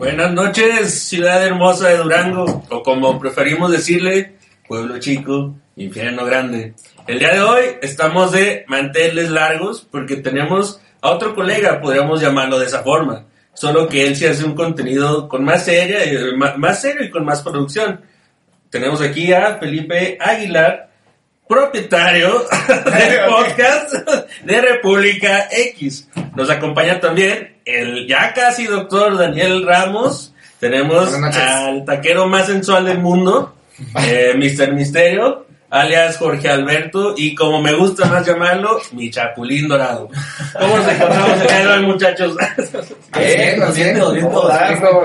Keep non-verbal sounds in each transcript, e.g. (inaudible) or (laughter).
Buenas noches, ciudad hermosa de Durango, o como preferimos decirle, pueblo chico, infierno grande. El día de hoy estamos de manteles largos porque tenemos a otro colega, podríamos llamarlo de esa forma, solo que él sí hace un contenido con más seria, más serio y con más producción. Tenemos aquí a Felipe Aguilar, propietario (laughs) del podcast de República X. Nos acompaña también el ya casi doctor Daniel Ramos. Tenemos al taquero más sensual del mundo, (laughs) eh, Mr. Misterio, alias Jorge Alberto, y como me gusta más llamarlo, mi chapulín dorado. ¿Cómo nos encontramos de hoy, muchachos? (laughs) Bien, Bien, bien, listo,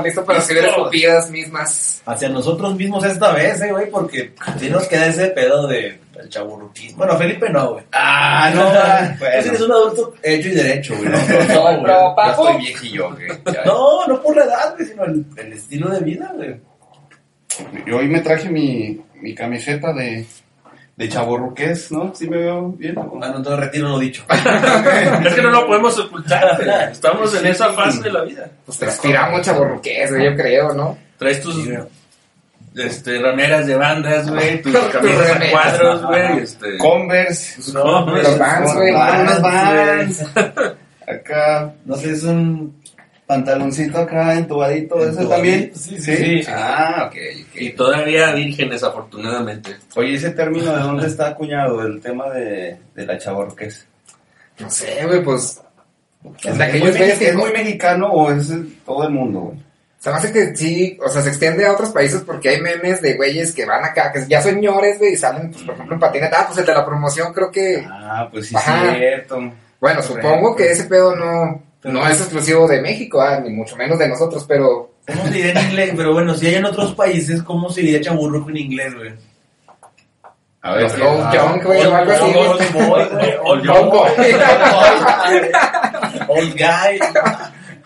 listo para Listo. escupidas mismas. Hacia nosotros mismos esta vez, eh, güey, porque si nos queda ese pedo de el chaburruquismo. Bueno, Felipe no, güey. Ah, no, (laughs) Ese bueno. es un adulto hecho y derecho, güey. No, no, No, no, güey. Ya estoy viejillo, güey. No, no por la edad, güey, sino el, el estilo de vida, güey. Y hoy me traje mi, mi camiseta de, de chaborruqués, ¿no? ¿Sí me veo bien? Ah, no, entonces retiro lo dicho. (laughs) es que no lo podemos ocultar, güey. (laughs) estamos en esa fase de la vida. Pues te güey, yo creo, ¿no? Traes tus Sí, este, rameras de bandas, güey, tus (laughs) Tus camisas a remeras. cuadros, güey, este... Converse. No, Los Vans, güey. Unas Vans. Acá, no sé, es un pantaloncito acá entubadito. ¿Ese Entubadito, también? sí, sí, sí. Ah, ok, Y todavía vírgenes, afortunadamente. Oye, ese término, ¿de dónde está acuñado? El tema de, de la chaborruqués. No sé, güey, pues. ¿Es, Desde aquellos muy, güeyes que- ¿Es muy mexicano o es todo el mundo, güey? Se me hace que sí, o sea, se extiende a otros países porque hay memes de güeyes que van acá, que ya son señores, güey, y salen, pues, por ejemplo, en patineta. Ah, pues el de la promoción creo que. Ah, pues sí, Ajá. cierto. Bueno, Correcto. supongo que ese pedo no, no es exclusivo de México, ah, ni mucho menos de nosotros, pero. ¿Cómo se diría en inglés? Pero bueno, si hay en otros países, ¿cómo se diría chaburruco en inglés, güey? A ver, Los ¿qué- Old Young, güey, o algo así. Old boy, güey. Old boy. Old guy.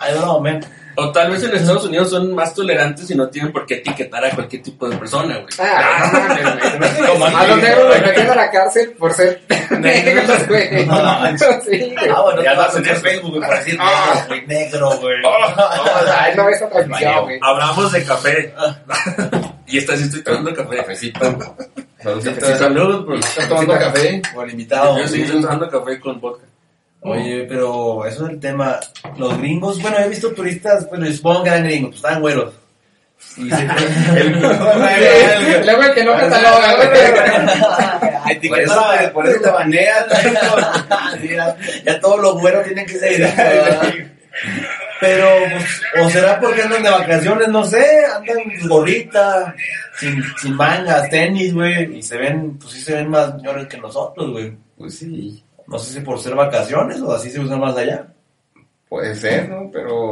I don't know, man. O tal vez en Estados Unidos son más tolerantes y no tienen por qué etiquetar a cualquier tipo de persona, güey. Ah, no. Como A los negros los metían a la cárcel por ser (laughs) negros, güey. No, no, Sí. Ah, bueno, Ya vas a en Facebook, güey, para decir Ah. negro, güey, negro, güey. (laughs) Ay, no ves esa transmisión, güey. Hablamos de café. (laughs) y esta sí estoy tomando café. Cafecito. Salud, pues. ¿Estás tomando café? Por invitado. Yo sí estoy tomando café con vodka. Oye, pero eso es el tema. Los gringos, bueno, he visto turistas, bueno, supongo que eran gringos, pues estaban güeros. Y se- Luego (laughs) el que no (laughs) cataloga, güey. Por eso, por eso te banean. (laughs) Ya, ya todos los güeros tienen que ser. Pero, pues, o será porque andan de vacaciones, no sé, andan gorrita, sin, sin mangas, tenis, güey, y se ven, pues sí se ven más señores que nosotros, güey. Pues sí, No sé si por ser vacaciones o así se usa más allá. puede ser, ¿no? Pero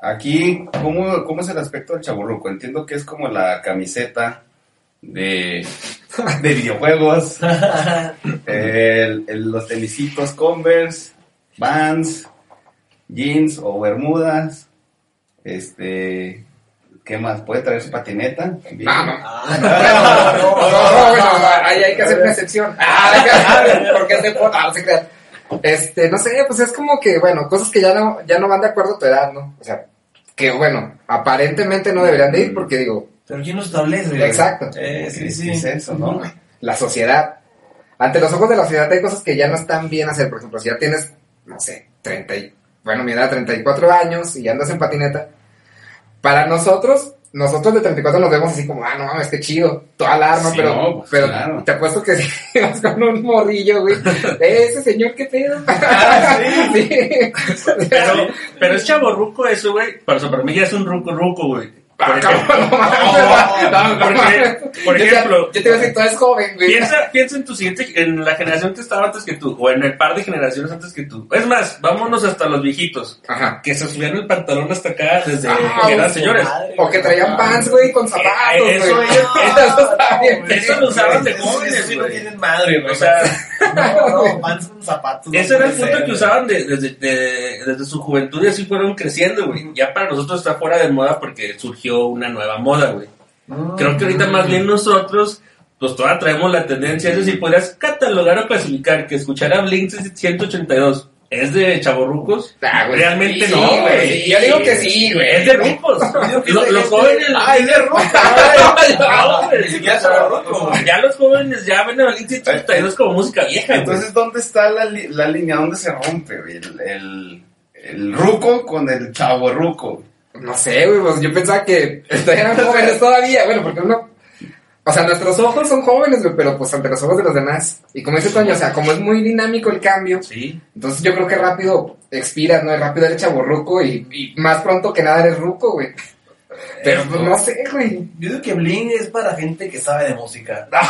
aquí, ¿cómo, cómo es el aspecto del chaburruco? Entiendo que es como la camiseta de, de videojuegos, los tenisitos Converse, Vans, jeans o bermudas, este... ¿Qué más? ¿Puede traer su patineta? También. No, no. Ah, (laughs) No, no, no, bueno, ahí hay que hacer una excepción. Ah, porque es de foto, no se crean. Este, no sé, pues es como que, bueno, cosas que ya no, ya no van de acuerdo a tu edad, ¿no? O sea, que bueno, aparentemente no deberían de ir porque digo, Pero ¿quién lo establece? Exacto. Eh, sí, sí. Es eso, ¿no? la sociedad. Ante los ojos de la sociedad hay cosas que ya no están bien hacer. Por ejemplo, si ya tienes, no sé, 30 y, bueno, mi edad, 34 años y andas en patineta. Para nosotros, nosotros de 34 nos vemos así como, ah, no mames, qué chido, toda alarma, Sí, pero, no, pues, pero claro. te apuesto que (laughs) si vas con un morrillo, güey, "Eh, (laughs) ese señor, qué pedo. (laughs) sí. Pero, pero es chaborruco eso, güey. Pero para mí ya es un ruco ruco, güey. Por Ah, (laughs) ejemplo, Yo te- ejemplo, yo te iba a decir, tú eres joven, güey. piensa, piensa en tu siguiente, en la generación que estaba antes que tú, o en el par de generaciones antes que tú. Es más, vámonos hasta los viejitos, Ajá. que se subían el pantalón hasta acá desde Ah, que eran señores. madre, O que traían pants, güey, con zapatos, Eh, eso, güey. ellos- (laughs) Eso. Eso lo usaban de jóvenes, sí, no tienen madre, güey. O sea, (laughs) no, no, van con zapatos. no ese era el punto ser, que usaban de- desde, de- desde su juventud y así fueron creciendo, güey. Ya para nosotros está fuera de moda porque surgió una nueva moda, güey. Creo que ahorita más bien nosotros, pues todavía traemos la tendencia, eso sí podrías catalogar o clasificar que escuchar a Blink 182 es de chavorrucos. Ah, güey, Realmente sí, no, güey. Sí, yo digo que sí, güey. Es de rucos. (laughs) Lo- los jóvenes. Ah, es de ruco. (laughs) No, güey. Ni siquiera chavorruco, güey. Ya los jóvenes ya ven a Valencia 82 como música vieja, güey. Entonces, ¿dónde está la, la línea? ¿Dónde se rompe, güey? El, el, el ruco con el chavo ruco. No sé, güey, pues yo pensaba que (laughs) eran (laughs) jóvenes todavía, bueno, porque uno... O sea, nuestros ojos son jóvenes, güey, pero pues ante los ojos de los demás. Y como dice Toño, o sea, como es muy dinámico el cambio, Sí. entonces yo creo que rápido expiras, ¿no? Rápido eres chaborruco y, y más pronto que nada eres ruco, güey. Pero pues no sé, güey. Yo digo que Bling es para gente que sabe de música. (laughs) (laughs)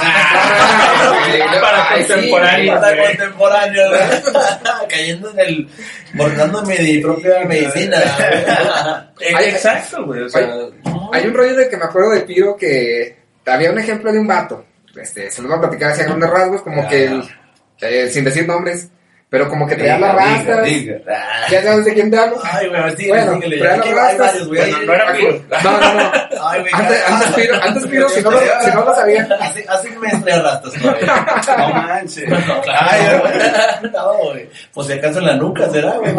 Para Ay, sí, contemporáneos. Para güey. contemporáneo, güey. (laughs) Cayendo en el. bordándome de mi propia medicina. Eh, Exacto, güey. O sea, Hay un rollo de que me acuerdo de Piro que había un ejemplo de un vato. Este, se los voy a platicar así a grandes rasgos, como que, el- eh, sin decir nombres, pero como que traía la rasta. diga. Ah, Ya sabes de quién te hablo. Ay, güey, a ver, síguele, Bueno, síguele. traía Aquí las rastas. varios, güey. Bueno, no era Piro. No, no, no. Ay, güey, Antes, antes Piro, antes Piro, si no lo, si no lo sabía. Hace, hace un mes traía rastas todavía. No manches. Ay, güey. No, güey. Pues si acaso en la nuca será, güey.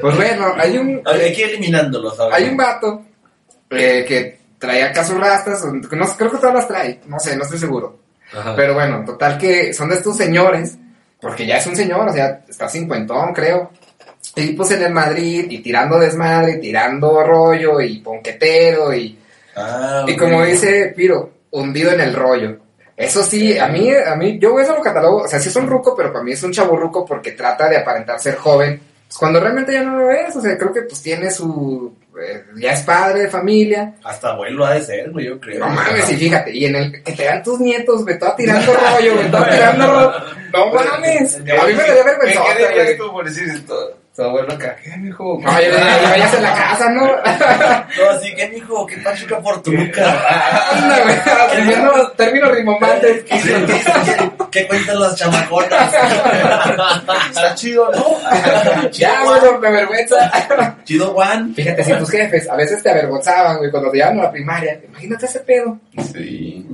Pues bueno, hay un, Hay que ir eliminándolos, ¿sabes? hay un vato eh, que traía acá sus rastas, no, sé, creo que todas las trae, no sé, no estoy seguro. Ajá. Pero bueno, total que son de estos señores, porque ya es un señor, o sea, está cincuentón, creo. Y pues en el Madrid, y tirando desmadre, y tirando rollo, y ponquetero, y, Ah, y como dice Piro, hundido en el rollo. Eso sí, a mí, a mí, yo eso lo catalogo, o sea, sí es un ruco, pero para mí es un chavo ruco porque trata de aparentar ser joven, pues cuando realmente ya no lo es, o sea, creo que pues tiene su, ya es padre de familia, Hasta abuelo ha de ser, güey, yo creo. no mames, y fíjate, y en el que te dan tus nietos, güey, todo tirando (laughs) rollo, güey, todo tirando rollo. No mames. A mí me ¿Qué, vergüenza, qué dirías tú por decir esto? Tu abuelo acá, ¿qué, mijo? No, yo diría, "Ay, vayas a la casa, ¿no? (laughs) No, así que, mijo, qué pachuca por tu nuca. (laughs) Anda, güey, (laughs) término, término rimbombante. ¿Qué, qué, qué cuentan las chamaconas? Está chido, ¿no? Ya, bueno, me avergüenza. Chido, Juan. Fíjate, si tus jefes a veces te avergonzaban, güey, cuando te llevaban a la primaria, imagínate ese pedo. Sí.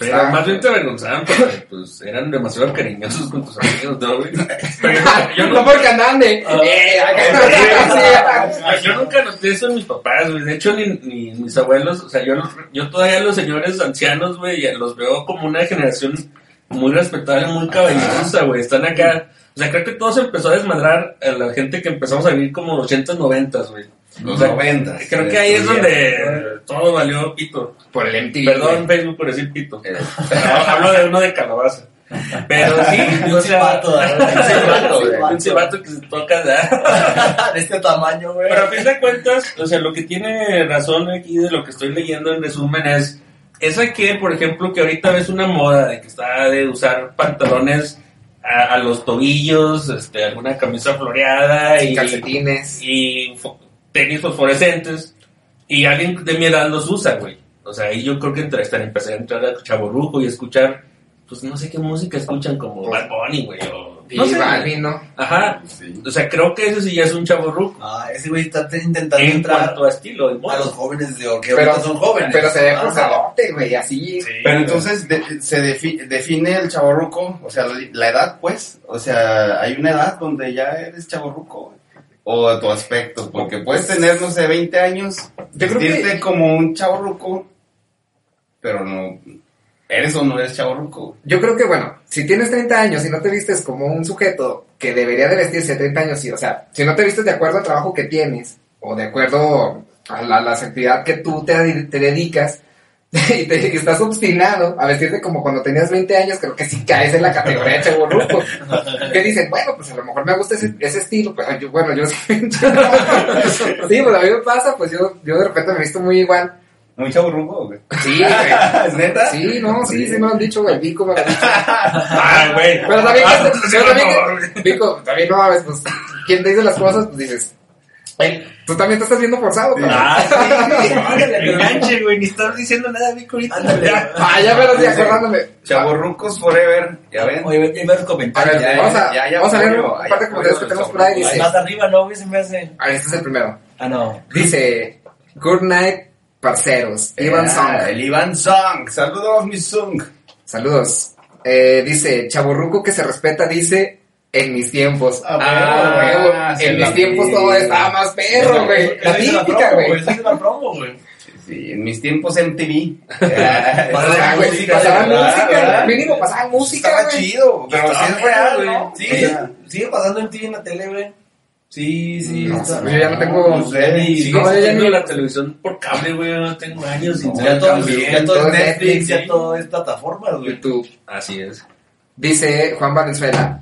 Pero Ah. más bien te avergonzaban porque pues, eran demasiado cariñosos con tus amigos, ¿no, güey? Pero (laughs) yo, (laughs) no no, porque andan de. Eh, yo nunca noté eso en mis papás, güey. De hecho, ni, ni mis abuelos, o sea, yo, los- yo todavía a los señores ancianos, güey, ya los veo como una generación muy respetable, muy caballerosa, güey. Están acá. O sea, creo que todo se empezó a desmadrar a la gente que empezamos a vivir como los 80s, 90s, güey. Los noventas. Creo que ahí es donde todo valió pito. Por el MTV. Perdón, Facebook, por decir pito. No, (laughs) hablo de uno de calabaza. Pero sí, (laughs) o sea, pinche vato (laughs) que se toca. De este tamaño, güey. Pero a fin de cuentas, o sea, lo que tiene razón aquí de lo que estoy leyendo en resumen es, esa que, por ejemplo, que ahorita ves una moda de que está de usar pantalones a, a los tobillos, este, alguna camisa floreada y, Calcetines. y tenis fosforescentes y alguien de mi edad los usa, güey. O sea, ahí yo creo que entre, hasta empecé a entrar a chaborrujo y escuchar, pues no sé qué música escuchan como Bad Bunny, güey, o... No sé. Balvin, ¿no? Ajá. Sí. O sea, creo que ese sí ya es un chaborruco. Ah, ese güey está intentando En entrar cuanto a estilo, a los jóvenes de que Pero, son jóvenes. pero se ve forzadote, güey, así. Sí, Pero güey. entonces de- se defi- define el chaborruco, o sea, la, la edad, pues. O sea, hay una edad donde ya eres chaborruco. güey. O tu aspecto, porque puedes tener, no sé, 20 años, Yo vestirte que- como un chaborruco, pero no. ¿Eres o no eres chaborruco? Yo creo que, bueno, si tienes 30 años y no te vistes como un sujeto que debería de vestirse a 30 años, sí, o sea, si no te vistes de acuerdo al trabajo que tienes, o de acuerdo a la, a las actividades que tú te, te dedicas, (laughs) y te, y estás obstinado a vestirte como cuando tenías 20 años, creo que sí caes en la categoría de chavorruco. (laughs) que dicen, bueno, pues a lo mejor me gusta ese, ese estilo, pues yo, bueno, yo sí. (laughs) sí, pues a mí me pasa, pues yo, yo de repente me he visto muy igual. ¿Muy chaborruco, güey? Sí, güey. ¿Es neta? Sí, no, sí, sí me lo han dicho, güey, Vico me lo ha dicho. Ay, güey. Pero también, Ah, que- sí, pero también, favor. que- Vico, también no mames, pues, ¿quién te dice las cosas? Pues dices, "Ey, tú también te estás viendo forzado, cabrón". Ah, sí, (laughs) ándale, enganche, güey, ni estás diciendo nada, Vico, ahorita. Ándale. Ya. Ah, ya me lo estoy acordándome. Chaborrucos forever, ya ven. Oye, hay varios A comentarios. ver, Ya, vamos a, ya, ya vamos a leer un ya par de comentarios que tenemos por ahí. Dice, Más arriba, ¿no, güey? Se me hace. ah, este es el primero. Ah, no. Dice, Good night, parceros. Iván Ah, Song. El Iván Song. Saludos, mi Song. Saludos. Eh, dice, chaborruco que se respeta, dice, en mis tiempos. Ah, Ah, bueno. Ah, sí, en mis tiempos vi. todo estaba más perro, güey. La típica, güey. Esa es la promo, güey. Sí, en mis tiempos MTV. (laughs) Güey, música, pasaban música, mínimo pasaban música, Estaba güey. chido, pero sí es real, güey. ¿no? Sí, sigue pasando en ti en la tele, güey. Sí, sí. No, está- yo ya no tengo- No sé, ni- Sigo No, yo ya viendo ni- la televisión por cable, güey. No tengo años sin Ya todo, ya todo es Netflix, Netflix, ya sí. todo es plataformas, güey. YouTube. Así es. Dice Juan Valenzuela.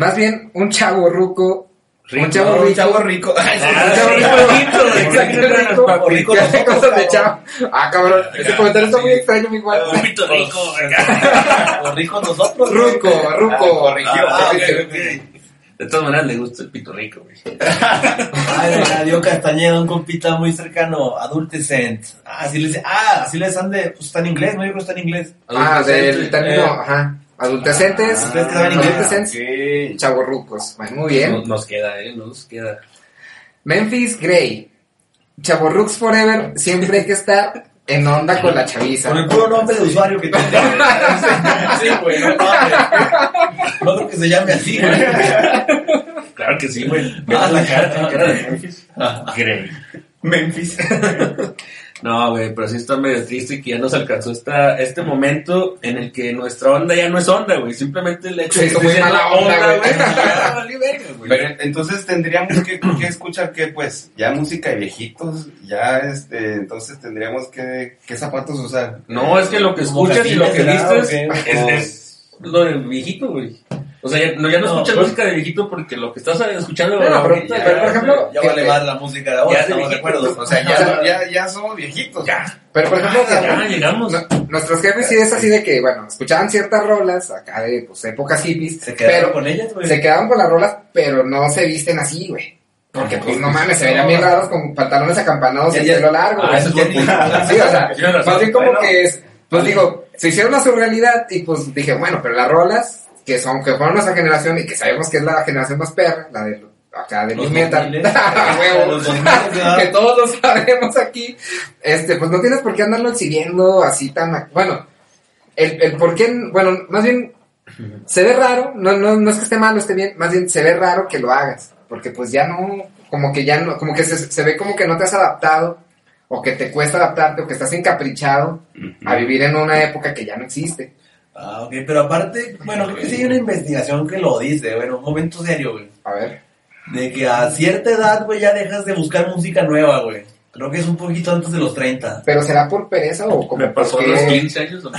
Más bien un chavo ruco. Rico. (laughs) Un chavo No, rico. un (laughs) chavo rico. Ah, rico. Exacto, rico. rico cosas de chavo. Ah, cabrón. Ese comentario está muy extraño, mi Juan. Un pito rico, (laughs) ricos nosotros. Ruco, ruco. Ah. Ah. De todas maneras le gusta el pito rico, güey. Ay, mira, Dio Castañeda, un compita muy cercano, Adultescent. Ah, así les, ah, así les han de, pues está en inglés, no, yo creo que está en inglés. Ah, del término, Eh. ajá. Adultecentes. inglés. Adultecentes. Chavorrucos. Bueno, muy bien. No- Nos queda, eh, nos queda. Memphis Gray. Chavorrucos Forever. Siempre hay que estar en onda con la chaviza. Con el puro nombre de usuario que tiene. Sí, güey, no mames. No creo que se llame así, güey. Claro que sí, güey. Mira la cara, la cara de Memphis. Grey. Memphis. No, güey, pero sí está medio triste que ya nos alcanzó esta, este momento en el que nuestra onda ya no es onda, güey. Simplemente el hecho de que muy mala onda, (laughs) güey. Pero entonces tendríamos que, que escuchar que, pues, ya música de viejitos, ya, este, entonces tendríamos que, ¿qué zapatos usar? No, es que lo que escuchas y lo que vistes es, es lo del viejito, güey. O sea, ya no, ya no, No, escuchas pues- música de viejito porque lo que estás escuchando No, pero- ahorita pero, ya- por ejemplo, Ya vale más la música de ahora, Ya es de estamos de viejito. acuerdo. O sea, (laughs) O sea, ya, ya, ya somos viejitos. Ya, Pero por ejemplo, ya llegamos. no- nuestros jefes sí es así de que, bueno, escuchaban ciertas rolas acá de pues épocas hippies, Se quedaron pero con ellas, güey. se quedaban con las rolas, pero no se visten así, güey. Porque pues no mames, se verían bien raros con pantalones acampanados y Ya, el ya. pelo largo. Ah, eso es. (laughs) Sí, o sea, más bien como que es, pues digo, se hicieron a su realidad y pues dije, bueno, pero las rolas que son, que fueron nuestra generación y que sabemos que es la generación más perra, la de acá de Los Metal, 2000, (laughs) A huevo. los 2000, ¿verdad? que todos lo sabemos aquí, este, pues no tienes por qué andarlo exhibiendo así tan, bueno, el, el por qué, bueno, más bien, se ve raro, no, no, no es que esté mal o esté bien, más bien se ve raro que lo hagas, porque pues ya no, como que ya no, como que se, se ve como que no te has adaptado, o que te cuesta adaptarte, o que estás encaprichado a vivir en una época que ya no existe. Ah, ok, pero aparte, bueno, creo que sí hay una investigación que lo dice, bueno, un momento serio, güey. A ver. De que a cierta edad, güey, ya dejas de buscar música nueva, güey. Creo que es un poquito antes de los 30. ¿Pero será por pereza o como Me pasó a porque- los 15 años, (laughs) ¿no?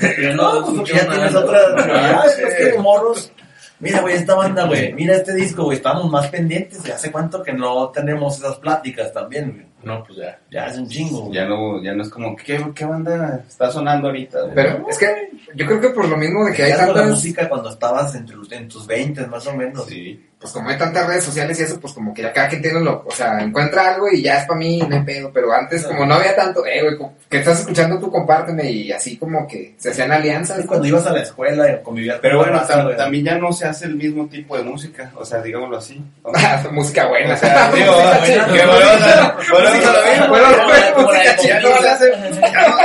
Ya No, pues porque ya tienes otra... Ah, es que de morros... Mira, güey, esta banda, güey, mira este disco, güey, estamos más pendientes. ¿Y hace cuánto que no tenemos esas pláticas también, güey? No, pues ya. Ya es un chingo, güey. Ya no, ya no es como, ¿qué, qué banda está sonando ahorita? güey? Pero es que yo creo que por lo mismo de que hay Hacías la tantas, música cuando estabas entre en tus 20 más o menos. Sí. pues como hay tantas redes sociales y eso, pues como que ya cada quien tiene lo, o sea, encuentra algo y ya es para mí, no hay pedo, pero antes como no había tanto, eh, güey, que estás escuchando tú, compárteme y así como que se hacían alianzas. Cuando ibas a la escuela y convivías Pero con la bueno, tam- también ya no se hace el mismo tipo de música, o sea, digámoslo así. ¿no? (laughs) música buena. O sea, digo, (laughs) (laughs) Música. Bueno, la- música se hace,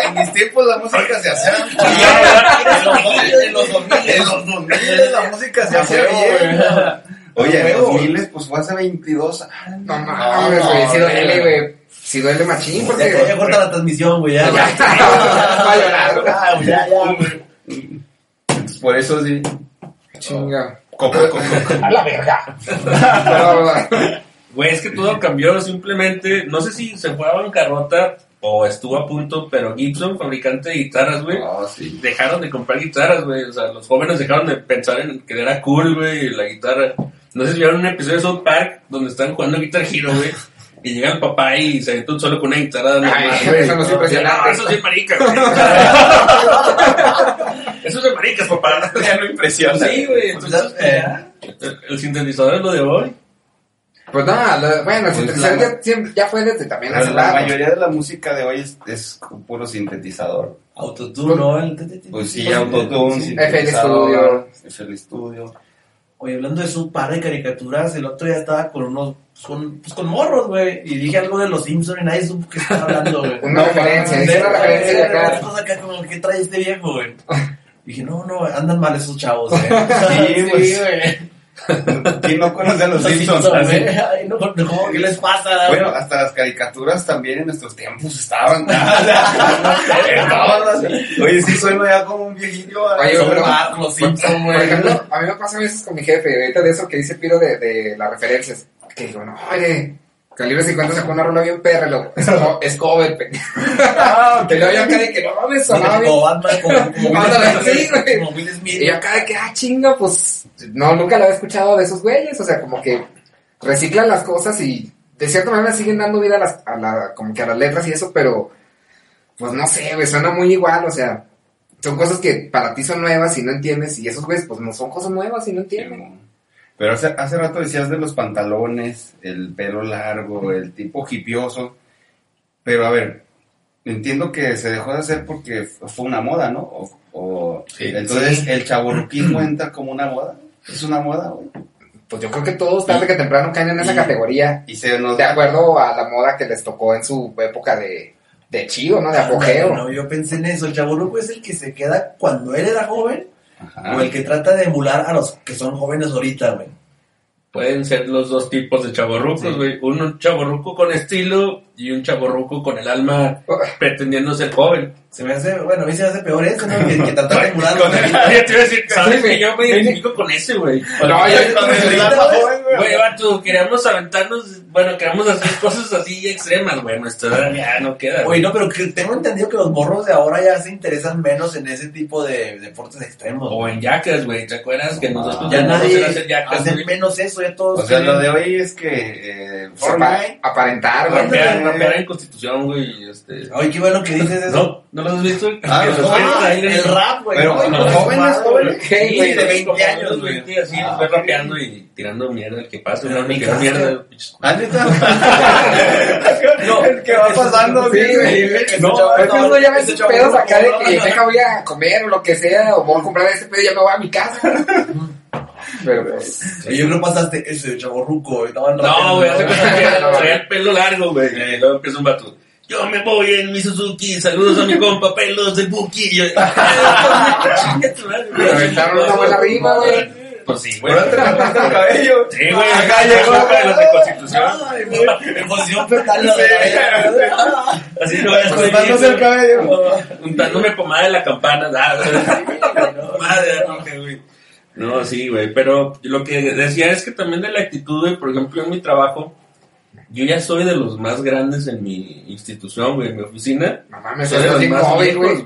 en mis tiempos la música se hacía. En los 2000, en los 2000. En los 2000 la música se hacía bien. Oye, en los 2000 pues fue hace 22 años. No mames, güey, sí duele, güey. Sí duele machín Ya, porque... ya, corta la transmisión, güey. Ya, (laughs) Ya, (laughs) va a llorar, güey. Ah, ya, ya, güey. Entonces, por eso sí. Chinga. Coco, coco. A la verga. (laughs) Güey, es que todo cambió simplemente. No sé si se fue a bancarrota o estuvo a punto, pero Gibson, fabricante de guitarras, güey, Oh, sí. dejaron de comprar guitarras, güey. O sea, los jóvenes dejaron de pensar en que era cool, güey, la guitarra. No sé si vieron un episodio de South Park donde están jugando Guitar Hero, güey. (laughs) Y llega el papá y se avienta un solo con una guitarra normal, Ay, güey. eso no es impresionante. Eso sí es marica, güey. (laughs) eso es de maricas, papá. (laughs) Ya no impresiona. Sí, güey. Entonces, Eh, el, el sintetizador es lo de hoy. Pues no, lo- bueno, el Pues sintetizador la- ya, siempre- ya fue desde también hace la rato. mayoría de la música de hoy es, es puro sintetizador. Autotune, ¿no? El- Pues sí, autotune, FL sintetizador, FL Studio. Oye, hablando de su par de caricaturas, el otro día estaba con unos, con, pues con morros, güey, y dije algo de los Simpsons y nadie supo qué estaba hablando, güey. (laughs) Una referencia, Sí, una referencia de acá. acá como, ¿qué trae este viejo, güey? Dije, no, no, andan mal esos chavos, eh. (laughs) Sí, pues. güey. (laughs) ¿Quién no conoce a los Los Simpsons? Simpsons, Así. güey. Ay, no, no, ¿qué les pasa? Bueno, hasta las caricaturas también en nuestros tiempos estaban. (laughs) Oye, sí sueno ya como un viejillo. Oye, pero- los Simpsons, Por güey. ejemplo, a mí me pasa a veces con mi jefe, ahorita de eso que dice Piro de, de las referencias. Que digo, no, oye, Calibre 50 sacó una rola bien perra, lo, es, co- es cover, pe. Que luego (laughs) yo acá de que no mames, sonaba bien. Como Batman, como, (laughs) como sí, güey. como Will Smith. Y yo acá de que, ah, chinga, pues, no, nunca lo había escuchado de esos güeyes, o sea, como que reciclan las cosas y de cierta manera siguen dando vida a las, a la, como que a las letras y eso, pero, pues no sé, güey, suena muy igual, o sea, son cosas que para ti son nuevas y no entiendes, y esos güeyes, pues no son cosas nuevas y no entienden. Pero hace, hace rato decías de los pantalones, el pelo largo, el tipo hipioso. Pero a ver, entiendo que se dejó de hacer porque fue una moda, ¿no? O, o- Sí. entonces, ¿el chaborruquismo entra como una moda? ¿Es una moda, güey? Pues yo creo que todos tarde que temprano caen en esa y- categoría, Y se nos de acuerdo a la moda que les tocó en su época de, de chido, ¿no? De apogeo. No, yo pensé en eso. El chaburruco es el que se queda cuando él era joven Ajá. o el que trata de emular a los que son jóvenes ahorita, güey. Pueden ser los dos tipos de chaborrucos, Sí. güey. Un chaborruco con estilo y un chaborruco con el alma (laughs) pretendiendo ser joven. Se me hace, bueno, a mí se me hace peor ese, ¿no? Que, que tratar de emular a los Con el- ahorita. (laughs) Ya te iba a decir, ¿sabes Sí, que yo me identifico con ese, güey? No, yo- Con el alma joven, güey. Vato, queríamos aventarnos, bueno, queríamos hacer cosas así extremas, güey. Nuestra edad ya no queda, güey. no, pero que tengo entendido que los morros de ahora ya se interesan menos en ese tipo de deportes extremos. O en yacas, güey. ¿Te acuerdas que nosotros ya íbamos a nadie hacer yacas, hace güey? menos eso, ya todos. O sea, tienen- lo de hoy es que eh, Fortnite, aparentar, güey. Rapear, rapear en Constitución, güey. Este... Oye, qué bueno que dices eso. No, ¿no lo has visto? Ah, los el rap, güey. Pero, Ay, los no, jóvenes, jóvenes. De 20 años, güey. Así, Ah, rapeando y tirando mierda el que pasa. Que mierda. pinches- ¿Ah, neta? (laughs) No, ¿Qué va pasando? Sí, güey. No, Es que uno ya ve sus pedos acá de que deja voy a comer o lo que sea, o voy a comprar este pedo y ya me voy a mi casa. (laughs) Pero pues, Sí, Yo creo que pasaste ese chaborruco, estaban No, güey, hace cuenta que (laughs) No, traía el pelo largo, güey. Y luego empieza un vato. Yo me voy en mi Suzuki, saludos a mi compa, pelos del Buki. Y yo, Chinga tu madre, güey. Me aventaron una buena rima, güey. Pues sí, güey. Pero te cortaste el cabello. Sí, güey. Acá llegó. los de Constitución. En posición fetal. Así no voy a Cortándose el cabello. Untándome pomada de la campana. Madre, no, güey. No, sí, güey. Pero lo que decía es que también de la actitud, güey. Por ejemplo, en mi trabajo, yo ya soy de los más grandes en mi institución, güey. En mi oficina. no mames, Soy de los más güey.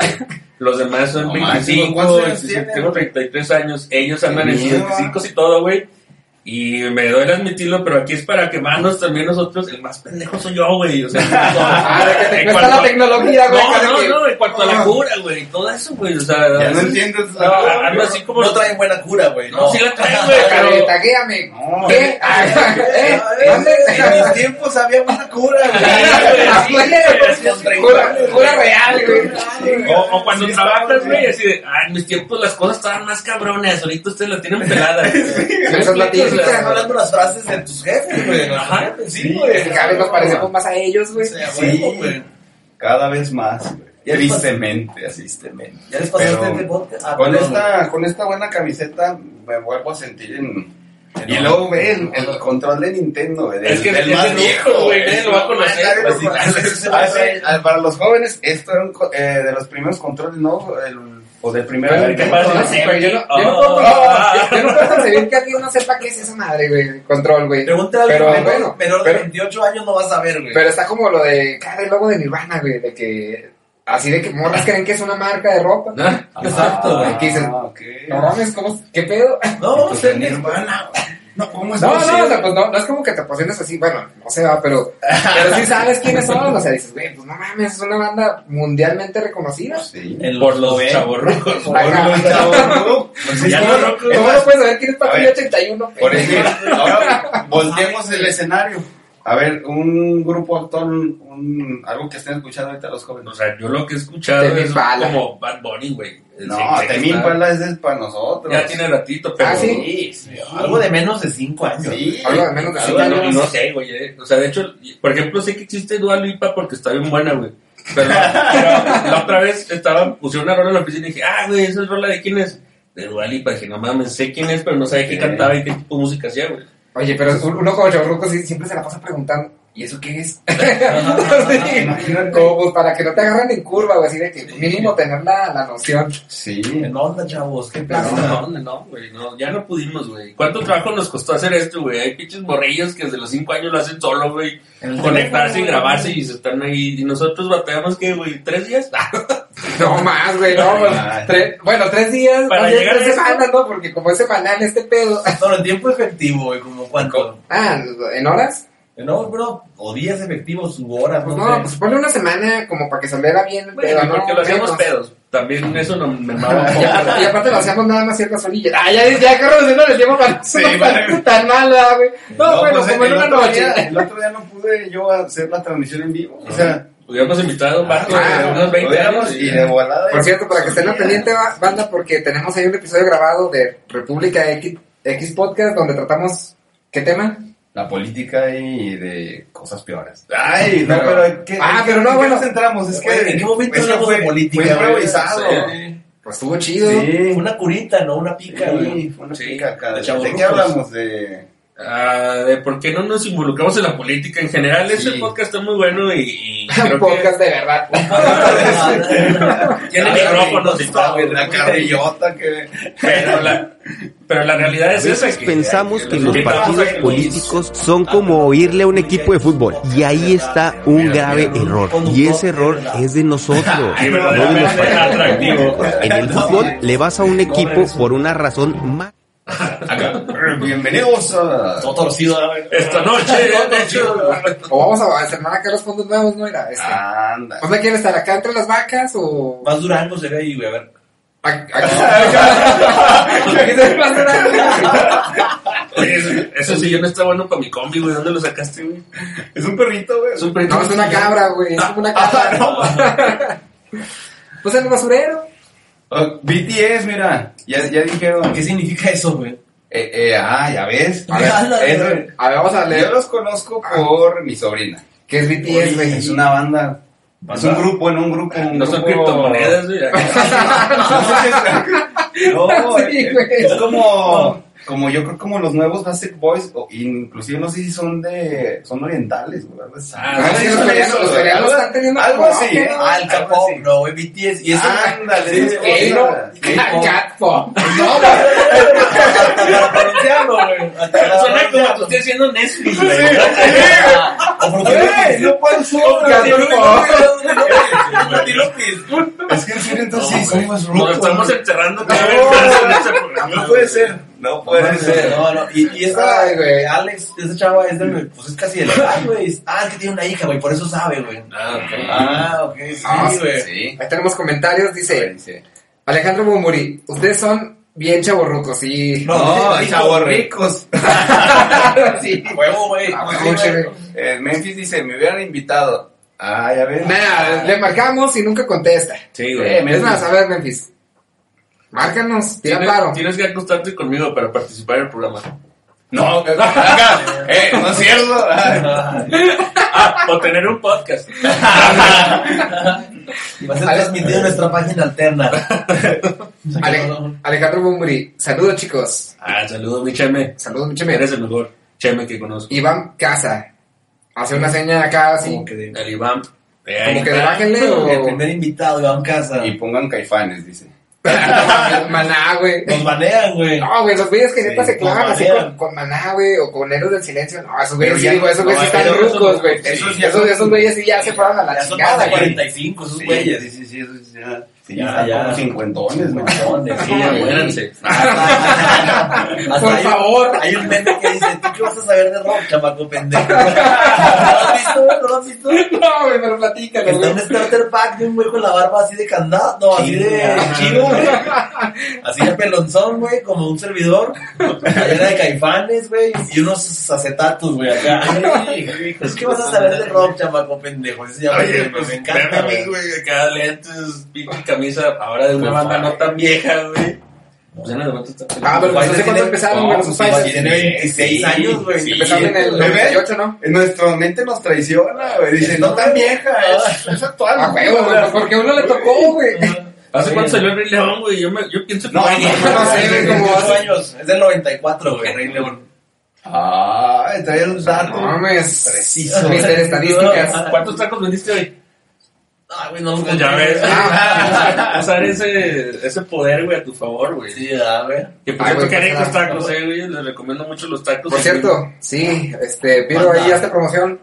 Los demás son No 25, manches, ¿cuántos años 26, tienes, tengo güey? 33 años. Ellos andan en sus Mierda. 25 y todo, güey. Y me doy a admitirlo, pero aquí es para quemarnos también nosotros. El más pendejo soy yo, güey. O sea, Ah, cuesta cuanto- la tecnología, güey. no, no, no, en cuanto a la cura, güey, todo eso, güey, o sea, Ya no así- entiendes. no, ando así como... No traen buena cura, güey. No, sí la traen, güey, (laughs) Pero taguéame. No, ¿Qué? Ah, ¿Eh? ¿Dónde? En mis tiempos había buena cura, Ah, güey. Cura cura real, güey. O, o cuando trabajas, güey, así de, ah, en mis tiempos las cosas estaban más cabrones, ahorita ustedes la tienen pelada. Esa es Están ¿no? hablando las frases de tus jefes, güey. Ajá. Sí, güey. Cada vez nos parecemos más a ellos, güey. Sí, güey. Cada vez más, güey. Tristemente, así. Tristemente. ¿Ya les pasaste este podcast? Ah, Con esta, con esta buena camiseta me vuelvo a sentir en... Y luego ve el, el control de Nintendo, güey. Es que el viejo, güey, nadie lo va a conocer. Ah, sí, (laughs) ah, para los jóvenes, esto era un co- eh, de los primeros controles, ¿no? El, o del primer A ver, ¿qué Nintendo, pasa? yo no, yo no puedo, yo, yo no puedo concebir que alguien no sepa qué es esa madre, güey. Control, güey. Pregúntale a Pero alguien menor, bueno, menor de pero- 28 años no vas a ver, güey. Pero está como lo de cada el logo de Nirvana, güey, de que así de que morras creen que es una marca de ropa. ¿Ah? Exacto, güey. Ah, ¿qué dices? ok. No mames, ¿cómo? ¿Qué pedo? No, Pues ser mi hermana. No, ¿cómo es No, no, posible? o sea, pues no, no es como que te posiciones así, bueno, no se va, pero, pero sí sabes quiénes son, o sea, dices, güey, pues no mames, es una banda mundialmente reconocida. Sí. En Por los chavorrucos. Por los chavos, Pues ya ¿Cómo, no, no, ¿Cómo no puedes saber quién es Patrulla A ver, 81? Por ejemplo, (laughs) ahora volteemos el escenario. A ver, un grupo actual, un, algo que estén escuchando ahorita los jóvenes. O sea, yo lo que he escuchado es como Bad Bunny, güey. No, está- Pala ese es para nosotros. Ya tiene ratito, pero... Ah, sí. Algo de menos de 5 años. Sí. Hablo de menos de Sí, cinco no, años. no sé, güey. eh. O sea, de hecho, por ejemplo, sé que existe Dua Lipa porque está bien buena, güey. Pero, pero la otra vez estaba, pusieron una rola en la oficina y dije, ah, güey, esa es rola de quién es. De Dua Lipa. Dije, no mames, sé quién es, pero no sabía qué cantaba y qué tipo de música hacía, güey. Oye, pero uno como chaburruco sí, siempre se la pasa preguntando, ¿y eso qué es? (laughs) Imagínate. como pues, para que no te agarren en curva, o así de que mínimo tener la, la noción. Sí. En onda, chavos, qué pasa. no, no, güey, no, ya no pudimos, güey. ¿Cuánto trabajo nos costó hacer esto, güey? Hay pinches morrillos que desde los 5 años lo hacen solo, güey. Conectarse y grabarse y se están ahí. Y nosotros batallamos, ¿qué, güey? ¿Tres días? (laughs) (laughs) No más, güey, no. pues, tres- bueno, tres días, Para llegar tres a semanas, ¿no? Porque como es semanal este pedo. (laughs) Solo en tiempo efectivo, güey, como cuánto. Ah, ¿en horas? No, bro, o días efectivos u horas, Pues no, no, sé. pues ponle una semana como para que saliera bien el Bueno, pedo, ¿no? porque lo hacíamos Menos. pedos. También eso no me mama (laughs) un Y aparte, y poco. aparte lo hacíamos nada más ciertas orillas. Ah, ya, ya Carlos no el tiempo para Sí, no vale. tan, tan mala, güey. No, bueno, pues, como en una noche. día- el otro día no pude yo hacer la transmisión en vivo. O sea, Hubiéramos invitado a un vato Ah, de unos 20 hubiéramos años. y de volada. Por cierto, para que estén al pendiente, ba- banda, porque tenemos ahí un episodio grabado de República X, X Podcast donde tratamos. ¿Qué tema? La política y de cosas peores. Ay, no, Pero- pero. ¿qué- Ah, en pero qué- no, bueno. nos centramos? Es que. ¿en qué momento es que hablamos de fue- política, Fue improvisado. Sí. Pues estuvo chido. Fue una curita, no una pica, güey. Sí, fue una Sí, pica acá. de ¿De, qué hablamos? De. Ah, de por qué no nos involucramos en la política en general. Ese podcast está muy bueno y, y creo podcast de verdad. tiene micrófonos y todo. La carrillota que. Pero la, pero la realidad A es esa. que- pensamos que los partidos políticos son como oírle a un equipo de fútbol. Y ahí está un grave error. Y ese error es de nosotros, no de los partidos. En el fútbol le vas a un equipo por una razón más. Acá. Bienvenidos a. Todo torcido. Esta noche, O vamos a estrenar acá los fondos nuevos, ¿no? Era este. Anda. ¿Dónde quieren estar? ¿Acá entre las vacas o.? Más Durango se ve ahí, güey, a ver. Aquí aquí se (laughs) ve más grande. Oye, ese sillón está bueno para mi combi, güey. ¿Dónde lo sacaste, güey? Es un perrito, güey. Es un perrito. No, es una cabra, güey. Es como una cabra. Pues en el basurero. Oh, BTS, mira. Ya, ya dijeron. ¿Qué significa eso, güey? Eh, eh, ah, ya ves. A ver, Eso- güey. A ver, vamos a yo leer. los conozco por mi sobrina. ¿Qué es BTS, güey? Es una banda. Es un grupo, en un grupo. Un No son grupo- criptomonedas, güey. (laughs) (laughs) No, Sí, es, es como, como yo creo como los nuevos Basic Boys, o inclusive no sé si son de, son orientales, güey, algo así. Ah, sí, los coreanos, los coreanos algo- están teniendo algo como así, ¿eh? ¿no? K-pop, güey, BTS. Y eso Ándale. K-pop. No, para pronunciarlo, güey. Suena como haciendo Netflix, güey. No puede ser. (laughs) Es que en serio, entonces sí, somos Nos rucos. estamos vez No. este programa. No puede ser. No ser. No, no, y, y esta, Ay, güey. Alex, esa chava es de, pues es casi de la edad, güey. Ah, es que tiene una hija, güey, por eso sabe, güey. Ah, ok. Ah, ok, sí, Ah, güey. Sí. Ahí tenemos comentarios. Dice Dice. Alejandro Bumburi. Ustedes son bien chavorrucos y. No, No, ricos, chavos güey. ricos. (laughs) sí. Huevo, güey. Ah, Sí, güey. Eh, Memphis dice, me hubieran invitado. Ah, ya ves. Nada, le marcamos y nunca contesta. Sí, güey. Es más, a ver, Memphis. Márcanos, tira Tienes, paro. tienes que acostarte conmigo para participar en el programa. No. (laughs) Eh, no es cierto. (laughs) Ah, o tener un podcast. Va a ser transmitido en nuestra página alterna. (laughs) Ale- Alejandro Bumburi. Saludos, chicos. Ah, saludos, mi Cheme. Saludos, mi cheme. Eres el mejor Cheme que conozco. Iván Casa. Hace una seña acá así. Como que de, El Iván. Eh, Como que está. bájenle o. el primer invitado, Iván Casa. Y pongan caifanes, dice. Maná, güey. Nos banean, güey. No, güey, los güeyes que neta Sí, se clavan así con, con Maná, güey, o con Héroes del Silencio. No, esos güeyes sí, ya- digo, esos güeyes no, sí están esos rucos, güey. sí, Esos, esos, esos güeyes sí ya se fueron a la Ya chingada, güey. 45 esos güeyes. Sí, sí, sí, eso sí, ya. Sí, Ya, están ya. como cincuentones, ¿no? Cincuentones, Sí, güey. muéranse. (laughs) Hasta Por hay- favor. Hay un meme que dice, ¿tú qué vas a saber de rock, chamaco pendejo? ¿No (laughs) lo has visto? ¿No lo has visto? No, güey, pero platícalo, está un starter pack de un güey con la barba así de candado, no, así de chido, güey. Así de pelonzón, güey, como un servidor. Allá de caifanes, güey, y unos acetatos, güey, acá. (laughs) Es que vas a saber de rock, chamaco pendejo. Ese se llama Oye, pues me encanta, a mí, güey. güey, acá lentes, pinche camisa, ahora de una Por banda no tan vieja, güey. Pues ya no levanta esta Ah, pero pues no sé cuándo empezaron, güey, los países. Tiene 26 años, güey. Empezaron en el ¿Bebé? 98, ¿no? En nuestra mente nos traiciona, güey. Dice, no tan vieja, es, es actual. Ah, huevo, güey, porque a uno le tocó, güey. ¿Hace cuánto salió el Rey León, güey? Yo, me, yo pienso que... No, no, no sé, güey, como 28 hace- años. Es del 94, güey, Rey León. Ah, trae un dato. No mames. Preciso. Mister Estadísticas. ¿Cuántos tacos vendiste hoy? Ay, güey, no Pues ya ves. Ah. Usar ese, ese poder, güey, a tu favor, güey. Sí, a ver. Que por Ay, cierto, que ricos tacos, eh, güey. Les recomiendo mucho los tacos. Por cierto, sí, este, pido ahí esta promoción.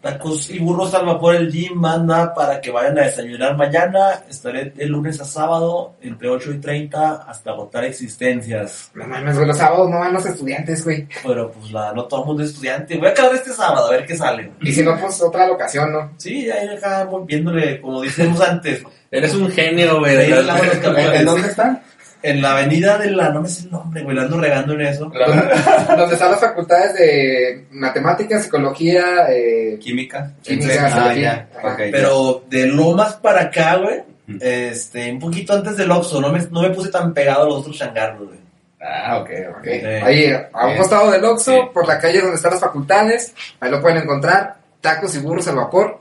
Tacos y burros al vapor el gym manda para que vayan a desayunar mañana. Estaré de lunes a sábado entre 8 y 30 hasta agotar existencias. No mames, güey, los sábados no van los estudiantes, güey. Pero pues la, no todo el mundo es estudiante. Voy a quedar este sábado a ver qué sale. Y si no, pues otra locación, ¿no? Sí, ahí acá viéndole, como dijimos antes, Eres un genio, güey. ¿En dónde están? En la avenida de la, no me sé el nombre, güey, la ando regando en eso. (laughs) Donde están las facultades de matemáticas, psicología, eh, Química. Química, Ah, ya. Ok, ya. Pero de Lomas para acá, güey, este, un poquito antes del Oxxo, no me, no me puse tan pegado a los otros changarros, güey. Ah, ok, ok. Sí. Ahí, a un costado del Oxxo, Sí. por la calle donde están las facultades, ahí lo pueden encontrar, tacos y burros al vapor,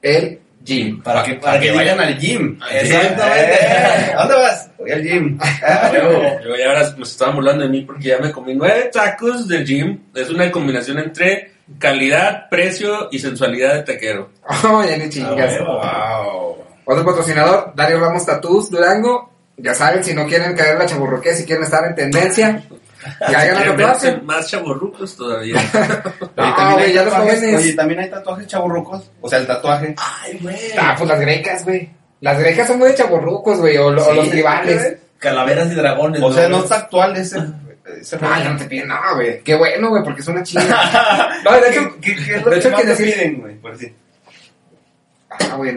el gym. Para que, Para que vayan al gym. Exactamente. Eh, ¿A dónde vas? Voy al gym. (laughs) Ah. Yo ya ahora me estaban burlando de mí porque ya me comí nueve tacos del gym. Es una combinación entre calidad, precio y sensualidad de taquero. Oh, ya ni chingas. Ah, Wow. Otro patrocinador, Dario Ramos Tatús Durango. Ya saben, si no quieren caer en la chaburroquía, si quieren estar en tendencia, a Quieren tatuarse. verse más chaborrucos todavía. (laughs) También güey, hay ya los tatuajes- jóvenes. Oye, también hay tatuajes chaburrucos. O sea, el tatuaje. Ay, güey. Ah, pues las grecas, güey. Las grecas son muy de chaburrucos, güey, o, lo- los tribales. Calaveras y dragones. O sea, no está actual ese. ese Ah, ya no te piden nada, güey. Qué bueno, güey, porque es una chinga. (laughs) No, de hecho, ¿Qué, qué, qué es lo de hecho, que más que te piden, güey? Por decir. Ah, güey.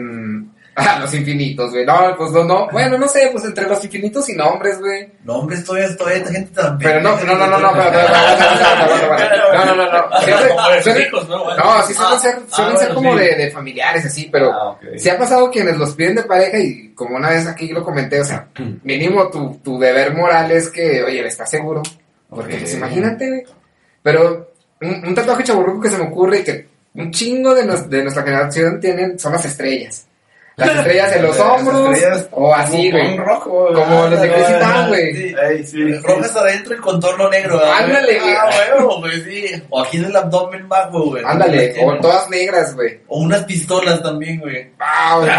Ah, los infinitos, güey. No, pues no, no. Bueno, no sé, pues entre los infinitos y nombres, güey. No, hombre, estoy, estoy, esta gente tan Pero no, no, no, no, no, pero, no, no, no, no. ¿no? No, sí suelen ser, suelen Ah, ser como de, de familiares, así, pero Ah, sí ha pasado quienes los piden de pareja y como una vez aquí lo comenté, o sea, mínimo tu, tu deber moral es que, oye, ¿estás seguro? Porque, pues, imagínate, güey. Pero un, un tatuaje chaburruco que se me ocurre y que un chingo de, nos- de nuestra generación tienen son las estrellas. Las estrellas en los hombros o así, güey. con rojo. Como los de Crazy Town, güey. Sí. Rojas adentro y contorno negro. Ándale, güey. Ah, güey, sí. O aquí en el abdomen bajo, güey. Ándale, o todas negras, güey. O unas pistolas también, güey. Ah, güey.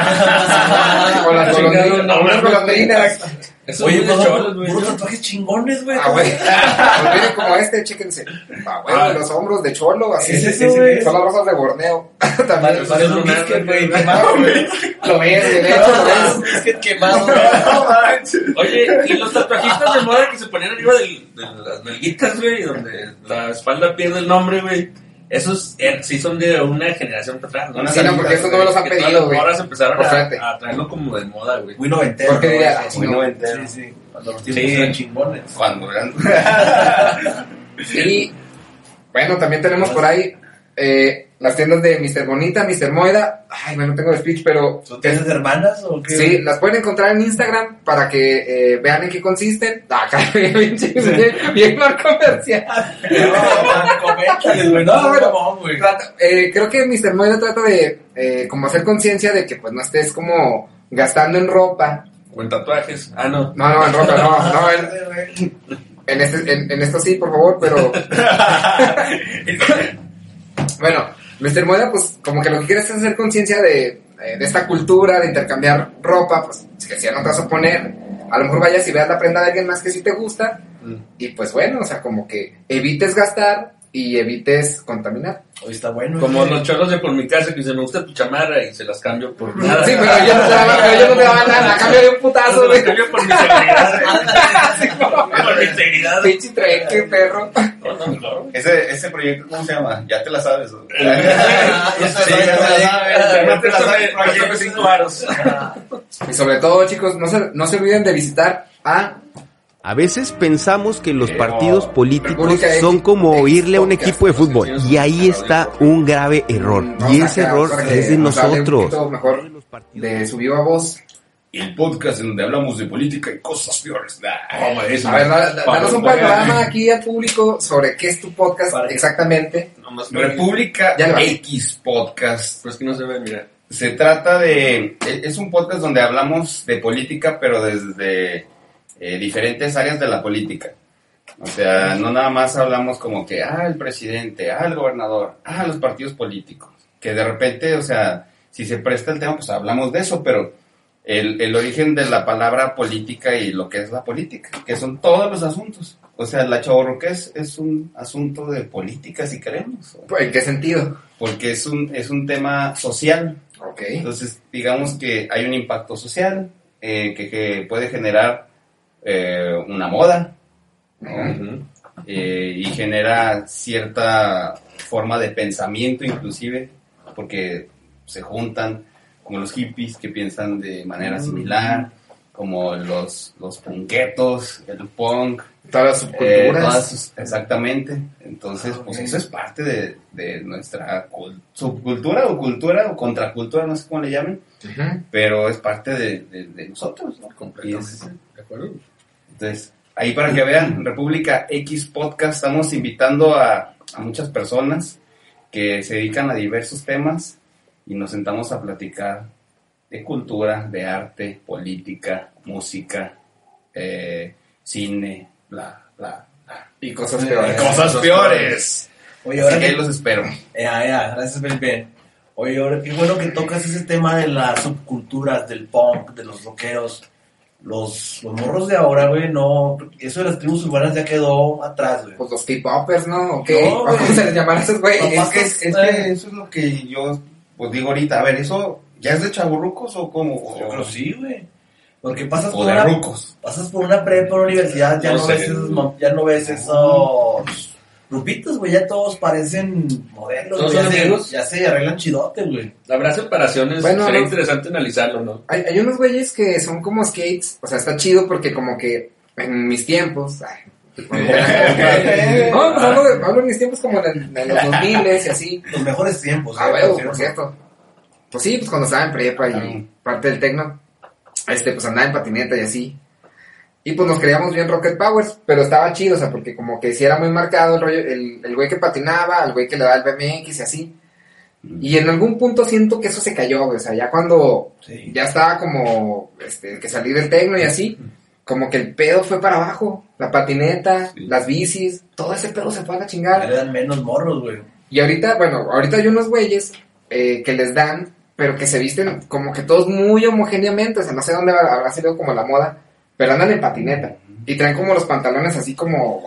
O (laughs) las golondrinas, Eso Oye, pues, cholos, güey. ¿no? tatuajes chingones, güey. Ah, güey. (laughs) Pues miren como este, chéquense. Ah, güey, Ah. los hombros de cholo, así. Es Sí, eso, sí, güey. Son las rosas de Borneo. (laughs) También. Eso vale, es un lunar, biscuit, güey. quemado, güey. Lo ves, de hecho lo ves. Un biscuit quemado, güey. (laughs) No manches. Oye, y los tatuajitos de moda que se ponían arriba del- de las nalguitas, güey, donde la espalda pierde el nombre, güey. Esos eh, sí son de una generación para atrás, ¿no? Sí, no, porque estos no me los han pedido, güey. morras empezaron Por a, a traerlo como de moda, güey. Muy noventero. Porque ¿no? diría, Eso, noventero. Sí, sí. Cuando los tiempos Sí. eran chingones. Cuando eran. (laughs) Y bueno, también tenemos por ahí eh, las tiendas de Mr. Bonita, Mr. Moida. Ay, bueno, no tengo el speech, pero ¿Tú tienes hermanas o qué? sí, las pueden encontrar en Instagram para que eh, vean en qué consisten. (laughs) Ah, caray, bien, bien, bien mal comercial. (laughs) No. No, No, bueno, güey. Eh, creo que Mr. Moida trata de eh, como hacer conciencia de que pues no estés como gastando en ropa. O en tatuajes. Ah, no. No, no, en ropa, no, (laughs) no, en, en, este, en, en esto sí, por favor, pero... bueno, Mr. Moida pues como que lo que quiere es hacer conciencia de, eh, de esta cultura, de intercambiar ropa, pues que si ya no te vas a poner, a lo mejor vayas y veas la prenda de alguien más que sí te gusta, y pues bueno, o sea, como que evites gastar y evites contaminar. Hoy está bueno. Como güey. los cholos de por mi casa que dicen, me gusta tu chamarra y se las cambio por nada. Sí, pero yo no te daba, pero yo no te daba nada, a cambio de un putazo, Se güey. cambio por mi seguridad. (laughs) (laughs) por mi seguridad. Pinche qué perro. No, no, claro. Ese, ese proyecto, ¿cómo se llama? Ya te la sabes. ¿o? (laughs) Ya te la Sí, ya te la sabes. Ya Ya te la sabes. Préstame- préstame cinco varos. Y sobre todo, chicos, no se, no se olviden de visitar a A veces pensamos que los partidos políticos son como oírle a un equipo de fútbol. Y ahí está un grave error. Y a ese error es de nosotros. de su viva voz. el podcast en donde hablamos de política y cosas peores. Nah. Como eso, A ver, da- da- danos un panorama aquí al público sobre qué es tu podcast Para- exactamente. Nomás República Ya. X Podcast. Pues que no se ve, mira. Se trata de... e- Es un podcast donde hablamos de política, pero desde eh, diferentes áreas de la política. O sea, no nada más hablamos como que, ah, el presidente, ah, el gobernador, ah, los partidos políticos. Que de repente, o sea, si se presta el tema, pues hablamos de eso, pero el, el origen de la palabra política y lo que es la política, que son todos los asuntos. O sea, la chavorruqués es un asunto de política, si queremos. ¿En qué sentido? Porque es un, es un tema social. Ok. Entonces, digamos que hay un impacto social eh, que, que puede generar eh, una moda. Eh, y genera cierta forma de pensamiento inclusive, porque se juntan como los hippies que piensan de manera similar, como los, los punquetos, el punk, Todas las eh, subculturas. todas sus- exactamente. Entonces, pues eso es parte de, de nuestra cul- subcultura o cultura o contracultura, no sé cómo le llamen, pero es parte de, de- de nosotros, Completamente. es- ¿De acuerdo? Entonces, ahí para que vean, República X Podcast, estamos invitando a, a muchas personas que se dedican a diversos temas y nos sentamos a platicar de cultura, de arte, política, música, eh, cine, bla, bla, bla. Y cosas peores. (laughs) Cosas peores. Oye, Así ahora que que... los espero. Ya, ya, gracias Felipe. Oye, ahora qué bueno que tocas ese tema de las subculturas, del punk, de los rockeros. Los, los morros de ahora, güey, no... Eso de las tribus urbanas ya quedó atrás, güey. Pues los K-popers, ¿no? ¿O qué? No, ¿O güey. ¿Cómo se les llamará a esos güey? Es que, es que eso es lo que yo pues, digo ahorita. A ver, ¿eso ya es de chaburrucos o cómo? Yo creo sí, güey. Porque pasas O por una, rucos. pasas por una prepa, una universidad, ya No no, sé. ves esos, ya no ves esos grupitos, güey, ya todos parecen modelos, ¿Todos ya, son se, amigos? ya se arreglan chidote, güey. Habrá separaciones, Bueno, sería no. interesante analizarlo, ¿no? Hay, hay unos güeyes que son como skates, o sea, está chido porque como que en mis tiempos... ay, (laughs) no, pues hablo, de- hablo en mis tiempos como en, en los 2000 y así. Los mejores tiempos, Ah, güey, huevo, por por cierto. Pues sí, pues cuando estaba en prepa y parte del tecno, este, pues andaba en patineta y así. Y pues nos creíamos bien Rocket Powers, pero estaba chido, o sea, porque como que sí era muy marcado el rollo, el, el güey que patinaba, el güey que le daba el BMX y así. Y en algún punto siento que eso se cayó, güey, o sea, ya cuando Sí. ya estaba como, este, que salí del tecno y así, como que el pedo fue para abajo, la patineta, Sí. las bicis, todo ese pedo se fue a la chingada. le dan menos morros, güey. Y ahorita, bueno, ahorita hay unos güeyes eh, que les dan, pero que se visten como que todos muy homogéneamente, o sea, no sé dónde habrá habrá sido como la moda, pero andan en patineta. Y traen como los pantalones así como,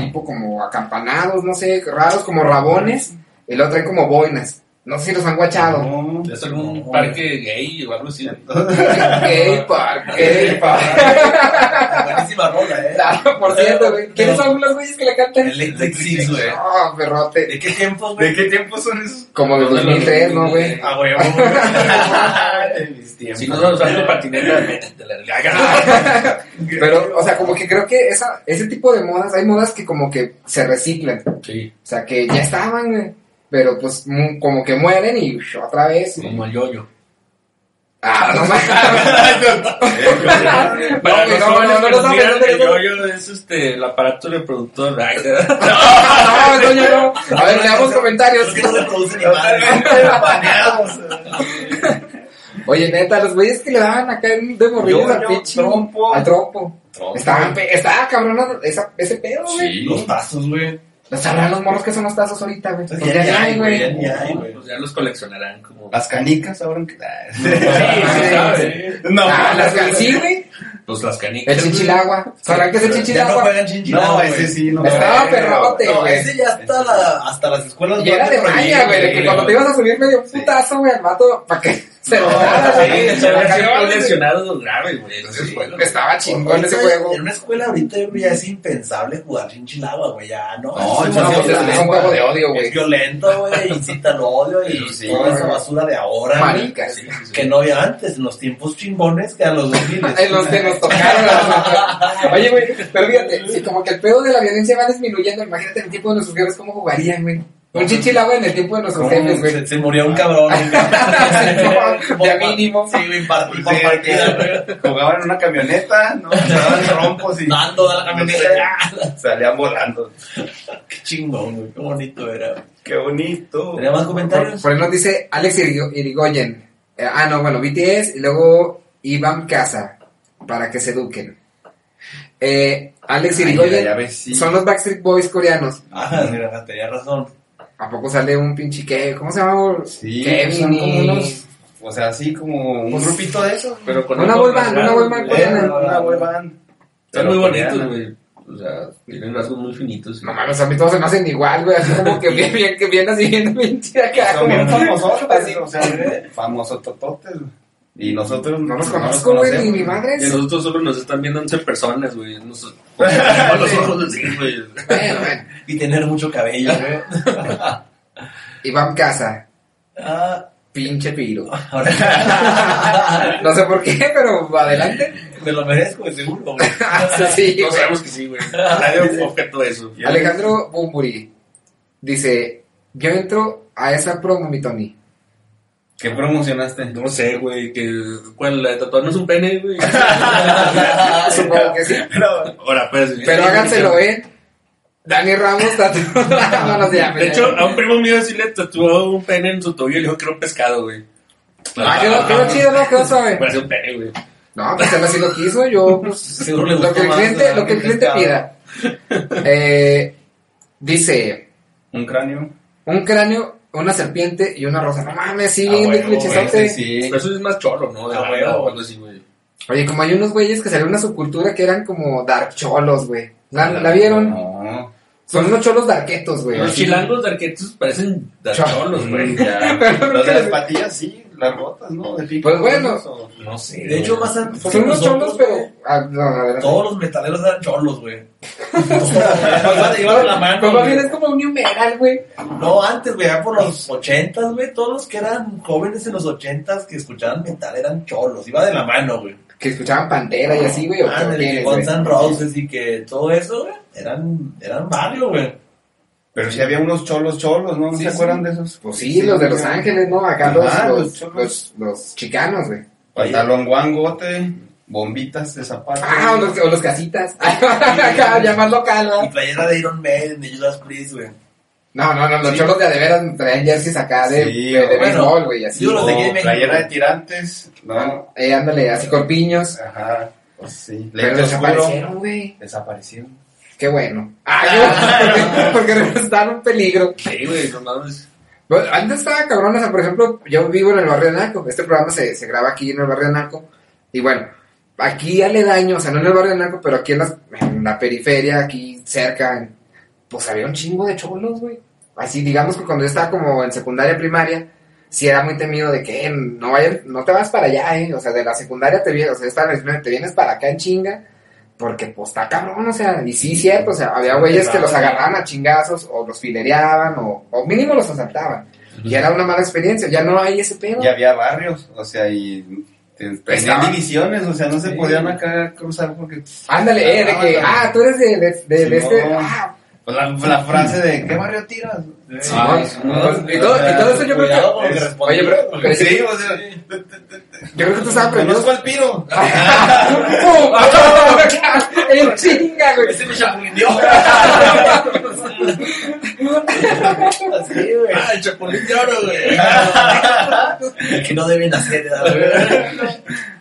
tipo como acampanados, no sé, raros, como rabones, y luego traen como boinas. No sé si los han guachado. No. ¿Es algún No, parque gay o algo así? Gay (laughs) park, gay park. Buenísima rola, eh. Claro, por cierto, güey. ¿Quiénes son los güeyes que le cantan? Electric Six, güey. Oh, perrote. ¿De qué tiempos, güey? ¿De qué tiempo son esos? Como de No, de los 2003, ¿no, 2000, güey? A huevo, (laughs) En mis tiempos. Si no estás usando patineta, métete la verga. (laughs) Pero, o sea, como que creo que esa, ese tipo de modas, hay modas que como que se reciclan. Sí, O sea, que ya estaban, güey. Pero pues como que mueren y otra vez. y- como el yoyo. Ah, no (laughs) mames. (laughs) Para no, no, no no, el no, no. yoyo es este, el aparato reproductor. (laughs) Ay, No, no, ya no. A ver, leamos comentarios. Que no se producen ni madre. Oye, neta, los güeyes que le daban acá en- de morrillos Yo, al yo, pinche. trompo. Al trompo. Estaban, estaba cabrón esa, ese pedo, güey. Sí. Los tazos, güey. Los sabrán los morros que son los tazos ahorita, güey. Pues Pues ya ya ni hay, güey, ya ni hay, güey. Pues ya los coleccionarán como. Las canicas ahora que. (laughs) Sí, sí, sabe. (laughs) No, Ah, las que sí, güey. Pues las canicas. El chinchilagua. ¿Sabrán qué es el Ya no chinchilagua? juegan chinchilagua, No, güey. ese sí, no. Estaba perrote, No, güey. ese ya hasta, la, hasta las escuelas. Y era de maña, güey, de que cuando te ibas a subir medio putazo, güey, al vato, para que se lo Sí, se lesionado grave, güey. en ese Sí, juego. Estaba chingón ese juego. En una escuela ahorita ya es impensable jugar chinchilagua, güey. Ya no. No, es, pues es, es un juego de odio, es güey. violento, güey. Incita al odio y Sí, toda esa basura de ahora. sí. Que no había antes, en los tiempos chingones que a los 2000. En los que nos tocaron. las- Oye, güey, pero fíjate, si como que el pedo de la violencia va disminuyendo, imagínate en el tiempo de nuestros guerreros cómo jugarían, güey. Un chichilagua en el tiempo de nuestros ¿Cómo? jefes, güey. Se, se murió un cabrón. Ya (laughs) mínimo. Sí, güey, por partida, güey. Jugaban en una camioneta, ¿no? (laughs) Se daban trompos y Dando a la camioneta. (laughs) salían volando. Qué chingón, güey. Qué bonito era. Qué bonito. ¿Tenía más comentarios? por ahí nos dice Alex Irigo- Irigoyen. Eh, ah, no, bueno, BTS y luego Iván Casa para que se eduquen. Eh, Alex Ay, Irigoyen ya ves, sí. son los Backstreet Boys coreanos. Ah, mira, tenía razón. ¿A poco sale un pinche que ¿Cómo se llama? Sí, Kevin son y- como unos, o sea, así como un Pues, grupito de esos. Pero con Una boy band, una boy band güey. coreana. Una boy band. Están Pero muy bonitos, güey. O sea, tienen rasgos muy finitos. No mames, a mí todos se me hacen igual, güey. Así como que bien, bien, que bien así bien pinche acá. Son bien famosos, así. o sea, famosos tototes. Y nosotros No los no conozco, güey, ni mi madre. Y nosotros solo nos están viendo 11 personas, güey. Nos (laughs) ponemos los ojos así, güey. Y tener mucho cabello, güey. (laughs) Iván Casa, Ah, pinche piro. ahora (laughs) No sé por qué, pero adelante. me lo merezco, de seguro, güey. Sí, No sabemos que sí, güey. Nadie eso. Alejandro Bumburi dice: Yo entro a esa promo, mi Tony. ¿Qué promocionaste? No sé, güey. Que, ¿Cuál? ¿La de tatuarnos un pene, güey? (laughs) Supongo que sí. Ahora, pues. Pero háganselo, ¿eh? Dani Ramos tatuó. (laughs) no nos llamen. De hecho, a un primo mío sí le tatuó un pene en su tobillo y le dijo que era un pescado, güey. Ah, quedó, quedó chido, ¿no? Quedó suave. Parece un pene, güey. No, pues él así lo quiso. Yo, pues. (laughs) Seguro le lo que el cliente, lo que el cliente pida. Eh, dice: Un cráneo. Un cráneo, una serpiente y una rosa. No mames, sí, Ah, bien clichesote. ese sí. Pero eso es más cholo, ¿no? De Ah, huevo. o algo así, güey. Oye, como hay unos güeyes que salió una subcultura que eran como dark cholos, güey. ¿La, la vieron? No. Son unos cholos darquetos, güey. Los chilangos de arquetos parecen Cholo. cholos, güey. (laughs) Los de las patillas sí, las rotas, ¿no? De pico. Pues bueno. O- No sé. De hecho, más antes. Son unos cholos, pero. Ah, no, a ver. Todos los metaleros eran cholos, güey. Iban iban de la mano. Pues más güey. bien es como un new metal, güey. No, antes, güey, ya por los ochentas, güey, todos los que eran jóvenes en los ochentas que escuchaban metal eran cholos, iba de la mano, güey. Que escuchaban Pantera y así, güey. güey. Guns N' Roses y que todo eso, güey, eran, eran barrio, güey. Pero sí había unos cholos cholos, ¿no? ¿No Sí, se sí. acuerdan de esos? Pues sí, los de Los Ángeles, ¿no? Acá los, Ajá, los, los los, los chicanos, güey. Pantalón guangote, bombitas de zapato. Ah, o los, o los casitas. (laughs) Acá, ya más local, Y ¿no? playera de Iron Maiden, de Judas Priest, güey. No, no, no, los Sí. cholos de adeveras traían jerseys acá de, Sí, de, de bueno, béisbol, güey, así. yo los de México. playera de tirantes, ¿no? Eh, ándale, así corpiños. Ajá, pues sí. Pero desaparecieron, güey. Desaparecieron. Qué bueno. Ah, (laughs) porque, representaron un peligro. Sí, güey, no mames. Bueno, antes estaba cabrón, o sea, por ejemplo, yo vivo en el barrio de Naco. Este programa se, se graba aquí en el barrio de Naco. Y bueno, aquí aledaño, o sea, no en el barrio de Naco, pero aquí en, las, en la periferia, aquí cerca, pues había un chingo de cholos, güey. Así, digamos que cuando yo estaba como en secundaria primaria, sí era muy temido de que eh, no vayas, no te vas para allá, eh. O sea, de la secundaria te vienes, o sea, primaria, te vienes para acá en chinga. Porque pues está cabrón, o sea, y sí, cierto, o sea, había güeyes que los agarraban a chingazos, o los filereaban, o, o mínimo los asaltaban. Y era una mala experiencia, ya no hay ese pedo. Y había barrios, o sea, y te- tenían divisiones, o sea, no se podían acá cruzar porque... Ándale, eh, de que, Ah, tú eres de, de, de, de este, ah, Pues la, la frase de ¿qué barrio tiras? Simón, Simón. y, todo, y todo eso yo creo que, oye, pero, pero sí, Sí, o sea, yo creo que tú estabas aprendiendo. conozco al piro. (laughs) ¡Pum! (laughs) ¡El chinga, güey! Ese me chapulineó. Así, güey. Ah, el chapulín de oro, güey. (laughs) Que no deben hacer, güey.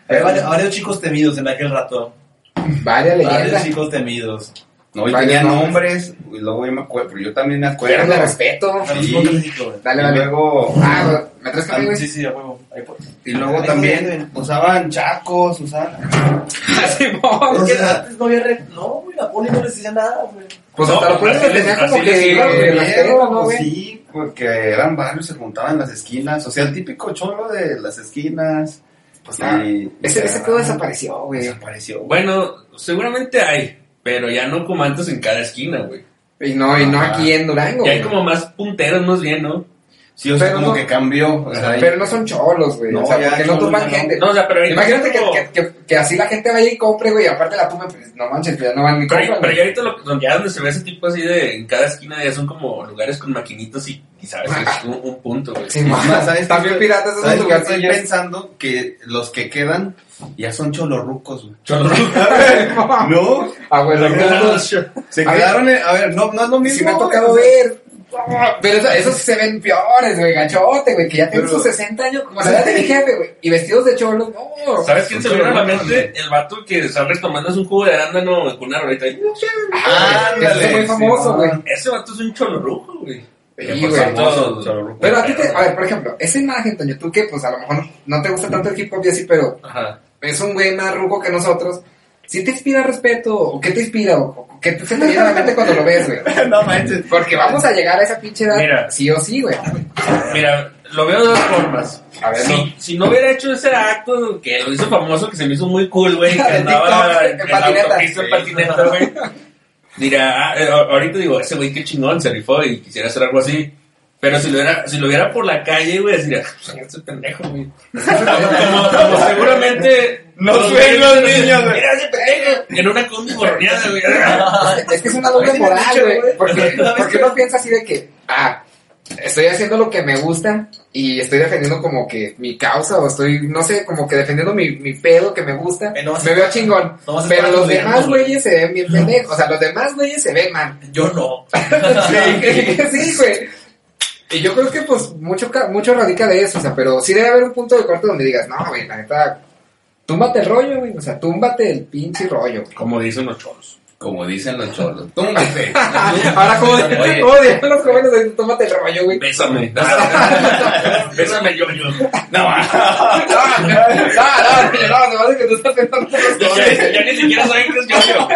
Había varios, varios chicos temidos en aquel rato. Varias Varios leyendas. chicos temidos. No, y tenían nombres. nombres, y luego yo me acuerdo, pero yo también me acuerdo. Eran de respeto. Sí. Güey. Dale, Y dale. luego, Ah, güey, ¿me traes café, güey? Sí, sí, a huevo. Ahí pues. y luego Ay, también güey. usaban chacos, usaban... Simón. (laughs) Es que antes no había re... No, güey, la poli no les decía nada, güey. Pues No, hasta los así les- tenía como así que iba, que güey. la tierra, ¿no, pues, güey? Sí, porque eran barrios, se juntaban en las esquinas, o sea, el típico cholo de las esquinas. Pues nada, ese, ese ah, todo desapareció, güey. Desapareció. Bueno, seguramente hay, pero ya no como antes en cada esquina, güey. Y no, y no Ajá. aquí en Durango. Ya hay güey. como más punteros, más bien, ¿no? Sí, o sea, Pero como no- que cambió. O sea, Pero no son cholos, güey. No, o sea, ya porque no toman no. gente. No, o sea, pero Imagínate que, como- que, que, que así la gente vaya y compre, güey, y aparte la tome, pues no manches, ya no van ni Pero, compran. pero güey. ya ahorita lo, donde- ya donde se ve ese tipo así de en cada esquina ya son como lugares con maquinitos y, y sabes, es un, un punto, güey. Sí, más, ¿sabes También piratas esos ¿Sabes lugares. estoy pensando? Que los que quedan ya son cholorrucos, güey. (laughs) no. No, Abuelos se A ver. quedaron, en- a ver, no, no es lo mismo. Sí me ha güey, tocado ver. Pero eso- esos se ven peores, güey, gachote, güey, que ya tienen sus 60 años, como la edad de mi jefe, güey, y vestidos de cholos, no. ¿Sabes quién se viene a la mente? El vato que está retomando un jugo de arándano con una rolita. Ese es muy famoso, sí, güey. Ese vato es un cholorujo, güey. Sí, güey. famoso, Cholo- Pero a ti te, a ver, por ejemplo, esa imagen, Toño, tú que pues a lo mejor no te gusta tanto el hip hop y así, pero Ajá. es un güey más ruco que nosotros, ¿sí te inspira respeto? ¿O qué te inspira? ¿O, o qué te se te viene a la mente cuando lo ves, güey? (laughs) no manches. Porque vamos a llegar a esa pinche edad, Mira. sí o sí, güey. Mira, lo veo de dos formas. A ver, si, no. si no hubiera hecho ese acto que lo hizo famoso, que se me hizo muy cool, güey, que (laughs) andaba en, en patineta. en Sí. patineta, güey. Dirá, ah, eh, ahorita digo, ese güey qué chingón se rifó y quisiera hacer algo así. Pero si lo hubiera, si lo hubiera por la calle, güey, diría, ese pendejo, güey. como, como seguramente Nos ven los niños, güey. Mira ese pendejo. En una combi borroneada, güey. (laughs) Es que es una doble moral, güey. Porque, (laughs) porque uno piensa así de que, ah, estoy haciendo lo que me gusta y estoy defendiendo como que mi causa o estoy, no sé, como que defendiendo mi, mi pedo que me gusta. No me veo chingón. no Pero los demás güey. güeyes se ven bien pendejos. O sea, los demás güeyes se ven mal. Yo no. (laughs) sí, güey. Y yo creo que pues mucho, ca- mucho radica de eso, o sea, pero sí debe haber un punto de corte donde digas, no, güey, la neta, túmbate el rollo, güey, o sea, túmbate el pinche rollo. güey. Como dicen los cholos. Como dicen los cholos. Túmbate. Ahora, como dirían los jóvenes, de, túmbate el rollo, güey. Bésame. Bésame yo, yo. No, no, no, no, no, no, no, que tú estás pensando en otras Ya, cosas. ya- ya ni siquiera saben que es yo, yo.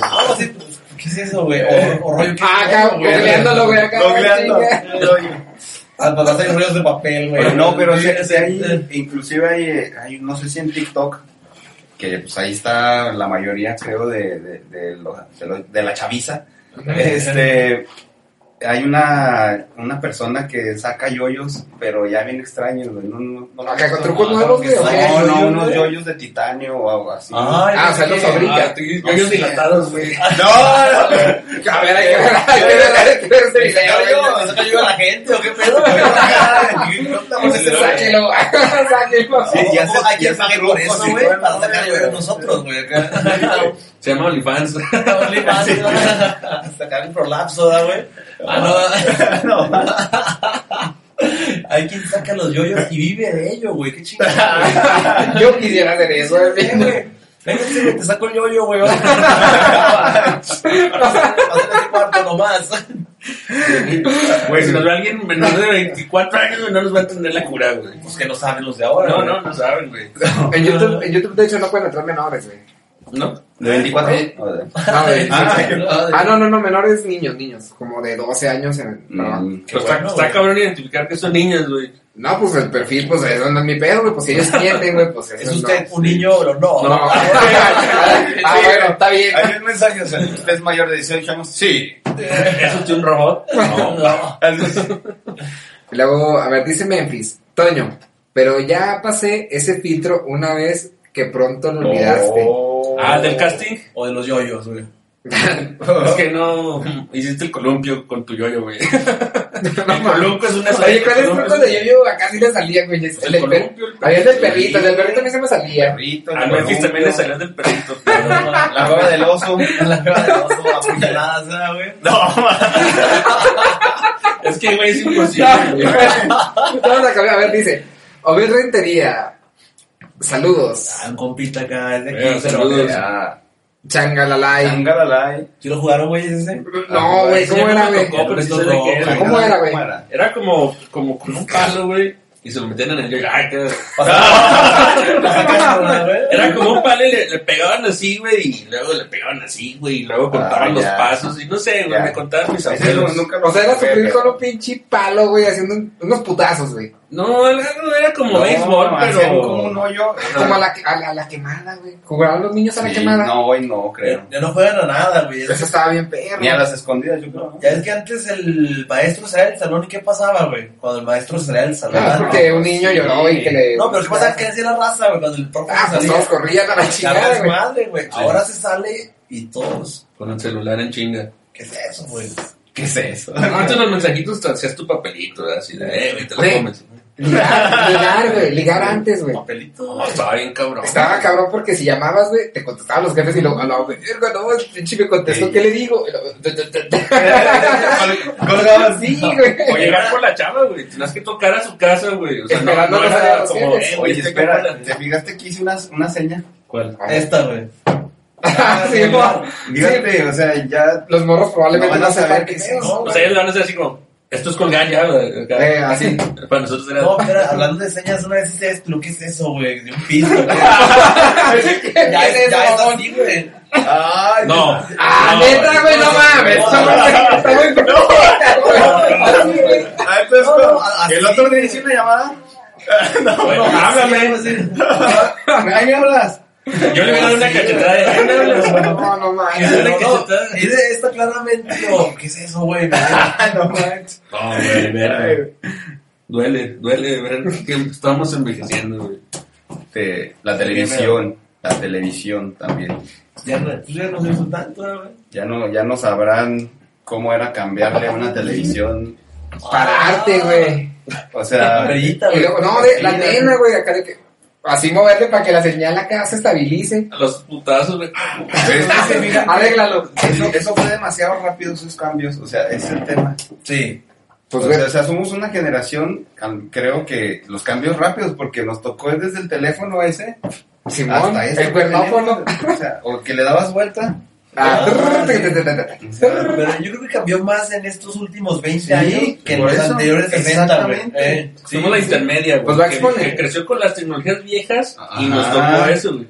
No, sí, pues, ¿Qué es eso, güey? O, o rollo que. Ah, acá, güey. googleándolo, güey. Googleando. Al hay rollos de papel, güey. No, pero sí, Sí, hay, inclusive hay, eh, hay, no sé si en TikTok, que pues ahí está la mayoría, creo, de, de, de, lo- de, lo- de la chaviza. Este, hay una, una persona que saca yoyos, pero ya bien extraños, güey. No, no, no, Acá con no, trucos no, nuevos, que güey, ¿o qué? no, no, yoyos, unos yoyos de titanio o algo así. Ay, Ah, o sea, los fabrica. Ah, yoyos dilatados, güey. (laughs) No, no, A ver, hay que ver, hay que ver, hay que ver ese video, ¿Yo, güey. yo, ¿Saca yo a la gente o qué pedo? (laughs) Sáquelo, (laughs) sáquelo. Sí, ya se- Hay que pagar por eso, güey, para sacar yo güey. de nosotros, güey. Se llama OnlyFans. OnlyFans, güey. Sacar el prolapso, ¿da, güey? Ah, (laughs) no. Hay quien saca los yoyos y vive de ello, güey. Qué chingada. (laughs) Yo quisiera hacer eso, güey. güey. güey. Güey, te saco el yoyo, güey. (laughs) Pásale cuarto nomás. Güey, si nos ve alguien menor de 24 años, no nos va a entender la cura, güey. Pues que no saben los de ahora. No, no, no saben, güey. En YouTube, en YouTube, de hecho, no pueden entrar menores, güey. ¿No? ¿De 24? Eh, (laughs) de- No, güey. Ah, Ah, no, no, no, menores niños, niños. Como de 12 años en. No, Mm, Pues está, bueno, está cabrón identificar que son niñas, güey. no, pues el perfil, pues eso no es mi pedo, güey. Pues si ellos tienen, güey, pues eso ¿Es usted no. un niño o no? No. (laughs) (laughs) ah, bueno, está bien. Hay un mensaje, o sea, ¿usted es mayor de 18 años? Sí. ¿Es usted un robot? No. Y Luego, a ver, dice Memphis, Toño, pero ya pasé ese filtro una vez que pronto lo olvidaste. Oh. Ah, del casting. O de los yoyos, güey. (laughs) Es que no (laughs) hiciste el columpio con tu yoyo, güey. (laughs) El mames. columpio es una Oye, ¿cuál es el truco de yo-yo? Acá sí le salía, güey. El El del per- columpio, el Había el del perrito, el del perrito a mí se me salía. Perrito, el A Memphis también le salió del perrito. La baba del oso. La cara de oso apuñaladas, ¿verdad, güey? Es que, güey, es imposible. güey. Vamos a cambiar, a ver, dice, Obed Rentería, saludos, Ah, un compita acá, es de Eh, aquí, saludos. Ya. Changalalay. Changalalay. ¿Sí lo jugaron, güey, ese? No, güey, ¿cómo era, güey? tocó, pero sí era. ¿Cómo era, güey? Era como, como con un palo, güey. Y se lo metían en el yoyo. Ay, qué... (laughs) Era como un palo y le, le pegaban así, güey. Y luego le pegaban así, güey. Y luego contaban Ah, los ya. pasos. Y no sé, güey, me contaban mis abuelos. O sea, era pero- con un pinche palo, güey, haciendo un- unos putazos, güey. No, el gallo era como No, béisbol, pero. como un hoyo. Como a la, a la, a la quemada, güey. Jugaban los niños a la Sí, quemada. no, hoy no, creo. Ya no juegan a nada, güey. Es- Eso estaba bien perro. Ni a las escondidas, yo creo. ¿no? Ya es que antes el maestro salía del salón y ¿qué pasaba, güey? Cuando el maestro salía del salón. Ah, porque un niño lloró y que le. No, pero ¿qué pasaba? ¿Qué hacía la raza, güey? Cuando el profe Ah, pues salía. todos corrían a la chingada, güey. madre, güey. Ahora se sale y todos. Con el celular en chinga. ¿Qué es eso, güey? ¿Qué es eso? Antes los mensajitos te hacías tu papelito, así de, eh, güey, te lo comes. Ligar, ligar, güey. Ligar antes, güey. Papelito. No, estaba bien cabrón. Estaba cabrón porque si llamabas, güey, te contestaban los jefes y luego, a la verga, no, el pinche me contestó, Sí. ¿qué le digo? Y luego, (laughs) Colgabas Sí, güey. O llegar por la chava, güey. Tenías que tocar a su casa, güey. O sea, no, Esperando no era como, eh, Oye, espera. ¿te fijaste que hice una, una seña? ¿Cuál? Esta, güey. Sí, mo- Fíjate, o sea, ya Los morros probablemente No no, van a saber sepan qué es. O sea, ellos le van a decir así como, esto es colgar ya, güey. Eh, así. Para nosotros era... No, espera, hablando de señas, una vez hice esto, ¿qué es eso, güey? De un piso, güey. ¿Qué ya es es, eso, ya es así, güey. Ay, No. Ah, No, neta, güey, no mames. no. Ah, No, no. ¿el otro día hice una llamada? Bueno, háblame. Ahí me hablas. Yo le voy a dar una cachetada de... "Ay, no, no, no". No, no mames. Dale No, no, cachetada. dice esto claramente, ¿qué es eso, güey? (laughs) no manches. No, güey, verga. Duele, duele ver que estamos envejeciendo, güey. La televisión, la televisión también. Ya no, pues ya no se tanto, güey. Ya no, ya no sabrán cómo era cambiarle una televisión. Pararte, güey. O sea, luego, no, de la antena, güey, acá de que. Así moverle para que la señal acá se estabilice. A los putazos, fija- (laughs) Arréglalo. eso, eso fue demasiado rápido esos cambios. O sea, ese es el tema. Sí. Pues, o, güey, sea, o sea, somos una generación, creo que los cambios rápidos, porque nos tocó desde el teléfono ese Simón, hasta ese el cuernófono. teléfono. O, sea, o que le dabas vuelta. Ah, Ah, Pero yo creo que cambió más en estos últimos 20 Sí, años que en los eso. anteriores 60, güey. Exactamente. Eh, sí, Somos la intermedia, güey. Pues va a que, exponer. que creció con las tecnologías viejas y nos tocó eso, güey.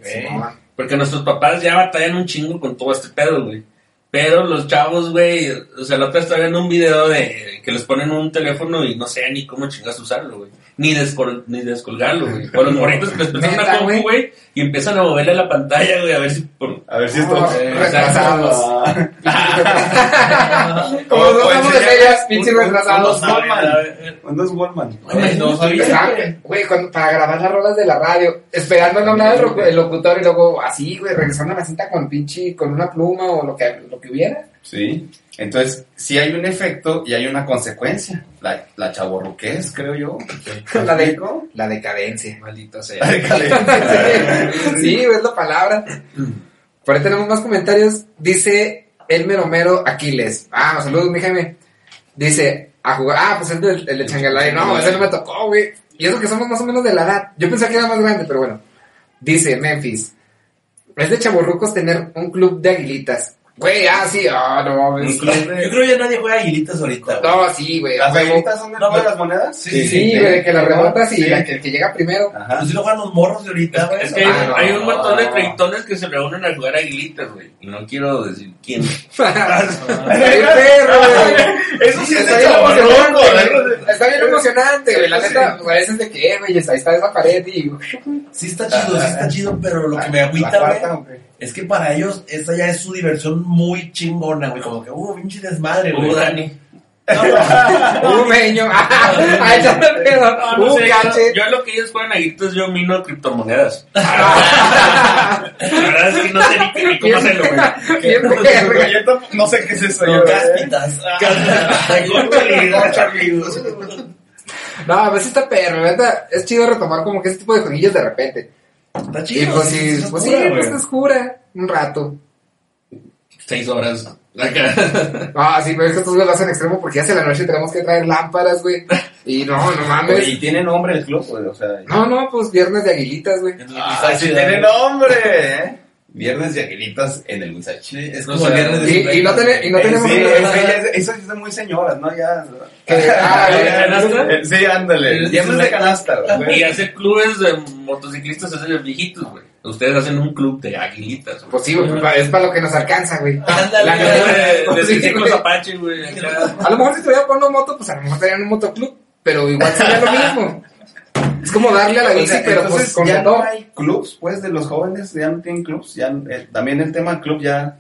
Porque nuestros papás ya batallan un chingo con todo este pedo, güey. Pero los chavos, güey, o sea, la otra vez estaba viendo un video de que les ponen un teléfono y no sé ni cómo chingas usarlo, güey. Ni, descol- ni descolgarlo, güey. (laughs) O los morritos que les prestan una compu, güey. y empiezan a moverle la pantalla, güey, a ver si... Por... A ver si esto. eh, retrasados. (laughs) Como o vamos de ellas, pinches un- retrasados. Wallman. No sabía. Güey, cuando- para grabar las rolas de la radio, esperando hablar el, ro- el locutor y luego así, güey, regresando a la cinta con pinche, con una pluma o lo que, lo que hubiera. Sí. Entonces, sí hay un efecto y hay una consecuencia. La, la chaborruquez, creo yo. La de, la decadencia. Maldita sea. (laughs) sí, es la palabra. Por ahí tenemos más comentarios. Dice Elmer Homero Aquiles. Ah, saludos, mi Jaime. Dice, a jugar. Ah, pues el de, el de Changalay. No, ese no me tocó, güey. Y eso que somos más o menos de la edad. Yo pensaba que era más grande, pero bueno. Dice Memphis. Es de chaborrucos tener un club de aguilitas. Güey, ah, sí. Ah, no, mames. Yo de... creo que ya nadie juega aguilitas ahorita, güey. No, sí, güey. a ¿Las aguilitas son de No, las monedas? Sí, Sí, güey, de que la rebotas y Sí. la que, el que llega primero. Ajá. Pues sí lo juegan los morros de ahorita, güey. Es que hay, Ah, no. hay un montón de treintones que se reúnen a jugar aguilitas, güey. Y no quiero decir quién. (laughs) (laughs) ¡Ay, perro, güey! Eso sí es Está de bien emocionante, está bien emocionante, güey. La Sí. neta, parece de que, eh, güey, ahí está esa pared y. Sí está chido, sí está chido, pero lo que me agüita, güey, cuarta, ¿o qué? Es que para ellos esa ya es su diversión muy chingona, güey. Como que, uh, pinche desmadre, güey. Uh, Dani. (laughs) No, no, Un meño. ¡Ay, pedo! No, no ¡Un sé, yo, yo lo que ellos juegan aguilitas, yo mino criptomonedas. (laughs) La verdad es que no sé ni, ni cómo hacerlo, güey. No sé qué es eso. no, yo, cáspitas. No, a veces está perro. Es chido retomar como que ese tipo de jueguillos de repente. Está Y pues sí, sí, pues sí, güey. pues te oscura. Un rato. Seis horas. Acá. (laughs) Ah, sí, pero es que estos güeyes lo hacen extremo porque hace la noche tenemos que traer lámparas, güey. Y no, no Oye, mames. y tiene nombre el club, güey, o sea... No, no, pues viernes de aguilitas, güey. Ah, sí tiene nombre, ¿eh? Viernes de aguilitas en el Musachi. Sí, es No como sé, el viernes de Y, y no, ten- y no Eh, tenemos. Sí, que- es que ya es- eso es muy señoras, ¿no? Ya... ah, (laughs) ¿De canasta? Eh, Sí, ándale. Viernes de canasta, Y güey. hacer clubes de motociclistas es de los viejitos, güey. Ustedes hacen un club de aguilitas. Pues sí, güey, es para lo que nos alcanza, güey. Ándale, De, güey. (laughs) Apache, güey. A lo mejor si estuviera con una moto, pues a lo mejor estarían un motoclub, pero igual sería lo mismo. Como darle a la O bici, sea, pero pues entonces con ya no hay clubs, pues, de los jóvenes, ya no tienen clubs, ya, eh, también el tema club ya,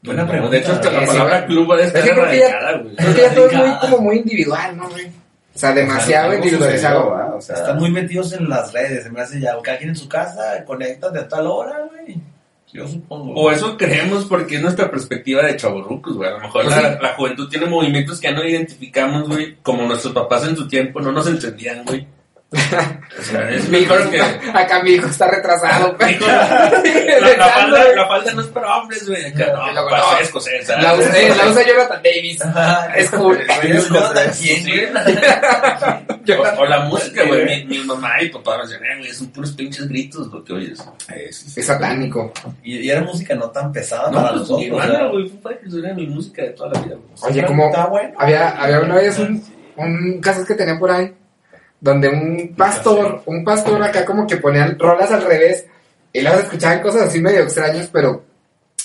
Buena No, pregunta. de hecho, hasta la palabra sí. club va a estar Es que creo que ya- erradicada, güey. Creo que ya todo es muy, como muy individual, ¿no, güey? O sea, demasiado individualizado. sucedió, ¿verdad? O sea, Están muy metidos en las redes, se me hace ya. Cada quien en su casa, conectan de tal hora, güey. Yo supongo. O eso creemos porque es nuestra perspectiva de chavorrucos, güey. A lo mejor Pues la, la juventud tiene movimientos que ya no identificamos, güey. Como nuestros papás en su tiempo no nos entendían, güey. O (laughs) sea, es Mi hijo, que... acá mi hijo está retrasado. (laughs) Hijo, la, la (laughs) falda, la falda no es para hombres, güey. Acá no, luego, para no. ser. La usa, la usa Jonathan Davis. Ajá, Es cool. Jonathan quién. O, o la música, güey. Mi, mi mamá y papá me decían, eh, güey, son puros pinches gritos lo que oyes. eh, sí, sí. Es satánico. Y, y era música no tan pesada No, para pues nosotros. mi hermana, güey, fue para mi música de toda la vida. Oye, como había, había una vez un, un caso que tenía por ahí, donde un pastor, un pastor acá como que ponían rolas al revés, y luego escuchaban cosas así medio extrañas, pero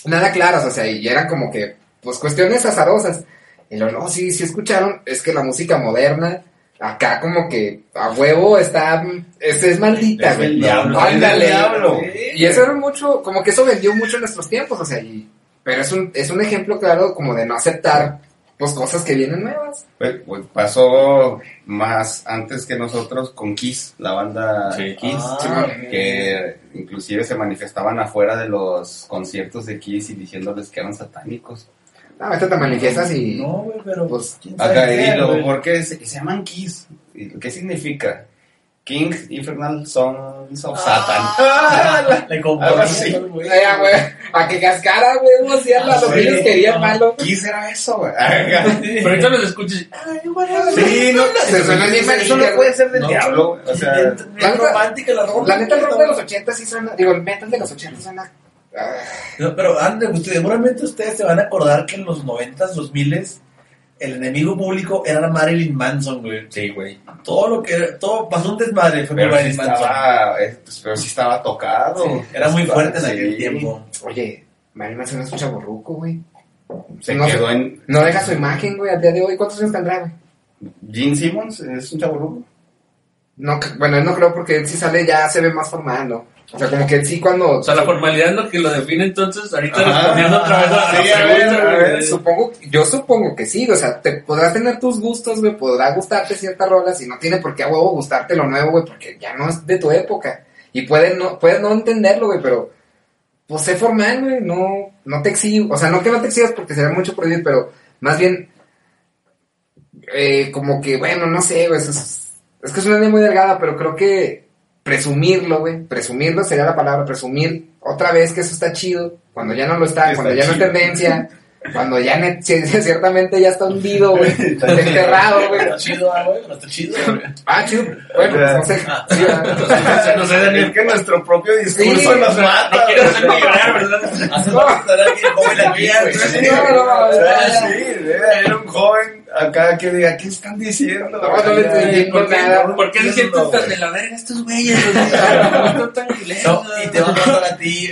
nada claras, o sea, y eran como que, pues cuestiones azarosas. Y luego, no, sí, sí escucharon, es que la música moderna, acá como que a huevo está, es, es maldita, Es el diablo. Ándale. Es el diablo. Y eso era mucho, como que eso vendió mucho en nuestros tiempos, o sea, y, pero es un, es un ejemplo claro como de no aceptar, pues, cosas que vienen nuevas. Pues, pues, pasó más antes que nosotros con Kiss, la banda Sí. Kiss, Ah, que inclusive se manifestaban afuera de los conciertos de Kiss y diciéndoles que eran satánicos. No, ahorita te manifiestas y, No, güey, pero Pues, ¿quién sabe Acá, qué, y? ¿por qué se, se llaman Kiss? ¿Y ¿Qué significa? Kings Infernal Sons of Satan. Ah, (laughs) Le Algo componían, así. ah, a que cascara, güey, no hacían Ah, los sí. niños querían Ah. malo. Kiss era eso, güey. (laughs) Pero ahorita los escuchas y, ay, güey, Sí, no, Se suena bien eso no puede ser del diablo. O sea, bien romántica la ropa. La neta, el rock de los 80 sí suena, digo, el metal de los 80 suena... ah, No, pero antes, ustedes, seguramente ustedes se van a acordar que en los 90s, 2000s, el enemigo público era Marilyn Manson, güey. Sí, güey. Todo lo que era, todo pasó un desmadre fue pero sí Marilyn Manson. estaba, eh, pues, pero sí estaba tocado. Sí, era muy fuerte en Sí. aquel tiempo. Oye, Marilyn Manson es un chaborruco, güey. Se No, quedó en. No deja su imagen, güey, al día de hoy. ¿Cuántos años tendrá, güey? Gene Simmons es un chaburruco. No, bueno, él no creo porque él sí sale, ya se ve más formal, ¿no? O sea, como que sí cuando... O sea, la formalidad es lo que lo define entonces. Ahorita Ajá. respondiendo otra vez a la Sí, a ver, pregunta, a güey. ver, Supongo, yo supongo que sí, o sea, te podrás tener tus gustos, güey, podrá gustarte ciertas rolas y no tiene por qué a huevo gustarte lo nuevo, güey, porque ya no es de tu época. Y puedes no, puedes no entenderlo, güey, pero pues sé formal, güey, no, no te exijo, o sea, no que no te exijas porque sería mucho prohibir, pero más bien, eh, como que, bueno, no sé, güey, es, es que es una línea muy delgada, pero creo que presumirlo, güey, presumirlo sería la palabra, presumir otra vez que eso está chido, cuando ya no lo está, cuando ya no es tendencia, cuando ya (laughs) ciertamente ya está hundido, güey, (laughs) enterrado, güey. Está chido, ah, güey, pero está chido, güey. Ah, chido, bueno, pues no sé. Sí, ¿verdad? (laughs) No sé, Daniel. Es que nuestro propio discurso Sí, nos No mata. quiero ser millonario, ¿verdad? Hace falta estar alguien joven aquí, güey. Sí, No, no, no, no, sí, haber un joven acá que diga, ¿qué están diciendo? No, no le estoy diciendo ¿Por qué, nada. ¿Por qué No, tan güey. de la verga estos güeyes? No están No, y te van a a ti.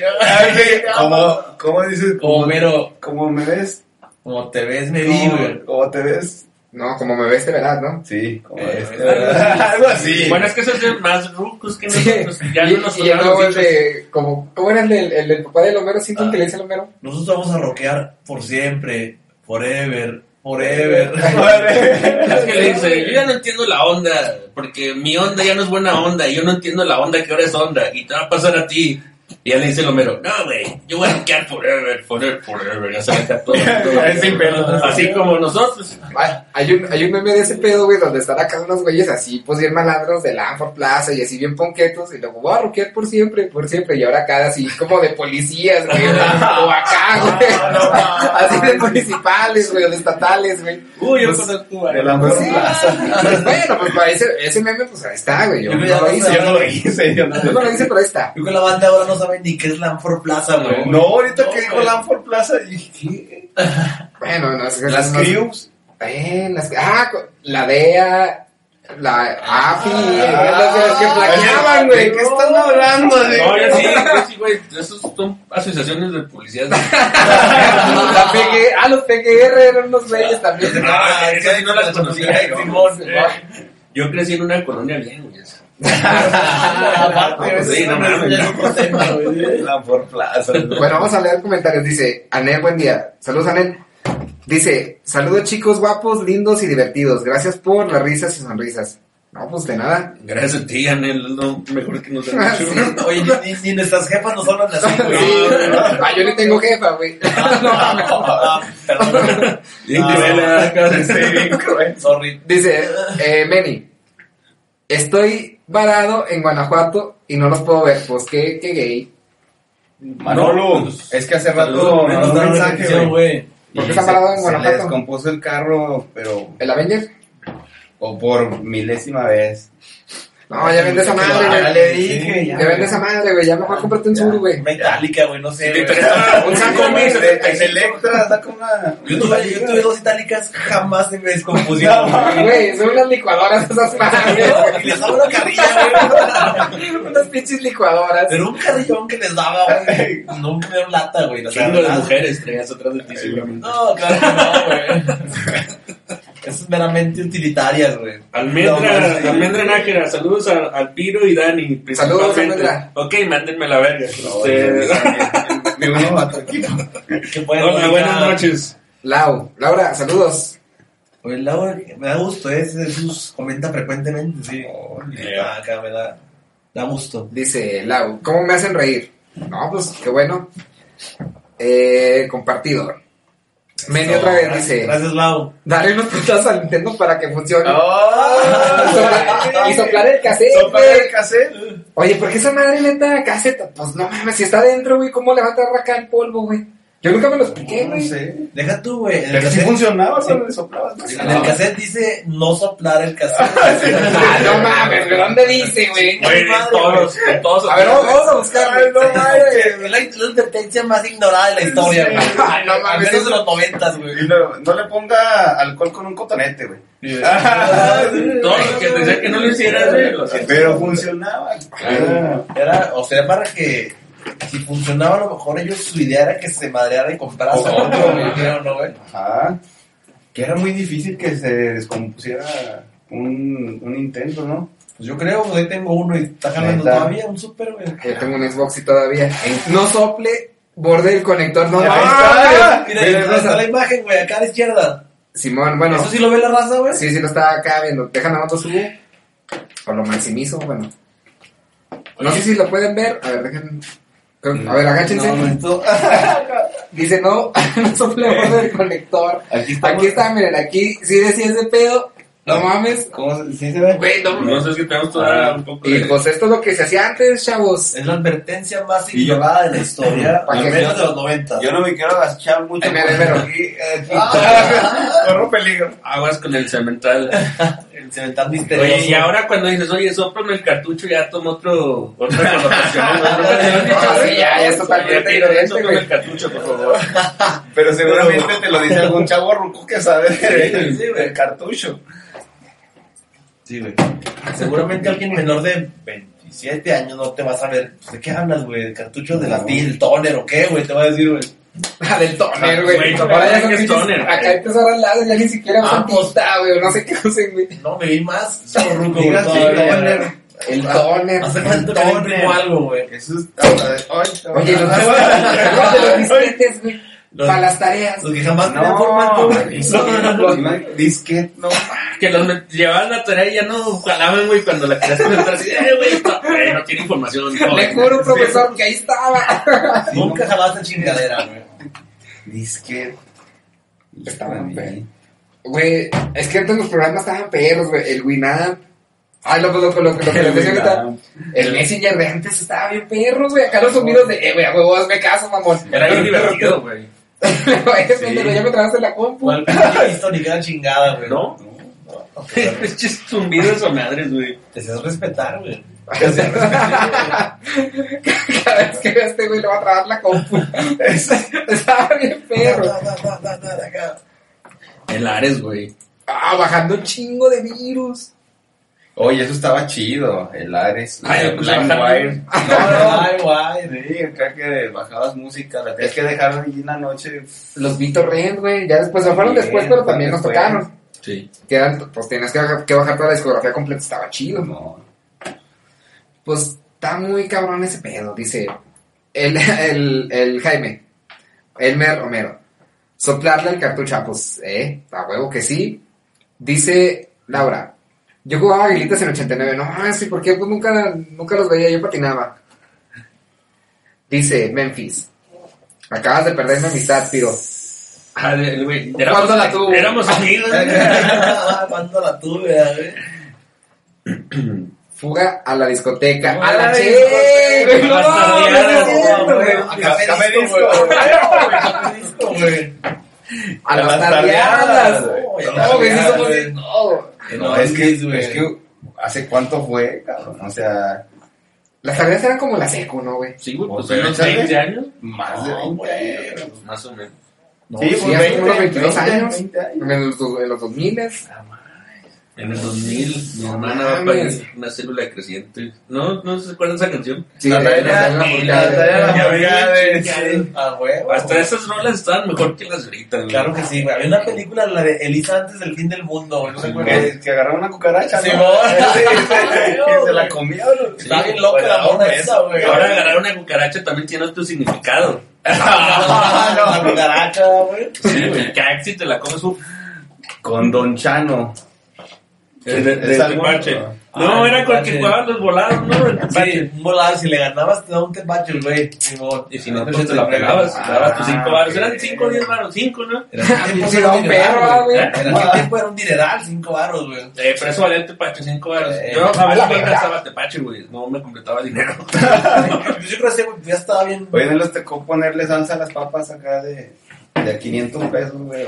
Como, ¿Cómo dices? Como mero, Como me ves, como te ves, me vi, güey. como, te ves. No, como me ves, te verás, ¿no? Sí, como Eh, este. Algo así. Bueno, es que esos de más rucos que Sí. nosotros. Ya no nos y el de, como, ¿cómo era el del, el del papá del Homero Simpson Ah. que le dice al Homero? Nosotros vamos a rockear por siempre, forever, (laughs) forever. Es que le dice, yo ya no entiendo la onda, porque mi onda ya no es buena onda, y yo no entiendo la onda que ahora es onda, y te va a pasar a ti. Y ya le dice el Homero, no, güey, yo voy a rockear forever, forever, forever, ya se deja todo. todo. Sin pelos. Así como nosotros. Ay, Hay un, hay un meme de ese pedo, güey, donde están acá unos güeyes así, pues bien malandros de Lanford Plaza y así bien ponquetos, y luego voy a rockear por siempre, por siempre, y ahora acá así como de policías, güey, (laughs) o acá, güey, así de municipales, güey, o de estatales, güey. Uy, yo Pues, conozco a de la mejor sí. plaza. Pues bueno, pues para ese, ese meme, pues ahí está, güey, yo Yo no lo hice. Yo no lo hice, yo no yo no lo hice, pero ahí está. Yo que la banda ahora no sabe ni qué es Lanford Plaza, güey. No, ahorita No, que dijo. Lanford Plaza, dije, ¿qué? (laughs) Bueno, no sé. Las no- Crews. Eh, las, ah, la DEA, la AFI, las, las que plaqueaban, güey. ¿De qué están hablando? No, yo sí, yo sí, güey, esos son asociaciones de policías. (laughs) La PG, ah, los PGR eran unos güeyes también. Ah, esas sí no las conocía. Yo crecí en una colonia bien, güey. Esa. Aparte, pues sí, eso no es mames. ya otro tema, güey. La por plaza. Bueno, vamos a leer comentarios. Dice, Anel, buen día. Saludos, Anel. Dice, saludos chicos guapos, lindos y divertidos. Gracias por las risas y sonrisas. No, pues de nada. Gracias a ti, Anel, es lo mejor que nos Ah, han hecho. sí. Oye, ni, ni nuestras jefas nos hablan así, güey. Sí. Ah, yo ni tengo jefa, güey. Ah, perdón. Bien Ah, cruel, acá. Sí, Sorry. Dice, eh, Meni, estoy varado en Guanajuato y no los puedo ver. Pues qué, qué gay. Manolo, es que hace rato me mandó un mensaje, güey. ¿Por qué está parado en Guanajuato? Se le descompuso el carro, pero ¿El Avenger? o por milésima vez. No, ya vende esa madre, Ya güey. le dije, ya. Ya vende esa madre, güey. Ya mejor cómprate un sur, güey. Metálica, güey, no sé. Sí, güey. pero (laughs) está- Un saco, En Electra saca una. Yo tuve, dos itálicas, jamás se me descompusieron. güey. Güey, son unas licuadoras esas madres. (laughs) Y les daba una carrilla, güey. Unas pinches licuadoras. Pero un carrillón que les daba, güey. No me dieron lata, güey. las de verdad. mujeres traías atrás de ti, seguramente. No, claro que no, güey. (laughs) Es meramente utilitarias, güey. Almendra, No, sí. Almendra Nájera, saludos a, al Piro y Dani. Saludos. Almendra. Ok, mándenme la verga. No, Este, (laughs) Me uno a Hola, buenas noches. Lau, Laura, saludos. Oye, Laura, me da gusto, ¿eh? Jesús comenta frecuentemente, sí. Ole. Ah, acá me da, da gusto. Dice Lau, ¿cómo me hacen reír? No, pues qué bueno. Eh, compartido. Meni otra vez dice, Gracias, Lau. dale unos putas al Nintendo para que funcione. Y soplar- cassette, el cassette. Oye, ¿por qué esa madre neta cassette? Pues no mames, si está adentro, güey, ¿cómo le va a traer acá el polvo, güey? Yo nunca me lo expliqué, No güey. sé. Deja tú, güey. En el Pero sí cassette, funcionaba cuando le soplabas. ¿no? en el cassette dice no soplar el cassette. (laughs) Ah, no mames, ¿de dónde dice, güey? Todos, todos. A ver, vamos, vamos a buscar. Ay, no mames. (laughs) Es la, advertencia más ignorada de la historia, güey. (laughs) Ay, no Al mames. menos de los noventas, güey. Y no, no le ponga alcohol con un cotonete, güey. Todos los que decían que no lo hicieran, güey. Pero funcionaba. Era, o sea, para que si funcionaba a lo mejor ellos su idea era que se madreara y comprara Oh. otro, ¿no, güey? Ajá. Que era muy difícil que se descompusiera un, un Nintendo, ¿no? Pues yo creo, pues ahí tengo uno y está Neta. todavía, un super, güey. Yo tengo un Xbox y todavía. No sople, borde el conector, no Ahí está. Mira, ahí está la imagen, güey, acá a la izquierda. Simón, bueno. ¿Eso sí lo ve la raza, güey? Sí, sí lo estaba acá viendo. Déjame otro subo. O lo maximizo, bueno. No sé si lo pueden ver. A ver, dejen. A ver, agáchense. No, (laughs) Dice, no, (laughs) no sople borde del conector. Aquí está. Aquí está, miren, aquí sí decía ese pedo. No mames. ¿Cómo se, sí se ve? Güey, no No sé si tenemos todavía un poco Y de... pues esto es lo que se hacía antes, chavos. Es la advertencia más ignorada de la historia, (laughs) ¿Para menos de los 90. Yo no me quiero agachar mucho. Ay, mira. porque (laughs) aquí, Ah. aquí corro peligro. Aguas con el cemental. (laughs) El cemental misterioso. Oye, y ahora cuando dices, oye, soplame el cartucho, ya toma otro, otra connotación. ¿no? Ah, sí, ya, ya es totalmente diferente, el cartucho, por favor. Pero seguramente te lo dice algún chavo ruco que sabe del cartucho. Sí, güey. Seguramente alguien menor de 27 años no te va a saber. ¿De qué hablas, güey? ¿De cartuchos de la del toner o qué, güey? Te va a decir, güey. Ah, del toner, güey. Acá empezó a lado, ya ni siquiera Ah, usan pues. güey. No sé qué usen, güey. No, me vi más chorruco, güey. Diga sí, todavía, toner. güey. El toner. Hace falta imprimo algo, güey. Eso es. Oye, los (laughs) disquetes, güey. Los- Para las tareas. Los que jamás tenían No, formato, sí, disquete, no. Que los llevaban la tarea y ya no jalaban, güey, cuando la querías conectar así, eh, güey, eh, no tiene información. no, Le juro, profesor, que ahí estaba. Nunca jalaste chingadera, güey. Disquete. Estaban feos. Güey, es que antes los programas estaban perros, güey. El Winamp. Ay, lo, lo, lo, lo, lo que les decía ahorita. El Messenger de antes estaba bien perros, güey. Acá los sonidos de, eh, güey, a huevo, hazme caso, mamón. Era bien divertido, güey. Pendejo, ya me trabaste la compu. ¿Cuál histórica chingada, güey? ¿No? No. Pinches zumbidos o madres, güey. Te haces respetar, güey. Cada vez que vea a este güey le va a trabar la compu. Estaba bien perro. El Ares, güey. Ah, bajando un chingo de virus. Oye, eso estaba chido. El Ares. Ay, pues, LimeWire. Ay, guay. Sí, acá que bajabas música, la tenías que dejar allí en la noche. Los BitTorrent, güey. Ya después, se fueron después, pero también nos tocaron. Sí. Que eran, pues tienes que, que bajar toda la discografía completa. Estaba chido. No. Pues está muy cabrón ese pedo, dice el, el, el Jaime, Elmer Romero. Soplarle el cartucho, ah, pues, eh, a huevo que sí. Dice Laura, yo jugaba aguilitas en 89, no, ah, sí, ¿por qué? Pues nunca, nunca los veía, yo patinaba. Dice Memphis, acabas de perder mi amistad, Piro. Ah, ¿Cuándo la tuvo? éramos amigos, güey. ¿Cuánto la tuve? Fuga a la discoteca. ¡A la a la che! discoteca. A A las tardeadas. No, güey, somos de todo. No, es que, es que, ¿hace cuánto fue, cabrón? O sea, Las tardeadas eran como la seco, ¿no, güey? Sí, güey, pues unos échale. 20 años, más de No, 20 güey. años. más o menos. No, Sí, Sí, pues hace unos 20, 22 años. 20 años. En los, en los 2000 En el 2000, mi hermana va a parir una célula creciente. ¿No? ¿No se acuerdan de esa canción? Sí, Natalia, de- Natalia Lafourcade. Natalia Ya Lafourcade, ven, sí. A huevo. Hasta esas rolas estaban mejor que las de ahorita, güey. Claro que sí, güey. Había una película, la de Elisa antes del fin del mundo, güey. ¿No se acuerdan? Que, agarraba una cucaracha, (laughs) Sí, que (laughs) se la comía. Está bien loca la mona esa, güey. Ahora agarrar una cucaracha también tiene otro significado. (laughs) No, la cucaracha, güey. Sí, güey. Que si te la comes un... Con Don Chano. De, de, de ¿Es algo? tepache. Ah, No, era con el que jugaban los volados, ¿no? El Sí, tepache. un volado, si le ganabas te da un tepache, güey. Y si no, pues te la pelabas. Te dabas tus 5 baros. Eran 5 o 10 baros, 5, ¿no? Era Sí, un perro, güey. En aquel tiempo era un dineral, cinco baros, güey. Eh, pero eso valía el tepache, 5 baros. Eh, Yo a a veces no verga. alcanzaba tepache, güey. No me completaba dinero. (laughs) Yo creo que ese, güey, ya estaba bien. Oye, ¿no les tocó ponerle salsa a las papas acá de, de a 500 pesos, güey?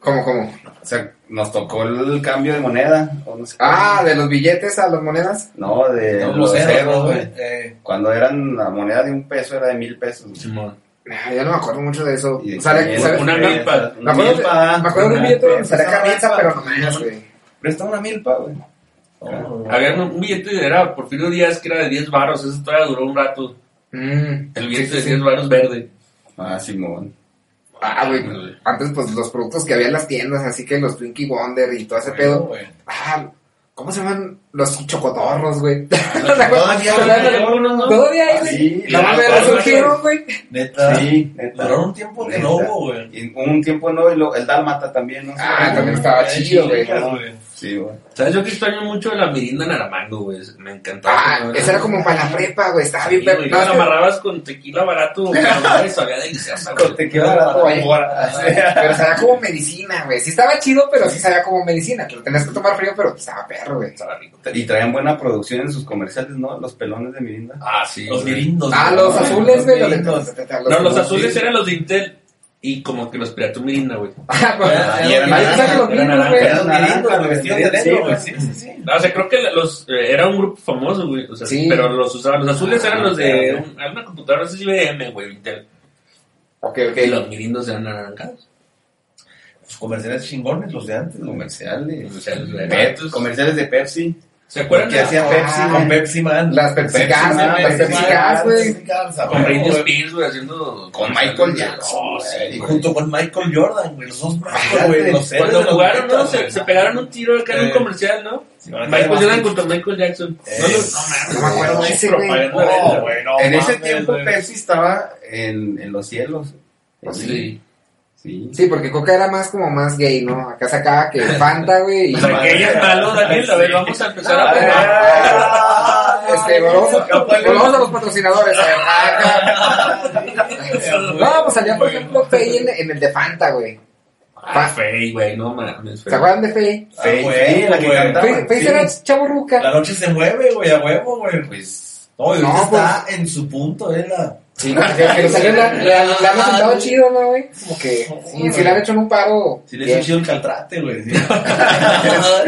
¿Cómo, cómo? o sea, nos tocó el cambio de moneda. O no sé Ah, de los billetes a las monedas. No, de No, los cero, ceros, güey. güey. Eh, Cuando eran la moneda de un peso era de mil pesos. Simón. Ah, yo no me acuerdo mucho de eso. De O sea, de- 500 ¿sabes? Una milpa. Me acuerdo, milpa. me acuerdo de un Una billete donde salía camisa, pero no más, güey. Presta una milpa, güey. no, Había un, un billete de era Porfirio Díaz que era de 10 baros. Eso todavía duró un rato. Mm, El billete sí, de sí, 10 sí. baros verde. Ah, Simón. Ah, güey. Antes, pues, los productos que había en las tiendas, así que los Twinkie Wonder y todo ese pedo. Ah, ¿cómo se llaman? Los chocotorros, güey. (laughs) Todavía, hay, Ah, güey. sí, No mames, claro, resurgieron, güey. Neta. Sí, neta. Duraron un tiempo que no hubo, güey. Y un tiempo no, y lo- el Dálmata también, ¿no? Ah, también estaba chido, güey. Sí, güey. ¿Sabes? Yo que extraño mucho la mirinda Naramango, güey. Me encantaba. Ah, esa era como para la prepa, güey. Estaba bien Sí, perro. No, la amarrabas con tequila barato, güey, (laughs) y sabía deliciosa, güey. Con tequila barato. (laughs) Pero sabía como medicina, güey. Sí estaba chido, pero sí sabía como medicina. Que lo tenías que tomar frío, pero estaba perro, güey. Estaba rico. Y traían buena producción en sus comerciales, ¿no? Los pelones de Mirinda. Ah, sí. Los mirindos. Ah, los azules, güey. No, los azules eran los de Intel y como que los pirató Mirinda, güey. No, o sea, creo que los eh, era un grupo famoso, güey. O sea, Sí. pero los usaban. Los azules eran los de un- una computadora, no sé si IBM, güey, Intel. Ok, ok. Y los mirindos eran naranjados. Los comerciales chingones, los de antes. Comerciales. Comerciales de Pep- Betos. comerciales de Pepsi. ¿Se acuerdan Que de hacía Ah, Pepsi Con Pepsi Man. Las Pepsi Pepsi Gas, Man, las Pepsi Pepsi Gas, güey. Con Britney. Spears, güey, haciendo. Con Michael Jackson. Y junto con Michael Jordan, güey. Los dos Fíjate, güey. Los Cuando jugaron, ¿no? Se, pegaron un tiro acá en un comercial, ¿no? Michael Jordan contra Michael Jackson. No, me acuerdo de ese, güey. en ese tiempo. Pepsi estaba en, en los cielos. Sí. Sí. Sí, porque Coca era más como más gay, ¿no? Acá sacaba que (laughs) Fanta, güey. y- O sea, que ella es malo, Daniel. A ver, vamos a empezar a. Ah, (laughs) Este, volvamos a, volvamos a los patrocinadores. a ver. (laughs) No, pues salía, por ejemplo, Fey en, en el de Fanta, güey. Ah, Fey, güey, no mames. ¿Se acuerdan de Fey? Fey, Ah, güey, Fey, la que cantaba. Fey, era chaburruca. La noche se mueve, güey, a huevo, güey. Pues, No, pues- está en su punto, eh, la... Sí, no, que, que le salió la, han sentado chido, ¿no, güey? Como que, sí, sí le han hecho en un paro. Sí le hizo chido el caltrate, güey. (laughs) sí.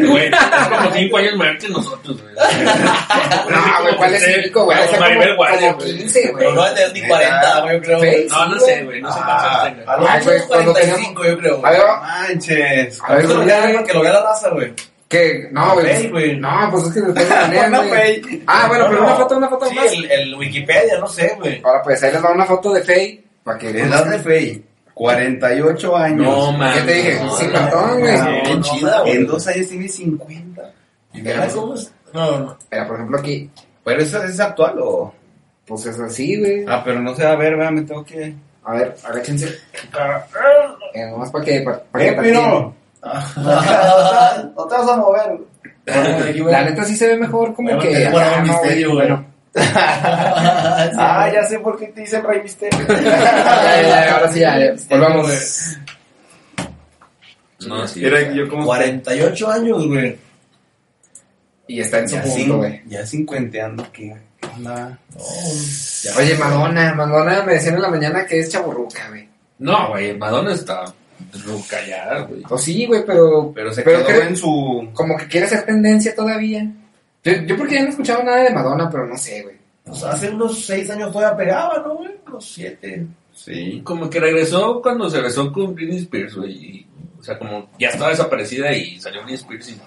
Güey, es como cinco años mayor que nosotros, güey. No, güey, ¿cuál es cinco, güey? Como, como güey. 15, Pero güey. no va a tener ni 40, güey, yo creo. No, no sé, güey. No sé cuántos Ah, años tenga. a lo Ay, mucho güey, cuando 45, yo creo. A ver, manches. a ver, que lo vea la raza, güey. Que, no, güey. Fey, güey. No, pues es que después de poner, Pon a güey. Ah, bueno, pero No, una no. foto, una foto Sí, más. el, el Wikipedia, no sé, güey. Ahora, pues ahí les va una foto de Fey. Para que Edad de Fey, 48 años. No, mames. ¿Qué te dije? No, Sí, no, cartón, güey. Bien no, chida, güey. En dos años tiene 50. ¿Y verás cómo es? No, no. Mira, por ejemplo, aquí. ¿Pero eso es actual o...? Pues es así, güey. Ah, pero no se va a ver, ¿verdad? Me tengo que... A ver, agáchense. Eh, nomás para que. Pa, pa que ¡Eh, Pino! No te vas a mover. La neta sí se ve mejor, como Bueno, que. acá, un misterio, güey. Bueno, (laughs) Ah, ya sé por qué te dicen Rey Misterio. (laughs) ya, ya, ya, ahora sí, ya. ya. Volvamos. No, sí. Era yo como... 48 años, güey. Y está en su Ya, punto, güey. ya cincuenteando, ¿qué qué onda? Oye, Madonna, Madonna me decían en la mañana que es chaburruca, güey. No, güey, Madonna está ruca ya, güey. Pues sí, güey, pero. Pero se Pero quedó en su... Como que quiere ser tendencia todavía. Yo, yo porque ya no escuchaba nada de Madonna, pero no sé, güey. Pues hace unos 6 años todavía pegaba, ¿no, güey? Unos 7. Sí. Como que regresó cuando se besó con Britney Spears, güey. O sea, como ya estaba desaparecida y salió Britney Spears y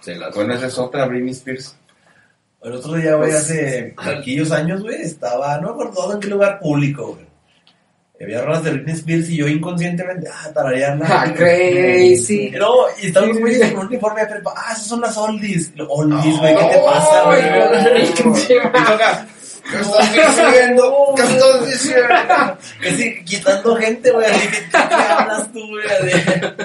se la... Bueno, esa es otra, Britney Spears. El otro día, güey, Pues- hace aquellos años, güey, estaba, no me acuerdo en qué lugar público, güey. Había rolas de Britney Spears y yo inconscientemente, ah, tararearla. (laughs) Ah, crazy. No, y estaban Sí, con sí. un uniforme de prepa. Ah, esas son las oldies. Oldies, güey, ¿qué te pasa, güey? ¿Qué estás diciendo? ¿Qué estás diciendo? Casi quitando gente, güey. Que, ¿qué hablas tú, güey?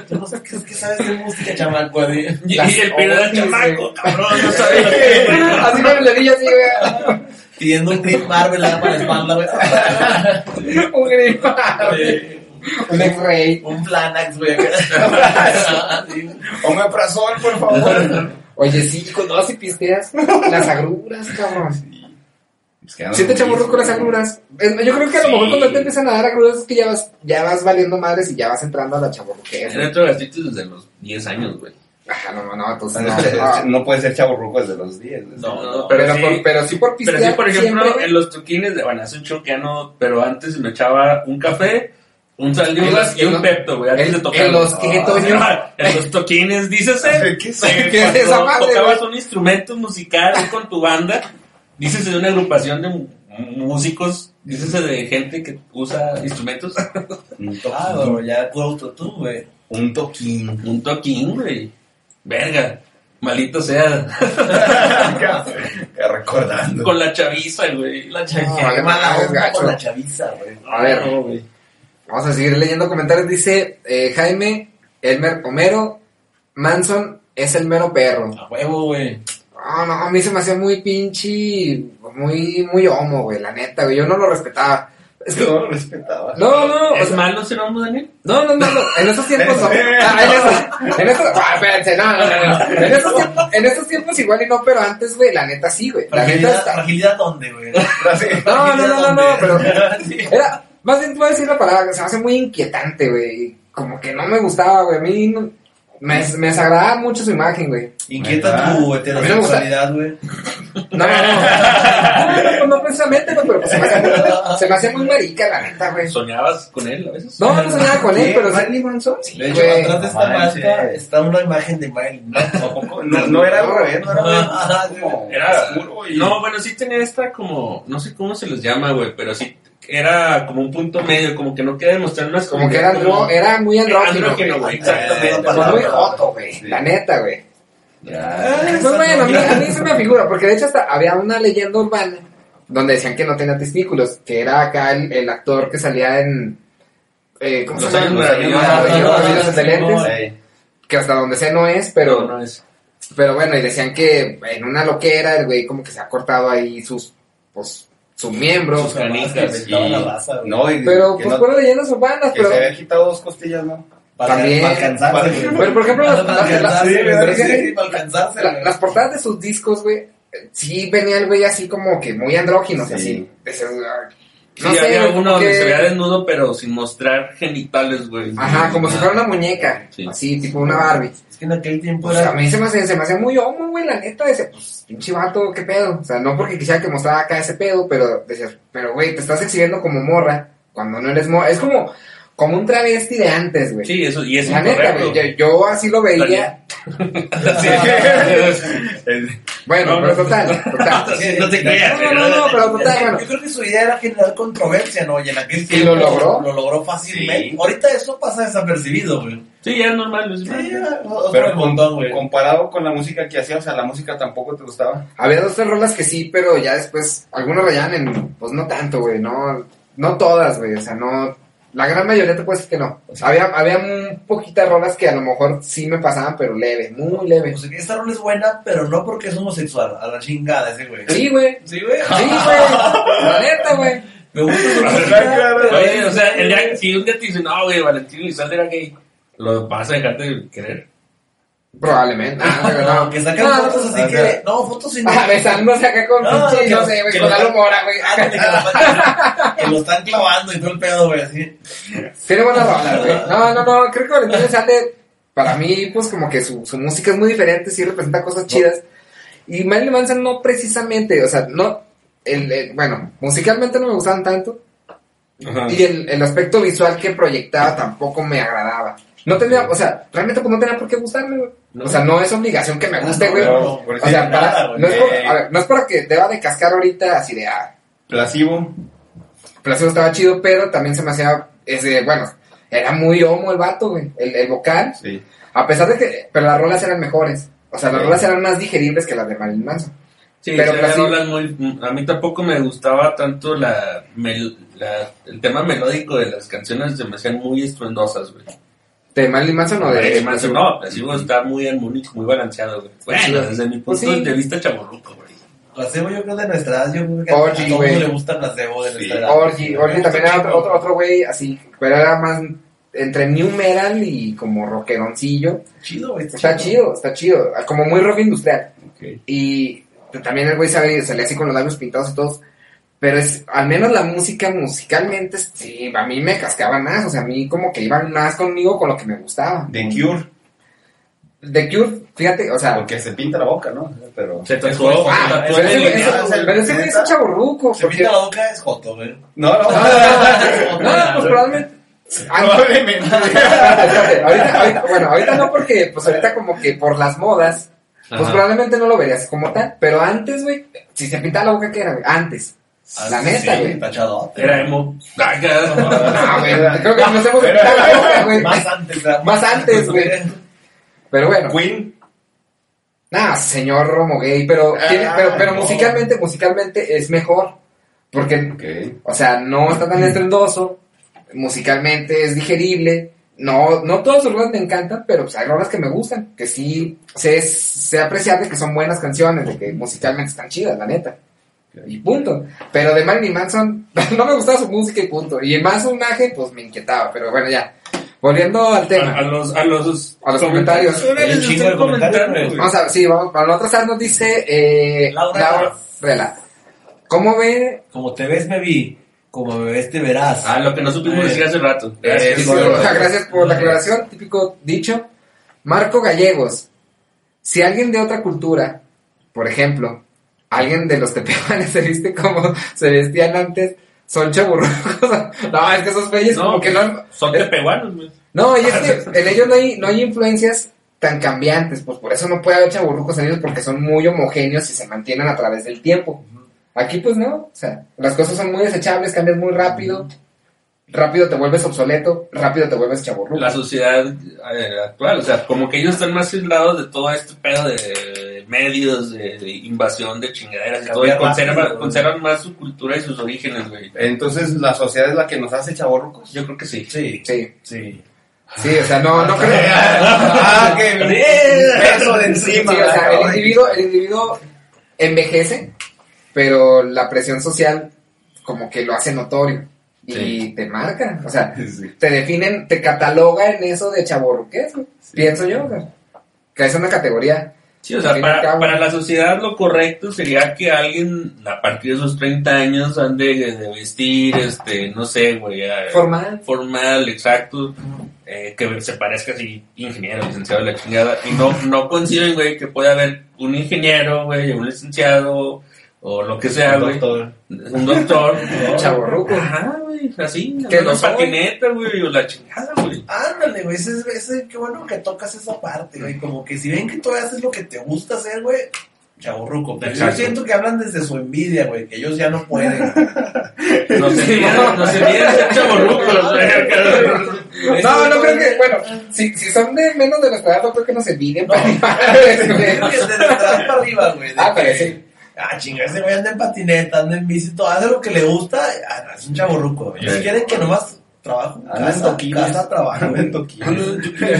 Yo no sé qué es que sabes de música, chamaco, así. Y, y el pino del chamaco, cabrón, no sabe lo que es, güey. (laughs) Así con el dedillo así, güey. Pidiendo un grip Marvel para la espalda, güey. (laughs) Un grito. Un X-ray. Un Flanax, güey. (laughs) Así, Omeprazol, por favor. Oye, sí, cuando vas y pisteas, las agruras, cabrón. Es que ya no Si te echamos con las agruras. Yo creo que a lo mejor Sí. cuando te empiezan a dar agruras es que ya vas, ya vas valiendo madres y ya vas entrando a la chaborruquera. Tiene otro desde los 10 años, güey. Ajá, no, no, entonces (laughs) No, no. puede ser chaburruco desde los 10. No, No, Pero, pero sí, por, pero sí por pistear pero sí, por ejemplo, siempre, en los toquines de, bueno, hace un show que ya no, pero antes me echaba un café, un sal de En uvas los- y un pepto, güey, antes en- de tocar. en los que, Ah, Toño. En los toquines, dícese. (laughs) ¿Qué es ¿Qué es esa madre, tocabas un instrumento musical con tu banda, dícese de una agrupación de músicos, dícese de gente que usa instrumentos. Un (laughs) Ah, toquín. güey, ya puro tú, güey. Un toquín. un toquín, güey. Verga. Malito sea. (laughs) Recordando. con la chaviza, güey. La No, chaviza. vale, con la chaviza, güey. A ver. No, güey. Vamos a seguir leyendo comentarios. Dice eh, Jaime, Elmer Homero, Manson es el mero perro. A huevo, güey. No, no, a mí se me hacía muy pinche, muy, muy homo, güey, la neta, güey. Yo no lo respetaba. Es que, No lo respetaba. no, no, o ¿Es sea, malo ser homo, Daniel? no, no, no, no, en esos tiempos no. (laughs) Ah, en esos, en esos, ah, espérense, no, no, no, no. En esos tiempos, en esos tiempos igual y no, pero antes, güey, la neta sí, güey. La neta está. fragilidad dónde, güey. No, no, no, no, no, pero (laughs) era, más bien te voy a decir la palabra, se me hace muy inquietante, güey. Como que no me gustaba, güey. A mí no- me, me desagradaba mucho su imagen, güey. Inquieta tu heterosexualidad, güey. No, no, no. No, no, no precisamente, güey, pero pues se me, hacía muy, se me hacía muy marica, la neta, güey. ¿Soñabas con él a veces? No, no soñaba con él, pero sí. Marilyn Manson? Sí, De hecho, güey. atrás de esta marca está una imagen de Marilyn Manson. No, no era revés, no era (laughs) como Era oscuro y... No, bueno, sí tenía esta como, no sé cómo se les llama, güey, pero sí era como un punto medio, como que no quería demostrar una Como que era, andro- era muy andrógino, andrógino, güey. güey, exactamente. Pues muy joto, güey. Sí. La neta, güey. Ya. Pues bueno, a mí, a mí se me figura, porque de hecho hasta había una leyenda urbana donde decían que no tenía testículos, que era acá el, el actor que salía en... Eh, ¿Cómo se llama? Los que hasta donde sé no es, pero... No, no es. Pero bueno, y decían que en una loquera el güey como que se ha cortado ahí sus, pues, su miembro. Sus canicas. Raza, güey. No, y Pero pues no- fueron leyendas urbanas, que pero... se había quitado dos costillas, ¿no? Para, También. para alcanzarse. Pero por ejemplo, (laughs) las, portadas de sus discos, güey, eh, sí venía el güey así como que muy andrógino, Sí. así. Sí, no sé, había uno donde que- se veía desnudo, pero sin mostrar genitales, güey. Ajá, como si fuera una muñeca, Sí. así, tipo una Barbie. Es que en aquel tiempo O sea, a era... mí se me hacía, se me hacía muy homo, güey, la neta, decía, pues, pinche vato, qué pedo. O sea, no porque quisiera que mostrara acá ese pedo, pero decías, pero güey, te estás exhibiendo como morra cuando no eres morra. Es como, como un travesti de antes, güey. Sí, eso, y es La neta, güey, yo, yo así lo veía. (laughs) (laughs) Bueno, No, pero total, total. No te creas, No, no, no, pero total, bueno. Yo creo que su idea era generar controversia, ¿no? Y en aquel ¿Y tiempo lo logró? Lo logró fácilmente. Sí. Ahorita eso pasa desapercibido, güey. Sí, ya es normal. es Sí, normal. ya, otro Pero del montón, güey. comparado con la música que hacía, o sea, la música tampoco te gustaba. Había dos tres rolas que sí, pero ya después, algunos rayaban en, pues no tanto, güey, no, no todas, güey, o sea, no, la gran mayoría te puedo decir que no. Había, había un poquitas rolas que a lo mejor sí me pasaban, pero leve, muy leve. Pues esta rola es buena, pero no porque es homosexual. A la chingada ese, güey. Sí, güey, Sí, güey. sí, güey, la neta, güey. Me gusta su Oye, o sea, el día, si un día te dicen, no, güey, Valentín Elizalde era gay, ¿lo vas a dejar de querer? Probablemente. Ah, No, (laughs) no. que sacan No, fotos así que. No, fotos sin. (laughs) Ah, besándose acá con No, pinche, no sé, güey, con lo- Lalo Mora, güey. (laughs) Que lo- que lo están clavando y todo el pedo, güey, así. Tiene buena rola, güey. No, no, no, creo que Valentín Elizalde, para mí, pues como que su, su música es muy diferente, sí representa cosas chidas. Y Marilyn Manson no precisamente, o sea, no, el, el- bueno, musicalmente no me gustaban tanto. Y el, el aspecto visual que proyectaba tampoco me agradaba. No tenía, o sea, realmente pues no tenía por qué gustarme, güey. No. O sea, no es obligación que me guste, güey. No, o sea, para, no, es por, a ver, no es para que deba de cascar ahorita así de, ah, Plasivo. Placebo estaba chido, pero también se me hacía, ese, bueno, era muy homo el vato, güey, el, el vocal. Sí. A pesar de que, pero las rolas eran mejores. O sea, las Sí. rolas eran más digeribles que las de Marilyn Manson. Sí, Pero pero Placebo- rolas muy, a mí tampoco me gustaba tanto la, mel- la- el tema melódico de las canciones, se me hacían muy estruendosas, güey. ¿De Marilyn Manson o de Marilyn Manson, no, Placebo está muy armónico, muy balanceado, güey. Bueno, Sí. desde mi Pues punto sí. de vista chaborruco, güey. Placebo yo creo de nuestra edad, yo creo que Orgy, a todo mundo le gusta placebo de Sí. nuestra edad. Orgy, Orgy también era otro, otro, otro güey así, pero era más entre new metal y como rockeroncillo. Chido, güey. Está chido, está chido, como muy rock industrial. Y también el güey salía así con los labios pintados y todos. Pero es, al menos la música musicalmente, sí, a mí me cascaba más, o sea, a mí como que iban más conmigo con lo que me gustaba. The Cure. The Cure, fíjate, o sea, Porque se pinta la boca, ¿no? Pero. Se tatuó, Ah, pero ese, el- ese- pero ese güey es un chaburruco, Se porque... pinta la boca es joto, güey. No, no. (laughs) No, no, no, pues probablemente... Ah, Probablemente. (laughs) Ahorita, ahorita, bueno, ahorita no porque, pues ahorita como que por las modas, pues Ajá. probablemente no lo verías como tal, pero antes, güey, si se pintaba la boca, ¿qué era, güey? Antes. La neta, Sí, güey. Tachado. Era emo. (laughs) Ay, ya. No, güey, creo que nos hemos la boca, güey. Más antes, ¿verdad? Más antes, güey. Pero bueno, Queen. nada, señor Romo gay, pero, tiene- Ah, pero, pero no. musicalmente, musicalmente es mejor, porque, o sea, no está tan estrendoso, musicalmente es digerible, no, no todos los rolas me encantan, pero pues hay rolas que me gustan, que sí sé, sé apreciar de que son buenas canciones, de que musicalmente están chidas, la neta. Y punto. Pero de Marilyn Manson, (laughs) no me gustaba su música y punto. Y más su imagen, pues me inquietaba. Pero bueno, ya. Volviendo al tema. a los, a los, A los comentarios. Comentarios. Vamos a ver, sí, vamos. Para la otra sal nos dice eh, Laura. Laura Rela. ¿Cómo ve? Como te ves, me vi. Como me ves, te verás. Ah, lo que no supimos Eh, decir hace rato. Eh, Gracias. (laughs) gracias por la aclaración. Típico dicho. Marco Gallegos. Si alguien de otra cultura, por ejemplo, alguien de los tepehuanes (laughs) se viste como se vestían antes, son chaburrucos. (laughs) no, es que esos güeyes No, como que no... Son eh, tepehuanos, güey. No, y es que en ellos no hay, no hay influencias tan cambiantes, pues por eso no puede haber chaburrucos en ellos porque son muy homogéneos y se mantienen a través del tiempo. Aquí pues no, o sea, las cosas son muy desechables, cambian muy rápido, rápido te vuelves obsoleto, rápido te vuelves chaburruco. La sociedad eh, actual, o sea, como que ellos están más aislados de todo este pedo de medios, de, de invasión, de chingaderas y todo, y conservan, rápido, güey. conservan más su cultura y sus orígenes, güey. Entonces, ¿la sociedad es la que nos hace chavorrucos? Yo creo que sí. Sí, Sí, sí. sí, o sea, no, no creo. (laughs) ah, qué (laughs) peso de Sí, encima. o sea, el individuo, el individuo envejece, pero la presión social como que lo hace notorio y Sí. te marca, o sea, Sí. te definen, te cataloga en eso de chaborruqués, güey. pienso yo, o sea, que es una categoría. Sí, o sea, para, para la sociedad lo correcto sería que alguien a partir de sus 30 años ande de vestir, este, no sé, güey, Formal. formal, exacto, eh, que se parezca así, ingeniero, licenciado, la chingada, y no, no conciben, güey, que puede haber un ingeniero, güey, un licenciado, o lo que sea, güey. Doctor. Un doctor. (laughs) Chavorruco. Ajá, güey, así. Que Que lo lo soy. patineta, güey, o la chingada, güey. Ándale, güey, ese, es- ese, qué bueno que tocas esa parte, güey. Como que si ven que tú haces lo que te gusta hacer, güey, chaburruco. Pero yo siento que hablan desde su envidia, güey, que ellos ya no pueden. (laughs) Nos envían, nos envían ser chavorrucos, (laughs) güey. No, no creo que, bueno, si, si son de menos de nuestra edad, no creo que nos envidien. No. pero- Creo que atrás para arriba, güey. Ah, pero sí. Ah, chinga, ese güey anda en patineta, anda en bici, todo, hace lo que le gusta, ah, no, es un chaburruco. Ellos Sí. quieren que nomás trabajo, Anda en casa, toquines. casa, trabajo. Anda en toquines.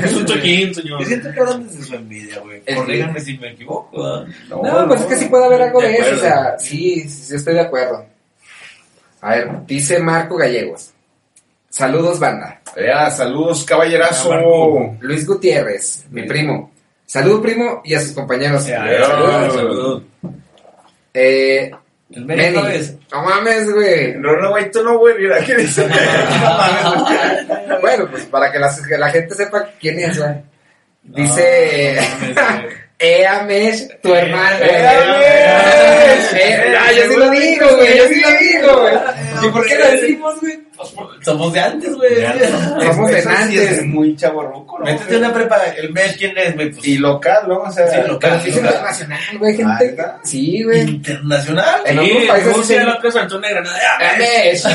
Es un toquín, señor. Yo siento que hablan desde su envidia, güey. Es Corríganme si me equivoco, ¿verdad? No, pues es que sí puede haber algo De de eso, o sea, sí, sí, sí estoy de acuerdo. A ver, dice Marco Gallegos. Saludos, banda. Ya, saludos, caballerazo. Ah, Marco. Luis Gutiérrez, mi primo. Salud, primo, y a sus compañeros. Ya, Ya, Saludos. saludos. Eh, El Benny. No mames, güey. No, no, güey, tú no, güey, mira, ¿qué dice? (laughs) Bueno, pues para que la, que la gente sepa quién es, güey. Dice (laughs) Ea Mesh, tu hermana. Ea Mesh. Ah, yo sí lo digo, güey, yo sí lo digo, güey. ¿Y por qué lo decimos, güey? Somos de antes, güey. Ya. Somos de antes. es muy chaborruco, ¿no? Métete una prepa, el mes, ¿quién es, güey? Pues, Y local, ¿no? O sea, Sí, local. Es internacional, güey, Ah, gente. Sí, güey. internacional. En Sí, otros países Rusia, sí el otro es (laughs) Antonio Granada. Ea Mesh.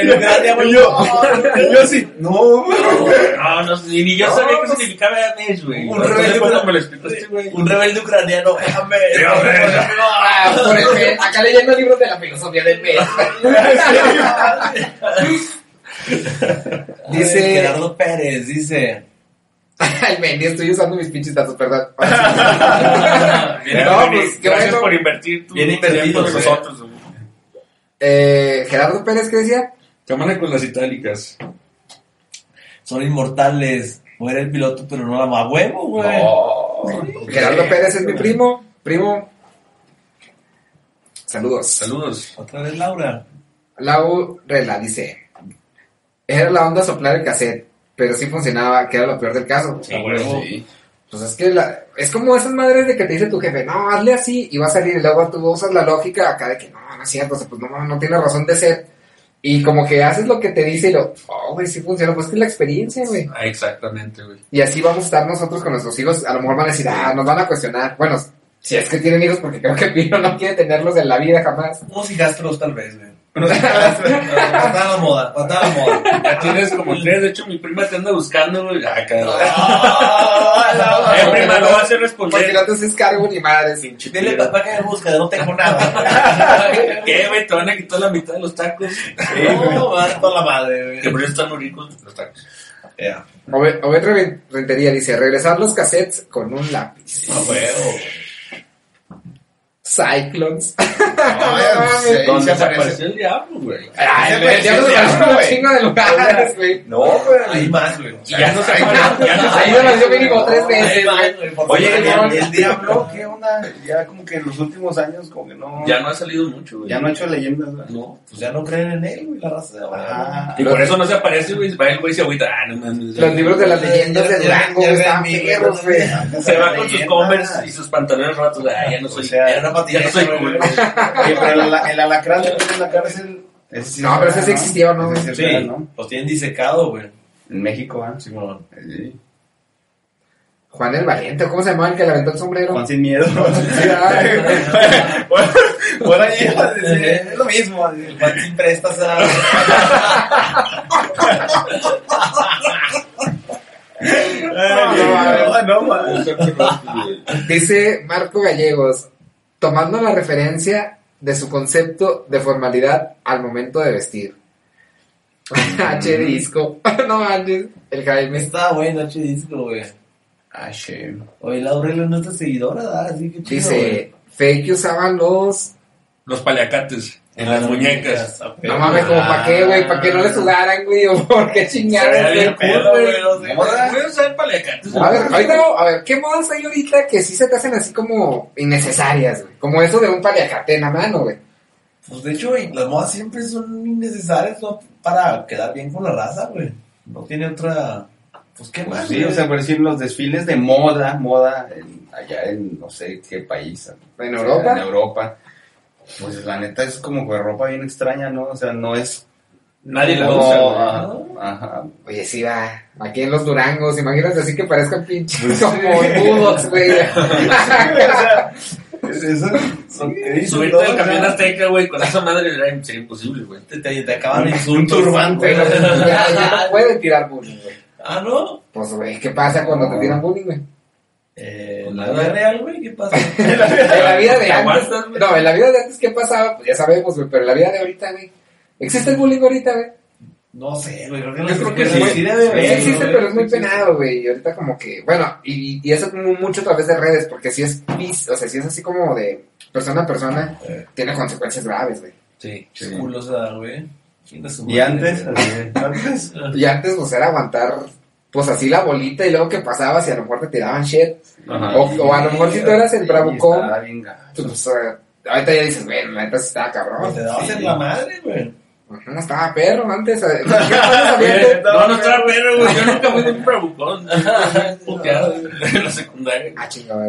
En Ucrania, güey. yo, yo sí, no, güey. No, no, ni ni yo sabía qué pues, significaba Ames, güey. un rebelde. Un rebelde ucraniano, déjame. Ah. Acá leyendo libros de la filosofía del Mesh. (laughs) (laughs) Dice. Gerardo Pérez, dice. (laughs) Ay, estoy usando mis pinches datos, perdón. Bien, (laughs) No, bien, pues, gracias bueno. por invertir tu Bien invertido, güey. nosotros. Eh, Gerardo Pérez, ¿qué decía? Cámara con las itálicas. Son inmortales. Muere el piloto, pero no la más huevo, güey. Gerardo Pérez es mi primo. Primo. Saludos. Saludos. Otra vez Laura. Lau Rela dice: Era la onda soplar el cassette, pero sí funcionaba, que era lo peor del caso. Sí, huevo. Sí. Pues es que la- es como esas madres de que te dice tu jefe, no, hazle así, y va a salir, y luego tú usas la lógica acá de que no, no es cierto, o sea, pues no, no tiene razón de ser. Y como que haces lo que te dice y lo, oh, güey, sí funciona, pues es que es la experiencia, güey. Ah, exactamente, güey. Y así vamos a estar nosotros con nuestros hijos. A lo mejor van a decir, ah, nos van a cuestionar. Bueno, si es que tienen hijos, porque creo que Pino no quiere tenerlos en la vida jamás. Unos higastros, tal vez, güey. Patada la (laughs) moda, patada moda. Ya tienes como tres, de hecho mi prima te anda buscando, güey. Ah, cabrón. Ah, (laughs) Eh, prima, no vas a Porque responder. no te haces cargo ni madres. Pinche Dile, tía. papá, que me busca, no tengo nada. (laughs) ¿Qué, güey? Te van a quitar la mitad de los tacos. No, va a dar toda la madre, Que güey. por eso están muy ricos los tacos. Ya. Obed Obed Re- Rentería dice, regresar los cassettes con un lápiz. A huevo. Cyclones. (laughs) Ay, sí, se se apareció el diablo, güey. Ay, Se güey, el diablo, güey. chingo de lugares, güey. No, güey. Hay más, güey. Y ya no se apareció. Ya no se Ahí se apareció mínimo tres veces, güey. güey. Oye, favor. ¿y el, diablo, ¿qué onda? Ya como que en los últimos años, como que no. Ya no ha salido mucho, güey. ya no ha hecho leyendas, ¿verdad? No. Pues ya no creen en él, güey, la raza de ahora. Y por eso no se aparece, güey. Va el güey y se agüita. Ah, no mames. Los libros de las leyendas de Durango, güey, güey. Se va con sus Converse y sus pantalones rotos. Ah, ya no soy. No, no soy güey. cool. Oye, pero el, el alacrán que tiene en la cárcel. ese sí No, es pero ese real, sí existió, ¿no, Ese sí es real, Sí, ¿no? los tienen disecado, güey. En México, ¿ah? Simón. Sí. Juan el Valiente, ¿cómo se llamaba el que le aventó el sombrero? Juan sin miedo. Ay, Por ahí iba a decir, es lo mismo. El Juan sin prestas a... No, no, man. Dice Marco Gallegos, tomando la referencia de su concepto de formalidad al momento de vestir. (laughs) H disco. (laughs) no manches, el Jaime. Está bueno, H disco, güey. Ah, shame. Oye, la Aurelio es nuestra seguidora, ¿verdad? Así que chido, Dice, fake usaban los... Los paliacates en las muñecas. No mames, como para qué, güey, para que no le sudaran, güey, o (laughs) por qué Se chingados. Puedes usar. A ver, ahorita, a ver, ¿qué modas hay ahorita que sí se te hacen así como innecesarias, güey? Como eso de un paliacate en la mano, güey. Pues de hecho, güey, las modas siempre son innecesarias ¿no? para quedar bien con la raza, güey. No tiene otra. Pues qué Pues más. sí, güey? o sea, por decir los desfiles de moda, moda, en- allá en no sé qué país. ¿En o sea, Europa? En Europa. Pues la neta es como que ropa bien extraña, ¿no? O sea, no es... Nadie la no, usa, güey. ajá, ajá. Oye, sí va. Aquí en los Durangos, imagínate así que parezcan pinches como bulldogs, güey. (laughs) Es eso, son- ¿qué dicen Subirte al camión azteca, güey, con esa madre era sería imposible, güey. Te, te, te acaban de Un insultos. turbante. Ya, ya no (laughs) pueden tirar bullying, güey. Ah, ¿no? Pues, güey, ¿qué pasa cuando te tiran bullying, güey? Eh, ¿En la vida real, güey? ¿Qué pasa? (laughs) En la vida (laughs) de ¿Te antes. aguantas? No, en la vida de antes, ¿qué pasaba? Pues ya sabemos, güey, pero en la vida de ahorita, güey. ¿Existe el bullying ahorita, güey? No sé, güey. Creo que, Yo creo que sí. debe Sí, haber, existe, pero es muy penado, güey. Y ahorita como que, bueno, y, y eso como mucho a través de redes, porque si es, pis- o sea, si es así como de persona a persona, Eh. tiene consecuencias graves, güey. Sí. Qué culo se da, güey. Y antes, (laughs) antes, Y antes, pues, era aguantar, pues, así la bolita y luego que pasaba, si a lo mejor te tiraban shit. Ajá. O, o a lo mejor si tú eras el Sí, bravucón, pues, eh, ahorita ya dices, güey, la neta sí estaba cabrón. Pues te dabas en la madre, güey. No estaba perro antes. eh, ¿qué pasa, Javier? No, no estaba perro, güey. Yo nunca fui de un bravucón. (laughs) Puteado en la secundaria. Ah, chingada.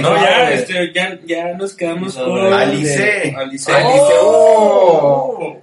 No, ya, este, ya, ya nos quedamos con... Alice. Alice. Alice, oh.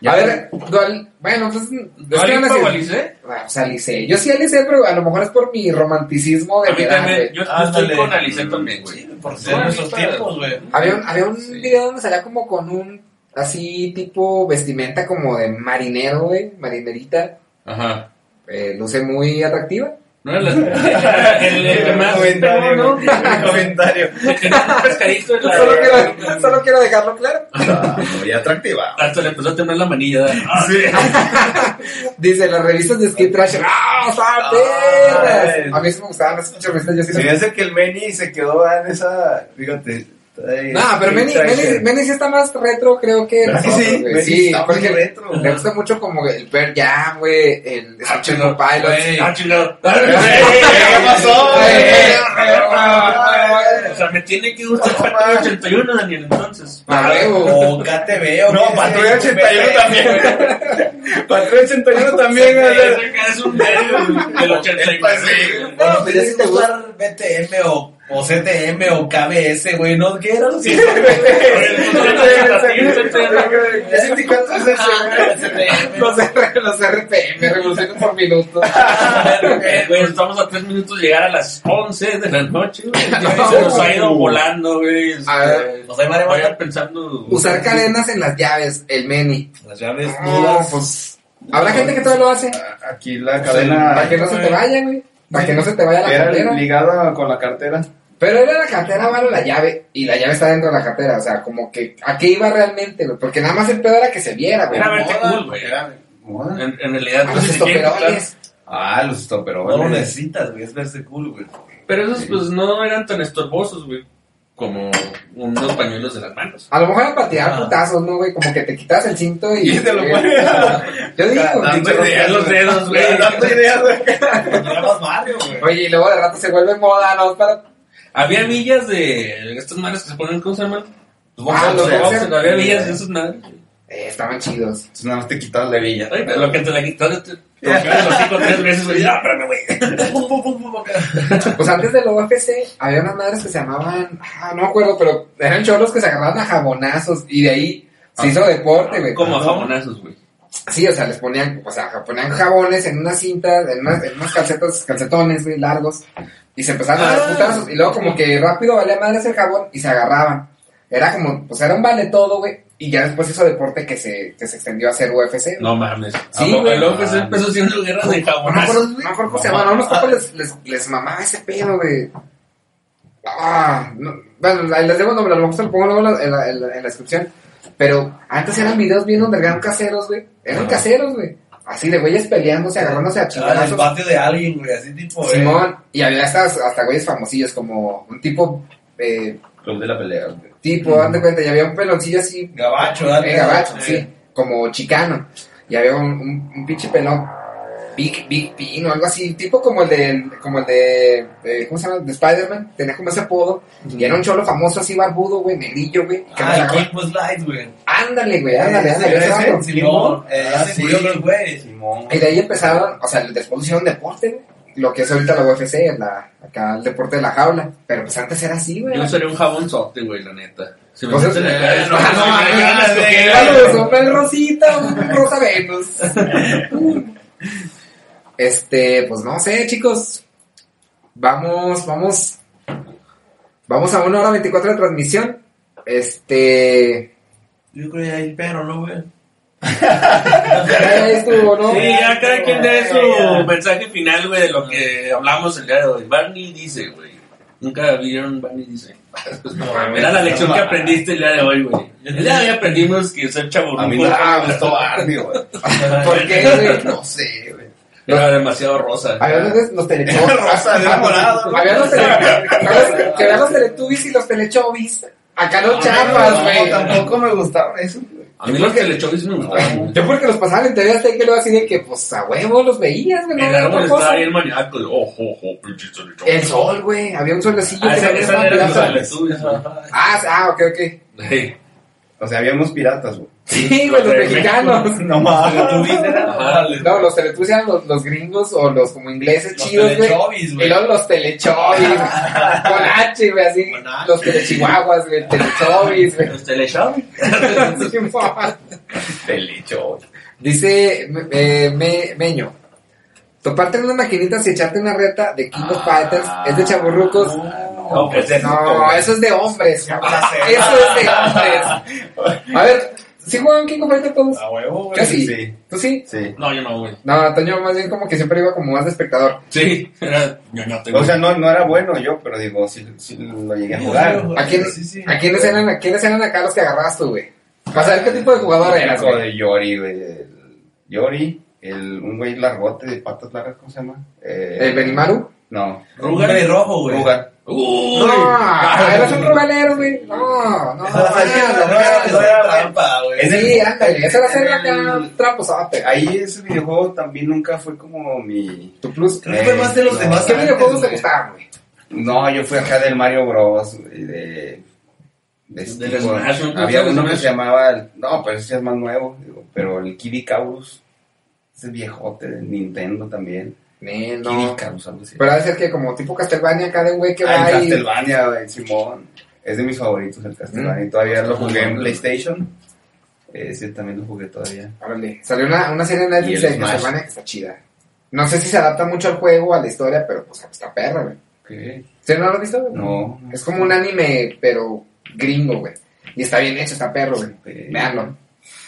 Ya a ver, dual, bueno, pues. es ¿No que van a Alipa o decir- Alice? Ah, o sea, Alice. Yo sí Alice, pero a lo mejor es por mi romanticismo de güey. Yo, estoy con Alice también, güey. Sí, por ser nuestros tiempos, güey. Había un, había un Sí. video donde salía como con un así tipo vestimenta como de marinero, güey, marinerita. Ajá. Eh, luce muy atractiva. No era la... (laughs) el, el que más... comentario, ¿no? comentario. (laughs) Pescadito en la... Solo quiero, solo quiero dejarlo claro. Ah, muy atractiva. Hasta le empezó a temblar la manilla. Ah, (laughs) Dice, las revistas de Skid Trash, ¡ah, es- A mí sí me gustaban esas pinches revistas, yo sí las que el Meni se quedó en esa. Fíjate. No, pero Meni, Meni, Meni sí está más retro, creo que ¿Verdad que nosotros, sí? güey. Meni Sí, está muy porque retro. le gusta mucho como el Pearl Jam, güey, el. Pilots. Ah, chingado. ¿Qué pasó? O sea, me tiene que gustar Patrulla 81, Daniel, entonces. Ah. O KTV, o No, Patrulla sé, 81 güey. también. (laughs) Patrulla 81 también. Ese es un medio del (laughs) 89. Bueno, Bueno, pues ya si te usar BTM o, o CTM o KBS, güey, ¿no? ¿Qué era lo que ¿Qué sindicato es ese? Los, RPM, revoluciones por minuto. Eh, güey, estamos a tres minutos de llegar a las 11 de la noche, güey. (laughs) Se nos ha ido volando, güey. Este, A ver, Nos Vayan pensando. Usar cadenas en las llaves, el Meni. Las llaves No, duras. pues. Habrá gente que todavía lo hace. Aquí la cadena. Para que no se te vaya, güey. Para que no se te vaya la Era cartera. ligada con la cartera. Pero era la cartera, vale, la llave. Y la llave está dentro de la cartera. O sea, como que. ¿A qué iba realmente, güey? Porque nada más el pedo era que se viera, güey. Era verte cool, güey. Era moda. En, en realidad, A pues, los estoperoles. Ah, los No lo necesitas, güey, es verse cool, güey. Pero esos, pues, no eran tan estorbosos, güey. Como unos pañuelos de las manos. A lo mejor era para tirar Ah. putazos, ¿no, güey? Como que te quitas el cinto y. Y te lo pones. Yo digo, Dando ideas, los dedos, güey. (laughs) Dando ideas, güey. Oye, y luego de rato se vuelve moda, ¿no? Para... Había millas de estas madres que se ponen, ¿cómo se llaman? Los Ah, los boxers, boxers. Había millas de esas madres. Eh, estaban chidos. Entonces nada más te quitas la villa. Ay, lo que te la quitas, los tres veces, güey. Ah, espérame, güey. (laughs) Pues antes del UFC había unas madres que se llamaban. Ah, no me acuerdo, pero eran cholos que se agarraban a jabonazos y de ahí se hizo deporte, güey. Como a jamonazos, güey. Sí, o sea, les ponían, o sea, ponían jabones en una cinta, en unas, en unas calcetas, calcetones, güey, largos, y se empezaban a dar Ah. putazos, y luego como que rápido valía madres el jabón y se agarraban. Era como, pues era un vale todo, güey, y ya después hizo deporte que se, que se extendió a hacer UFC. No mames. Sí, güey. Que se empezó haciendo guerra de jamonazos. no me acuerdo cómo se llamaban, a unos papás les, les, les mamaba ese pedo, güey. Ah, no, bueno, ahí les debo nombre, a lo mejor se lo pongo luego en la, en la, en la- en la descripción. Pero antes eran videos bien underground caseros, güey. Eran caseros, güey. Así de güeyes peleándose, agarrándose a Era el chingadazos. patio de alguien, güey, así tipo, eh. Simón, y había hasta, hasta güeyes famosillos, como un tipo, eh, Club de la pelea. güey. Tipo, ande cuenta, y había un peloncillo así, Gabacho, dale. eh, gabacho, Eh, sí, como chicano, y había un, un, un pinche pelón, Big, Big Pin o algo así, tipo como el de, como el de, eh, ¿cómo se llama? De Spider-Man, tenía como ese apodo, y era un cholo famoso así, barbudo, güey, negrillo, güey, Ah, was Light, güey. ándale, güey, ándale, ándale, vato. Simón, eh, Ah. Simón. Y de ahí empezaron, o sea, después hicieron deporte, güey. Lo que es ahorita la UFC, la, acá el deporte de la jaula. Pero pues antes era así, güey. Yo usaría un jabonzote, güey, la neta. Si me Pues eh, no, no, no, güey. son un rosita, un rosa Venus. Este, pues no sé, chicos. Vamos, vamos. Vamos a una hora 24 de transmisión. Este. Yo creo que ahí pero, ¿no, güey? Ya estuvo, ¿no? Sí, ya cada quien dé su mensaje final, güey, de lo que hablamos el día de hoy. Barney dice, güey. Nunca vieron Barney dice. (laughs) Era la lección que aprendiste el día de hoy, güey. El día de hoy aprendimos que ser chavo A mí no me gustó Barney, güey. (laughs) ¿Por qué, güey? No sé, güey. Era demasiado rosa. Había los, los telechovis. (laughs) Rosa, de morado. Había los, tele, ¿sabes? que había los teletubbies y los telechovis. Acá no chapas, No, güey. tampoco me gustaron güey. A mí los telechovis me gustaban. Yo porque los pasaba en TV Azteca y luego así de que, pues, a huevo los veías, güey. El árbol estaba bien maníaco. de, Ojo, ojo, pinches telechovis. El sol, güey. Había un solecillo Ah, que esa, era los. Ah, ah, ok, ok. O sea, habíamos piratas, güey. Sí, güey, los de mexicanos. (laughs) No mames. Ajá. No, los teletubbies eran los, los gringos o los como ingleses Los chidos, güey. telechovis, Y güey. luego los telechovis. (laughs) con H, güey, así. Con H. Los telechihuahuas, güey. El telechovis, güey. Los telechovis. (laughs) Telecho. Dice eh, me, Meño. Toparte en unas maquinitas y echarte una reta de King of Fighters es de chaburrucos. No, pues de No, eso es de hombres. Eso es de hombres. A ver, ¿sí juegan King of Fighters todos? A huevo, Yo güey. sí. sí. ¿Tú sí? Sí. No, yo no, güey. No, Toño más bien como que siempre iba como más de espectador. Sí, (laughs) era ñoñote, O sea, no, no era bueno yo, pero digo, sí, sí lo llegué a jugar. ¿A, quién, Sí, sí. ¿A quiénes eran, a quiénes eran acá los que agarrabas tú, güey? Para saber qué tipo de jugador eras, Hijo güey. de Yori, güey. el Yori, el, un güey largote de patas largas, ¿cómo se llama? Eh, ¿El Benimaru? No. Rugar y rojo, güey. Rugar. Uy. No, (laughs) eras un rugalero, güey. No, no, Esa no, (laughs) la Sí, ándale, esa va a ser en acá traposote. Ahí ese videojuego también nunca fue como mi... Tu plus. Creo que fue más de los No, demás. ¿Qué videojuegos te gustaban, güey? No, yo fui acá del Mario Bros. y de... de Smash. Había ¿Del uno que se llamaba... el- no, pero ese ya es más nuevo. digo, pero el Kid Icarus. Ese viejote de Nintendo también. No. Así. Pero ha de ser que como tipo Castlevania acá de un güey que Ah, va el y... Castlevania, güey, Simón. Es de mis favoritos el Castlevania. Mm. Todavía lo jugué en PlayStation. Ese también lo jugué todavía. Órale, Salió una, una serie en Netflix de. Castlevania que está chida. No sé si se adapta mucho al juego, a la historia, pero pues está perra, güey. ¿Qué? ¿Sí no lo has visto? güey? No. Es como un anime, pero gringo, güey. Y está bien hecho, está perro, güey. Sí. Veanlo.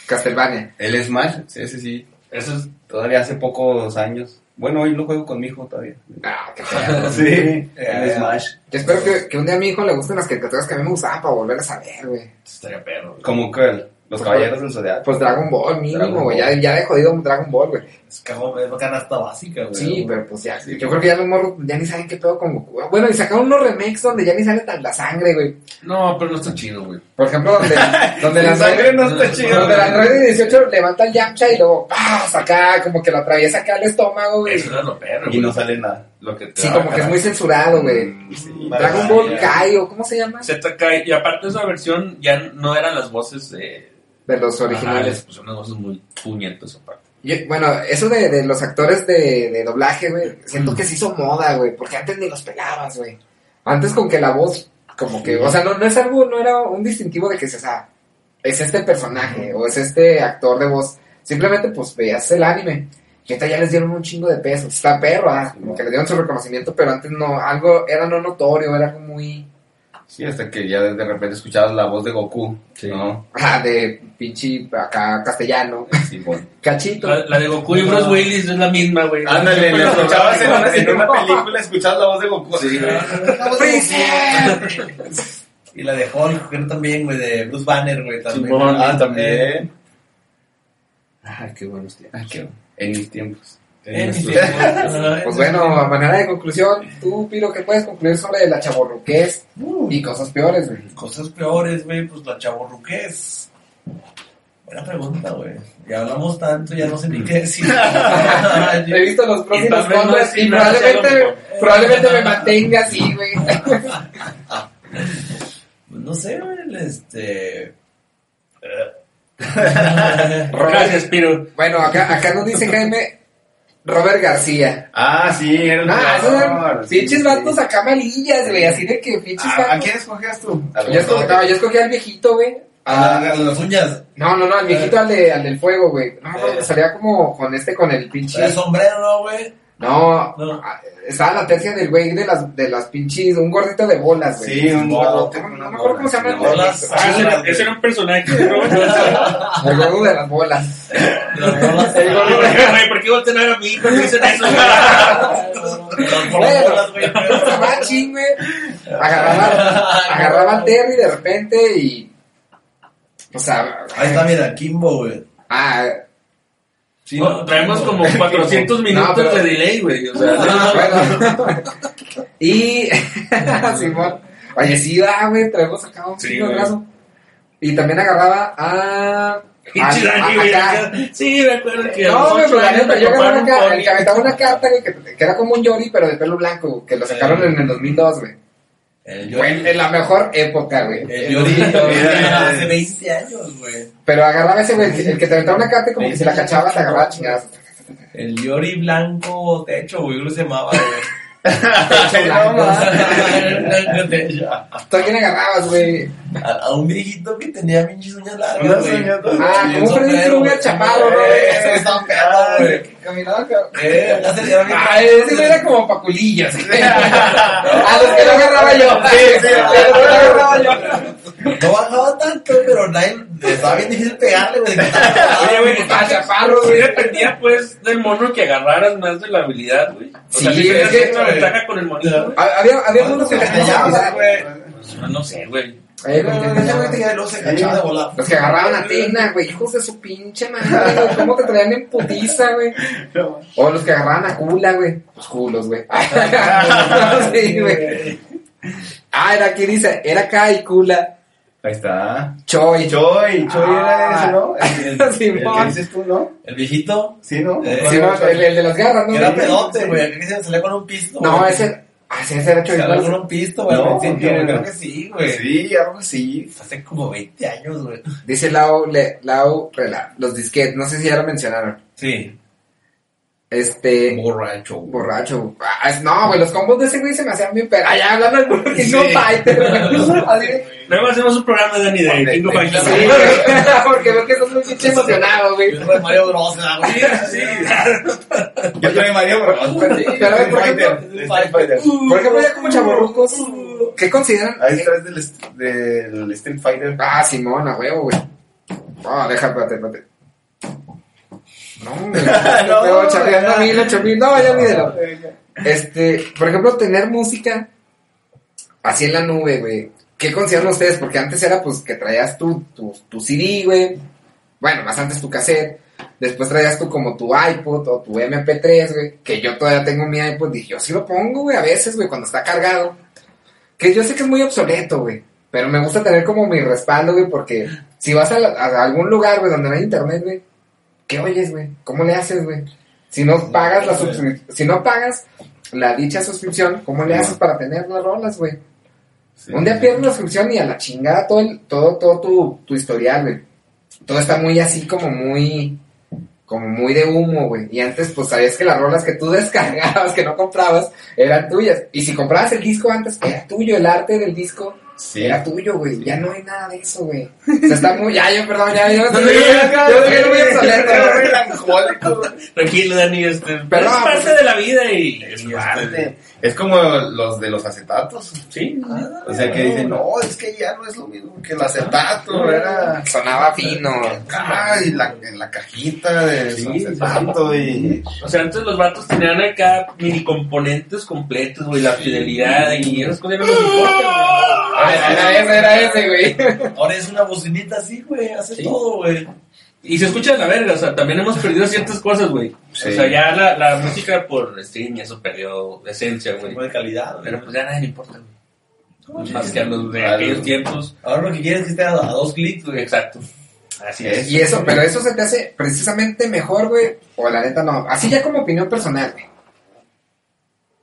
Castlevania. El Smash, sí, ese sí. Eso es. Todavía hace pocos años. Bueno, hoy lo juego con mi hijo todavía. Ah, qué (laughs) perro. Sí, el ya. Smash. Yo espero que, que un día a mi hijo le gusten las caricaturas que a mí me gustaban para volverlas a ver, güey. Estaría perro. güey. Como que los caballeros del zodiaco. Pues Dragon Ball mínimo, güey. Ya, ya de jodido Dragon Ball, güey. Es cagón, es canasta básica, güey. Sí, pero pues ya. Yo creo que ya los morros ya ni saben qué pedo con Goku. Bueno, y sacaron unos remakes donde ya ni sale tan la sangre, güey. No, pero no está chido, güey. Por ejemplo, donde, (laughs) donde la La sangre no está chido. Donde el Android 18 levanta el Yamcha y luego, ¡pah! acá, como que lo atraviesa acá al estómago, güey. Eso era lo perro, Y güey. no sale nada. Lo que te Sí, como que es muy censurado, güey. Mm, sí. Dragon Ball Kai, o ¿cómo se llama? ZK, y aparte esa versión ya no eran las voces de De los Ajá, originales. pues unas voces muy puñetas aparte. Yo- bueno, eso de, de los actores de, de doblaje, güey, siento que se hizo moda, güey, porque antes ni los pelabas, güey. Antes con que la voz, como que, o sea, no, no es algo, no era un distintivo de que se, sea, es este personaje o es este actor de voz. Simplemente, pues, veías el anime. Y ahorita ya les dieron un chingo de peso. Está perro, ah, como que le dieron su reconocimiento, pero antes no, algo era no notorio, era algo muy, Sí, hasta que ya de repente escuchabas la voz de Goku. Sí. ¿No? (laughs) ah, de pinche acá castellano. Simón. Cachito. La, la de Goku y Bruce Willis es la misma, güey. Ándale, lo escuchabas en una, en una película, escuchabas la voz de Goku. Sí, (laughs) güey. ¡Freezer! (laughs) Y la de Hulk, creo también, güey, de Bruce Banner, güey, también. Simón. Ah, también. Ay, qué buenos tiempos. Ah, qué En mis tiempos. Eh, En. Pues bueno, a manera de conclusión, tú, Piro, ¿qué puedes concluir sobre la chaborruquez y cosas peores, güey? Cosas peores, güey, pues la chavorruquez. Buena pregunta, güey. Ya hablamos tanto, ya no sé ni qué decir. (laughs) He visto los no contras y probablemente, probablemente me mantenga así, güey. Pues no sé, güey, este... (laughs) Gracias, Piro. Bueno, acá, acá nos dice Jaime, Robert García. Ah, sí, era un No, esos jugador, sí, pinches sí. vatos acá malillas, güey. Así de que pinches ¿A, ¿A quién escogías tú? Yo escogí, no, yo escogí al viejito, güey. A Ah, las- a las uñas. no, no, no, al viejito al, de, al del fuego, güey. No Eh. salía como con este, con el pinche. El sombrero, ¿no, güey? No, No. estaba la tercia del güey de las, de las pinches, un gordito de bolas, güey. Sí, un No, gordote no, no me acuerdo cómo se llama el bola. viejito. Ah, ese, era, ese era un personaje García. (laughs) El gordo de las bolas. Las bolas. El gordo de Güey, ¿por qué voltean a ver a mí cuando dicen eso? (laughs) Las bolas, machín, güey. Agarraba, agarraba al Terry de repente y. O sea. Ahí está, mira, Kimbo, güey. Ah, Sí, No, traemos como 400 minutos No, pero- de delay, güey. O sea, Ah, bueno. (laughs) y. (laughs) Simón. Oye, sí, va, güey. Traemos acá un Sí, brazo. Y también agarraba a. a- a- acá. Sí, me acuerdo que. a No, güey, pero yo agarraba una, una carta, güey, que, que era como un Yori, pero de pelo blanco, que lo sacaron en el 2002, güey. El en, la mejor época, güey. El Yori hace 20 años, güey. Pero agarraba ese, güey, el que- te aventaba una carta y como que si la cachaba, te agarraba chingadas. El Yori blanco techo, güey, ¿cómo se llamaba, güey? Techo blanco. ¿Tú a quién agarrabas, güey? A, a un viejito que tenía pinches uñas largas, güey. uñas Ah, como un Freddy güey. chaparro, ¿no? Eh, Ese estaba perro, güey. Caminaba, cabrón. Eh, le Ah, ese era como paculillos. A los que lo agarraba yo. Sí, sí, a los que lo agarraba yo. No bajaba tanto, pero nadie, estaba bien difícil pegarle, güey. Oye, güey, Ah, chaparro, Sí güey. dependía, pues, del mono que agarraras más de la habilidad, güey. O sea, Sí, es que- una ventaja con el monito, güey. Había, había unos que cachaban, güey. Pues, no sé, güey. Eh, No, los que- no, ese güey tenía luego se cachaba de volar. Los que agarraban a Tena, güey, hijos de su pinche madre, güey, ¿cómo te traían en putiza, güey? O los que agarraban a Cula, güey, los culos, güey. (laughs) sí, güey. Ah, era aquí dice, era Kai, Cula, Ahí está. Choi. Choy, Choy era Ah. ese, ¿no? El, el- (laughs) el Simón. que dices tú, ¿no? El viejito, Sí, ¿no? Eh, Sí, no, el, el de las garras, ¿no? era pedote, güey. Aquí se salía con un pisto. No, ese, ah, sí, Choi. Salía ¿no? con un pisto, güey. No, al principio, ¿quién güey. era? Creo que sí, güey. Sí, algo así. Hace como 20 años, güey. Dice Lau, le, Lau, rela, los disquetes, no sé si ya lo mencionaron. Sí. Este, Borracho, güey. borracho. Ah, no, güey, los combos de ese güey se me hacían bien pero Allá hablando del Burger King Sí. of Fighter, (laughs) Luego hacemos un programa de Danny de King of Sí, Fighters. güey, (laughs) porque veo que estás muy pinche emocionado, güey. El de Mario Bros, güey. Sí, Yo soy Mario Bros. Pero, por ejemplo, Fighter. por ejemplo, ya como chavorrucos, ¿qué consideran? Ahí está es del, Street Fighter. Ah, Simón, a huevo, güey. Ah, deja, espérate, espérate. No, güey. (laughs) No, no, chapeando a ocho mil. No, ya olvídalo. (laughs) Este, por ejemplo, tener música así en la nube, güey. ¿Qué consideran ustedes? Porque antes era pues que traías tu, tu, tu CD, güey. Bueno, más antes tu cassette. Después traías tú como tu iPod o tu MP3, güey. Que yo todavía tengo mi iPod. Dije, yo sí lo pongo, güey, a veces, güey, cuando está cargado. Que yo sé que es muy obsoleto, güey. Pero me gusta tener como mi respaldo, güey, porque si vas a, la- a algún lugar, güey, donde no hay internet, güey, ¿qué oyes, güey? ¿Cómo le haces, güey? Si no pagas la suscripción, si no pagas la dicha suscripción, ¿cómo le haces para tener las rolas, güey? Sí. Un día pierdes la suscripción y a la chingada todo, el- todo, todo tu, tu historial, güey. Todo está muy así como muy, como muy de humo, güey. Y antes, pues sabías que las rolas que tú (laughs) descargabas, que no comprabas, eran tuyas. Y si comprabas el disco antes, era tuyo, el arte del disco Sí. era tuyo, güey. Ya no hay nada de eso, güey. O sea, está muy, ya, yo, perdón, ya, yo, (laughs) yo, yo, yo, yo, muy obsoleto, güey. Tranquilo, Dani, este, Pero, es parte pues, de la vida y... Es parte. este, Es como los de los acetatos. Sí, O sea, que dicen, no, es que ya no es lo mismo que el acetato, era... Sonaba fino. Ah, y la, en la cajita de su acetato y... O sea, antes los vatos tenían acá mini componentes completos, güey, la fidelidad y esas cosas no nos importan, Ah, era ese, era ese, güey. Ahora es una bocinita así, güey. Hace Sí. todo, güey. Y se escucha la verga, o sea, también hemos perdido ciertas cosas, güey. Sí. O sea, ya la, la música por stream y eso perdió esencia, güey. De calidad, güey. Pero pues ya nadie le importa, güey. Más que a los de Claro. aquellos tiempos. Ahora lo que quieres es que esté a, a dos clics, güey. Exacto. Así es. Y eso, pero eso se te hace precisamente mejor, güey. O la neta no. Así ya como opinión personal, güey.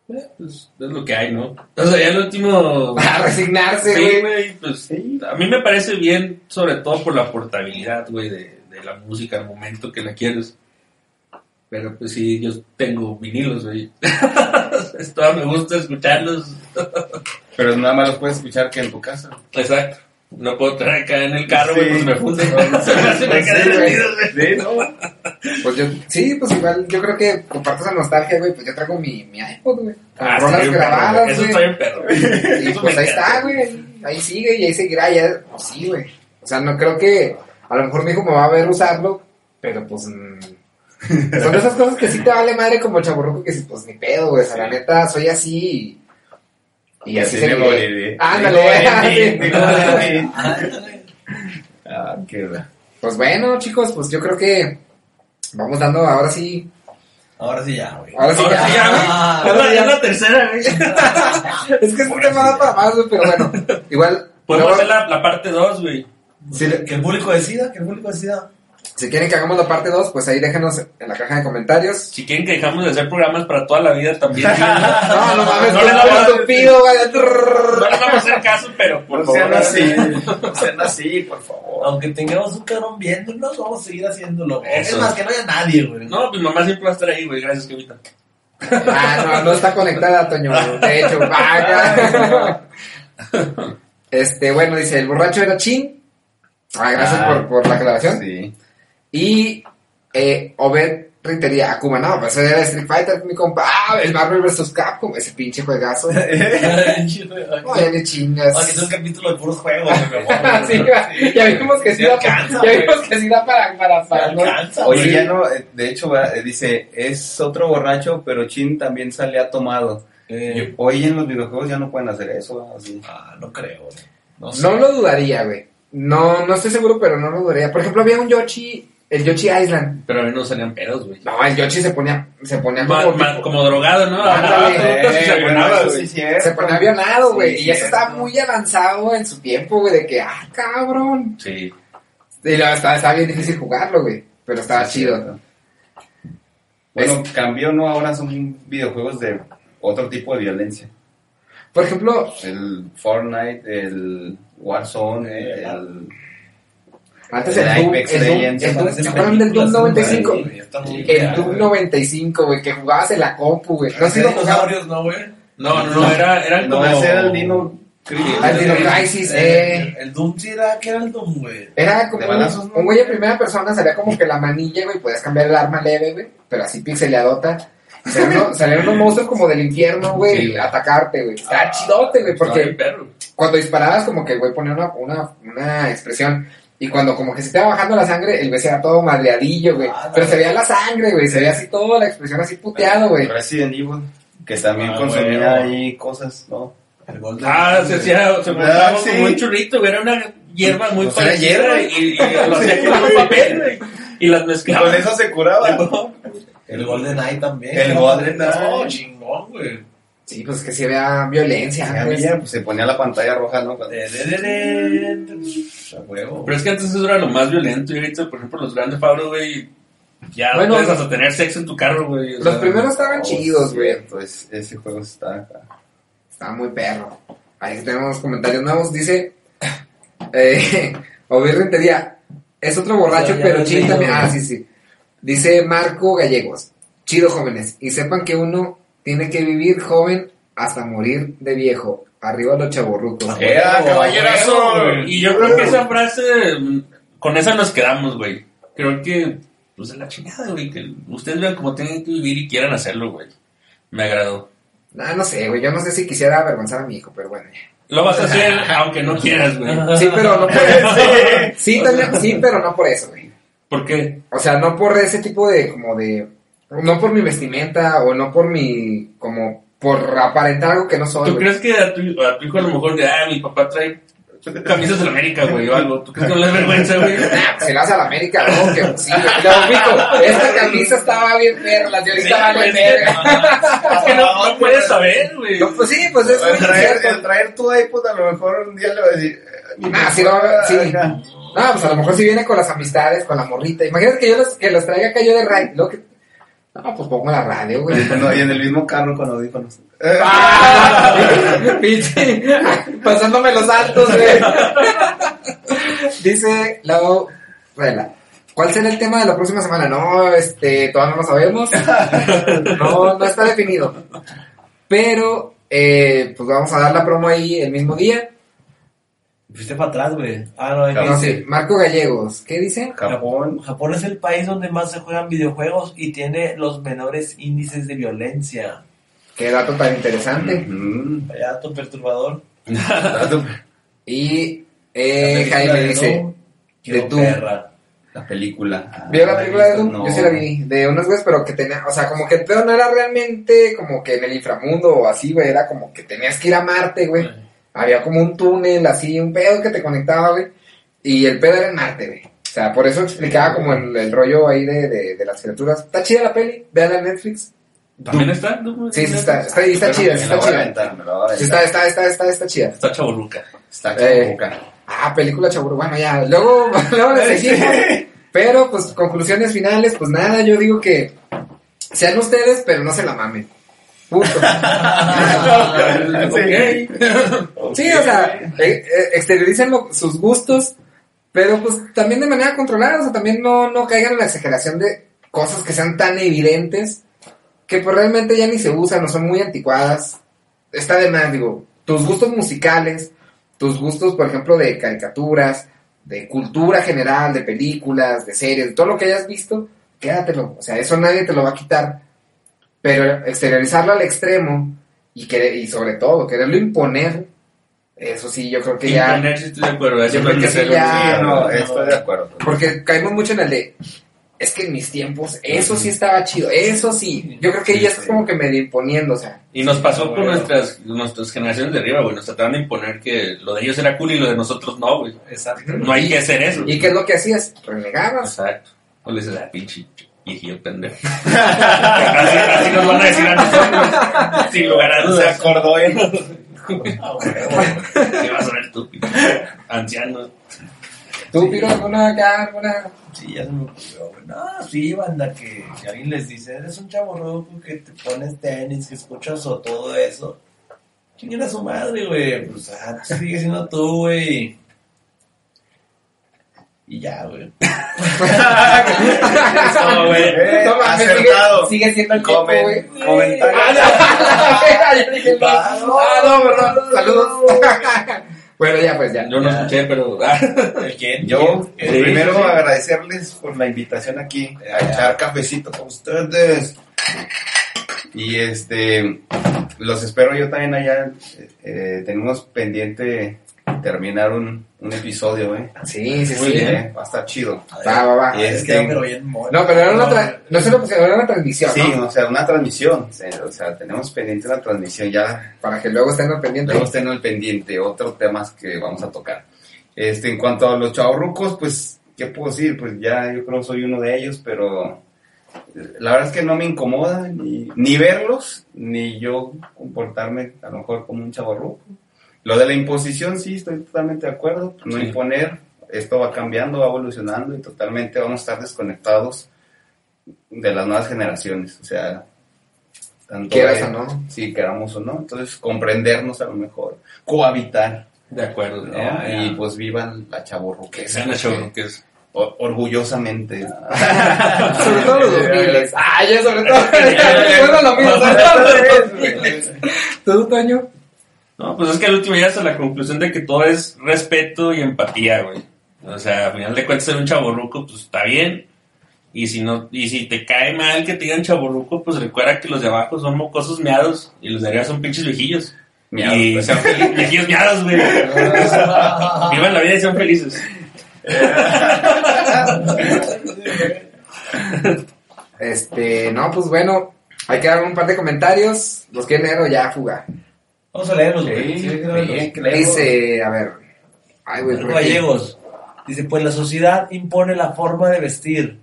Eh, Pues es lo que hay, ¿no? O sea, ya el último. (laughs) A resignarse, Sí, güey. güey, pues a mí me parece bien, sobre todo por la portabilidad, güey, de, de la música al momento que la quieres. Pero pues sí, yo tengo vinilos, güey. (laughs) Esto me gusta escucharlos. (laughs) Pero nada más los puedes escuchar que en tu casa. Exacto. No puedo traer acá en el carro, Sí. güey, pues me funden. (laughs) (laughs) Se me güey. Sí, ¿no? Pues yo, sí, pues igual, yo creo que comparto esa nostalgia, güey, pues yo traigo mi, mi iPod, güey. Con Ah, rolas grabadas, güey. Eso está bien perro. güey. (laughs) Y pues ahí encanta. está, güey, ahí, sigue y ahí seguirá, ya, pues sí, güey. O sea, no creo que, a lo mejor mi hijo me va a ver usarlo, pero pues, mm, son de esas cosas que sí te vale madre como chaburruco que sí, pues ni pedo, güey, o sea, la neta, soy así y, y así. Ándale, Me güey. moriré. Ándale. Ah, qué. Pues bueno, chicos, pues yo creo que vamos dando ahora sí, Ahora sí ya, güey. ahora sí Ahora ya. sí ya, güey. Ah, Es la- es la tercera, güey. (laughs) Es que este tema da para más, güey, pero bueno, (laughs) igual, Podemos luego, hacer la, la parte 2, güey. Que el público decida, que el público decida. Si quieren que hagamos la parte 2, pues ahí déjenos en la caja de comentarios. Si quieren que dejamos de hacer programas para toda la vida también. (laughs) No, no mames, No no le damos- estúpido, güey. No les vamos a hacer caso, pero por No favor. sean así. No sean así, por favor. Aunque tengamos un cabrón viéndonos, vamos a seguir haciéndolo. güey. Eso. Es más, que no haya nadie, güey. No, mi mamá siempre va a estar ahí, güey. Gracias, Kevita. Ah, no, no está conectada, Toño. De hecho, vaya. (laughs) Este, bueno, dice, el borracho era Chin. Ah, gracias Ah, por, por la aclaración. Sí. Y eh, Obed Rentería, Akuma, no, pues era Street Fighter, mi compa. Ah, el Marvel vs. Capcom, ese pinche juegazo. No, ya ni chingas. Aquí es un capítulo de puros juegos, (laughs) mi amor. Sí, güey. ya vimos que sí, da, alcanza, ya vimos que sí da para, para, para, no- alcanza, Oye, güey. ya no, eh, de hecho, va, eh, dice, es otro borracho, pero Chin también salía tomado. Eh, Hoy en los videojuegos ya no pueden hacer eso, ¿no? Así. ah, no creo. No, sé. No lo dudaría, güey. No, no estoy seguro, pero no lo dudaría. Por ejemplo, había un Yoshi, el Yoshi Island. Pero a mí no salían pedos, güey. No, el Yoshi se ponía, se ponía Ma- como, ma- como drogado, ¿no? Ándale. Se Eh, bueno, sí, se ponía avionado, güey. Sí, y eso estaba muy avanzado en su tiempo, güey, de que, ah, cabrón. Sí. Y luego estaba, estaba bien difícil jugarlo, güey. Pero estaba Sí, chido. cierto. Bueno, cambió, ¿no? Ahora son videojuegos de otro tipo de violencia. Por ejemplo, El Fortnite, el Warzone, el... antes El el Doom, Apex el Doom, Legends, el Doom, Parecen ¿se acuerdan del Doom películas, 95? güey, está muy El Doom güey. 95, güey, que jugabas en la compu, güey. No Eran sé si lo jugabas. dinosaurios, ¿no, güey? No, no, no, era, eran No, como... ese era el Dino Crisis. Ah, el Dino Crisis, eh. El Doom sí era, ¿qué era el Doom, güey? Era como un, ¿no? güey en primera persona, salía como que la manilla, güey, podías cambiar el arma leve, güey, pero así pixeleadota. Y salían, unos- monstruos como del infierno, güey, Sí, atacarte, güey. Estaba chidote, güey, porque cuando disparabas como que el güey ponía una, una, una expresión. Y cuando como que se estaba bajando la sangre, el güey se era todo madreadillo, güey. Ah, Pero no. se veía la sangre, güey, se veía así toda la expresión así puteado, güey. Resident Evil, que también Ah, consumía ahí cosas, ¿no? El Golden Ah, se hacía, se montaba Ah, sí. como un churrito, güey. Era una hierba muy era parecida hierba. y, y lo (laughs) hacía con un papel, güey. Y las Y mezclaba. con eso se curaba. (laughs) El Golden Eye también. El Golden Eye. No, chingón, güey. Sí, pues que sí había violencia. Pues. ya, pues, se ponía la pantalla roja, ¿no? Cuando- De, de, de, de. A huevo. Pero es que antes eso era lo más violento. Y ahorita, por ejemplo, los grandes Fabro, güey, ya Bueno, puedes hasta tener sexo en tu carro, güey. Los sea, primeros estaban Oh, chidos, güey. cierto, es- ese juego está acá. Estaba muy perro. Ahí tenemos comentarios nuevos. Dice, (laughs) eh, Obi Rentería, es otro borracho, pero chido también. Ah, sí, sí. Dice Marco Gallegos, chido jóvenes. Y sepan que uno tiene que vivir joven hasta morir de viejo. Arriba los chaborrucos. Eh, ¡Ea, huevo, caballerazo! güey. Y yo creo que esa frase, con esa nos quedamos, güey. Creo que, pues de la chingada, güey. Que ustedes vean cómo tienen que vivir y quieran hacerlo, güey. Me agradó. Ah, no sé, güey. Yo no sé si quisiera avergonzar a mi hijo, pero bueno. ya. Lo vas a hacer aunque no quieras, güey. Sí, pero no por eso. (laughs) Sí, también, sí, pero no por eso, güey. ¿Por qué? O sea, no por ese tipo de, como de, no por mi vestimenta o no por mi, como, por aparentar algo que no soy. ¿Tú crees que a tu, a tu hijo a lo mejor de, ah, mi papá trae camisas de la América, güey, o algo? ¿Tú crees que no le da vergüenza, güey? (laughs) Nah, se la hace a la América, no, que sí, güey. Esta camisa estaba bien perra, la de ahorita Sí, vale pues, verga. Es que no, no puedes saber, güey. No, pues sí, pues es El muy traer, el traer tu iPod a lo mejor un día le va a decir... eh, Ah, sí, no, sí. No, pues a lo mejor si viene con las amistades, con la morrita. Imagínate que yo los, que los traiga acá yo de radio. Luego que... No, pues pongo la radio, güey. (laughs) No, y en el mismo carro con audífonos. (laughs) ¡Ah! Pinche, pasándome los altos, güey. (laughs) Dice Lau Rela. ¿Cuál será el tema de la próxima semana? No, este, todavía no lo sabemos. No, no está definido. Pero, eh, pues vamos a dar la promo ahí el mismo día. Fuiste para atrás, güey. Ah, no, Claro. No dice, sé, Marco Gallegos, ¿qué dice? Japón. Japón es el país donde más se juegan videojuegos y tiene los menores índices de violencia. Qué dato tan interesante. Vaya dato perturbador. (laughs) Y eh, Jaime dice, de Doom. perra. La película. Ah, ¿vio la película de Doom? no. Yo sí la vi, de unos güeyes, pero que tenía, o sea, como que el pedo no era realmente como que en el inframundo o así, güey, era como que tenías que ir a Marte, güey. Había como un túnel así, un pedo que te conectaba, güey. Y el pedo era en Marte, güey. O sea, por eso explicaba como el, el rollo ahí de, de, de las criaturas. Está chida la peli, véanla en Netflix. ¿También está? Sí, sí está, está, está Pero chida, está voy a chida. aventar, me la voy a Sí, está, está, está, está, está chida. Está chaburruca. Está Eh, chabuca. Ah, película chaburo. Bueno, ya, luego, (laughs) luego le seguimos. Pero, pues, conclusiones finales, pues nada, yo digo que sean ustedes, pero no se la mamen. Punto. (laughs) Sí, o sea, eh, eh, exterioricen sus gustos, pero pues también de manera controlada, o sea, también no, no caigan en la exageración de cosas que sean tan evidentes que pues realmente ya ni se usan o son muy anticuadas. Está de más, digo, tus gustos musicales, tus gustos, por ejemplo, de caricaturas, de cultura general, de películas, de series, de todo lo que hayas visto, quédatelo, o sea, eso nadie te lo va a quitar. Pero exteriorizarlo al extremo y, querer, y sobre todo quererlo imponer, eso sí, yo creo que ya... Imponer, sí estoy de acuerdo. Eso Yo no creo hay que que sí, ya- Sí, no, estoy de acuerdo. Porque caemos mucho en el de, es que en mis tiempos, eso sí estaba chido, eso sí. Yo creo que Sí, ya está sí. como que medio imponiendo, o sea. Y nos pasó con Bueno. nuestras, nuestras generaciones de arriba, güey. Nos trataron de imponer que lo de ellos era cool y lo de nosotros no, güey. Exacto. No hay que hacer eso. ¿Y qué es lo que hacías? Renegabas. Exacto. O le dices, ah, pinche viejillo pendejo. (laughs) así, así nos van a decir a nosotros. Sin lugar a Se dudas. acordó él. ¿Qué vas a ver tú, pinche anciano? ¿Tú, Piro, alguna acá, alguna? Sí, ya se me ocurrió, güey. No, sí, banda, que, que alguien les dice, eres un chavo rojo que te pones tenis, que escuchas o todo eso. ¿Quién era su madre, güey? Pues, ah, sigue siendo tú, güey. Y ya, güey. (laughs) No, güey. Eh, acertado. Sigue, sigue siendo el tiempo, Comen- güey. comentario. Ah, no, dije, no. Ah, no, perdón, saludos. bueno, ya, pues ya. Yo no escuché, pero. (laughs) ah, ¿El quién? Yo, ¿Quién? pues, Sí, primero sí, sí. agradecerles por la invitación aquí a Ya. echar cafecito con ustedes. Y este, los espero yo también allá. eh, tenemos pendiente terminar un, un episodio, ¿eh? Sí, sí, Muy sí. bien. Eh, Va a estar chido. Va, va, va. Y Es este- que pero bien. No, pero era una, No, tra- no se lo pusieron, era una transmisión, Sí, ¿no? o sea, una transmisión. O sea, tenemos pendiente una transmisión ya Para que luego estén al pendiente. Luego estén al pendiente, otros temas que vamos a tocar. Este, en cuanto a los chavorrucos, pues, ¿qué puedo decir? Pues ya yo creo que soy uno de ellos, pero eh, la verdad es que no me incomoda ni, ni verlos, ni yo comportarme a lo mejor como un chavorruco. Lo de la imposición, sí, estoy totalmente de acuerdo. No Sí. imponer, esto va cambiando, va evolucionando y totalmente vamos a estar desconectados de las nuevas generaciones. O sea, tanto Quieras o no. Sí, queramos o no. Entonces, comprendernos a lo mejor, cohabitar, De acuerdo. ¿no? Y pues vivan la chavorruquesa. Que sean es. O- orgullosamente. (laughs) Sobre todo los 2000. Ah, ya, sobre todo. (laughs) Bueno, lo mismo, sobre todo los 2000. ¿Tú, Toño? No, pues es que al último ya hasta la conclusión de que todo es respeto y empatía, güey. O sea, al final de cuentas ser un chaborruco, pues está bien. Y si no, y si te cae mal que te digan chaborruco, pues recuerda que los de abajo son mocosos meados y los de arriba son pinches viejillos. Miados, y pues. sean viejillos meados, güey. (laughs) Vivan la vida y sean felices. (laughs) Este, no, pues bueno, hay que dar un par de comentarios. Los quieren leer o ya fuga. Vamos a leerlos, güey. Sí, Sí. Dice, a ver. Ay, güey. Gallegos. Dice, pues la sociedad impone la forma de vestir.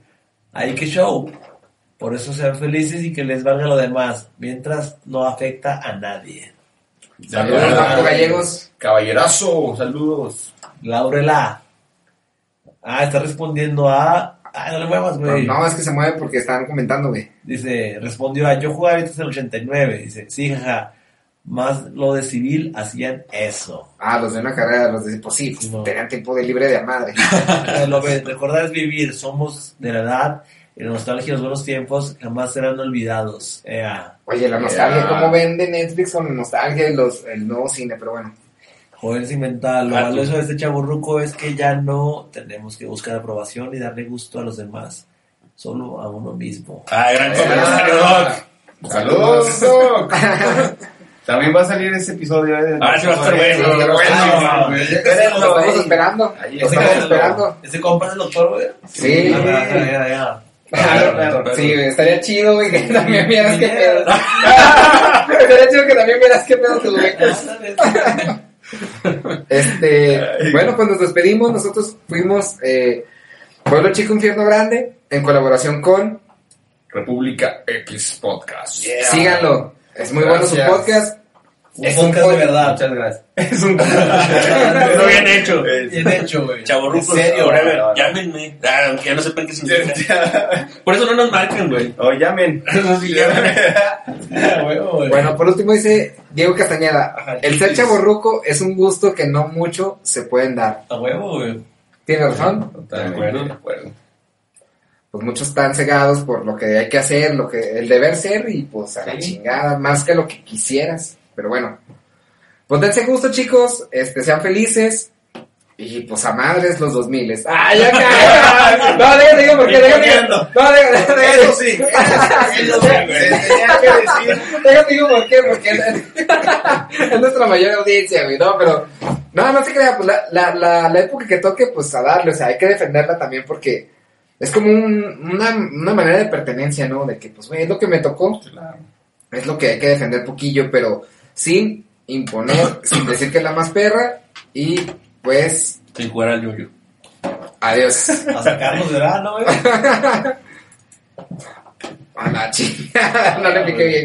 Hay que show. Por eso sean felices y que les valga lo demás, mientras no afecta a nadie. Saludos, Marco Gallegos. Caballerazo, saludos. Laurela. Ah, está respondiendo a... Ah, no le muevas, No, güey. no, es que se mueve porque están comentando, güey. Dice, respondió a, yo jugaba en el 89. Dice, sí, jaja. Más lo de civil hacían eso. Ah, los de una carrera, los de pues sí, pues, No. tenían tiempo de libre de a madre. Eh, (laughs) lo que recordar es vivir, somos de la edad y la nostalgia de los buenos tiempos jamás serán olvidados. Ea. Oye, la nostalgia, Ya. ¿cómo vende Netflix con la nostalgia y los, el nuevo cine? Pero bueno, Joder, sin mental. Lo Ah, valioso tú. de este chaburruco es que ya no tenemos que buscar aprobación y darle gusto a los demás, solo a uno mismo. Ah, gran comentario, Doc. Saludos, Doc. (laughs) También va a salir ese episodio. eh, de- Ah, sí va a estar bueno. Lo estamos esperando. Ahí Lo estamos esperando. ¿Ese compa es el doctor, güey? Sí. Ah, ya, ya, ya. Claro, claro. Sí, estaría chido, güey, que también vieras qué pedo. (laughs) Estaría chido que también vieras qué pedo tu güey. Este, bueno, pues nos despedimos. Nosotros fuimos eh, Pueblo Chico Infierno Grande en colaboración con. República X Podcast. Síganlo. Es muy bueno su Gracias. podcast. Un Es un podcast de pod- verdad. Muchas gracias. (laughs) Es un Lo bien hecho. Bien hecho, güey. Serio, forever. no, no. Llámenme. Ah, aunque ya no sepan qué significa. (laughs) Por eso no nos marcan, güey. O llamen. Eso (laughs) sí, güey. güey. Bueno, por último dice Diego Castañeda. Ajá, El ser chaborruco es un gusto que no mucho se pueden dar. A huevo, güey. ¿Tiene razón? Totalmente De acuerdo. de acuerdo. Pues muchos están cegados por lo que hay que hacer, lo que el deber ser y pues a la Sí. chingada, más que lo que quisieras. Pero bueno, pues dense gusto chicos, este, sean felices y pues a madres los 2000. ¡Ah, ya caí! (laughs) No, déjame, digo porque, no, déjame, (laughs) Eso sí. Eso sí, tenía que decir. déjame, digo por qué, porque es, (laughs) es nuestra mayor audiencia, güey, no, pero, no, no se crea, pues la, la, la, la época que toque, pues a darle, o sea, hay que defenderla también porque es como un- una, una manera de pertenencia, ¿no? De que, pues, güey, es lo que me tocó, es lo que hay que defender poquillo, pero sin imponer, (clears throat) sin decir que es la más perra y pues Sin jugar al yoyo. adiós. A sacarnos de verano, güey. (laughs) A la chingada, no le piqué bien.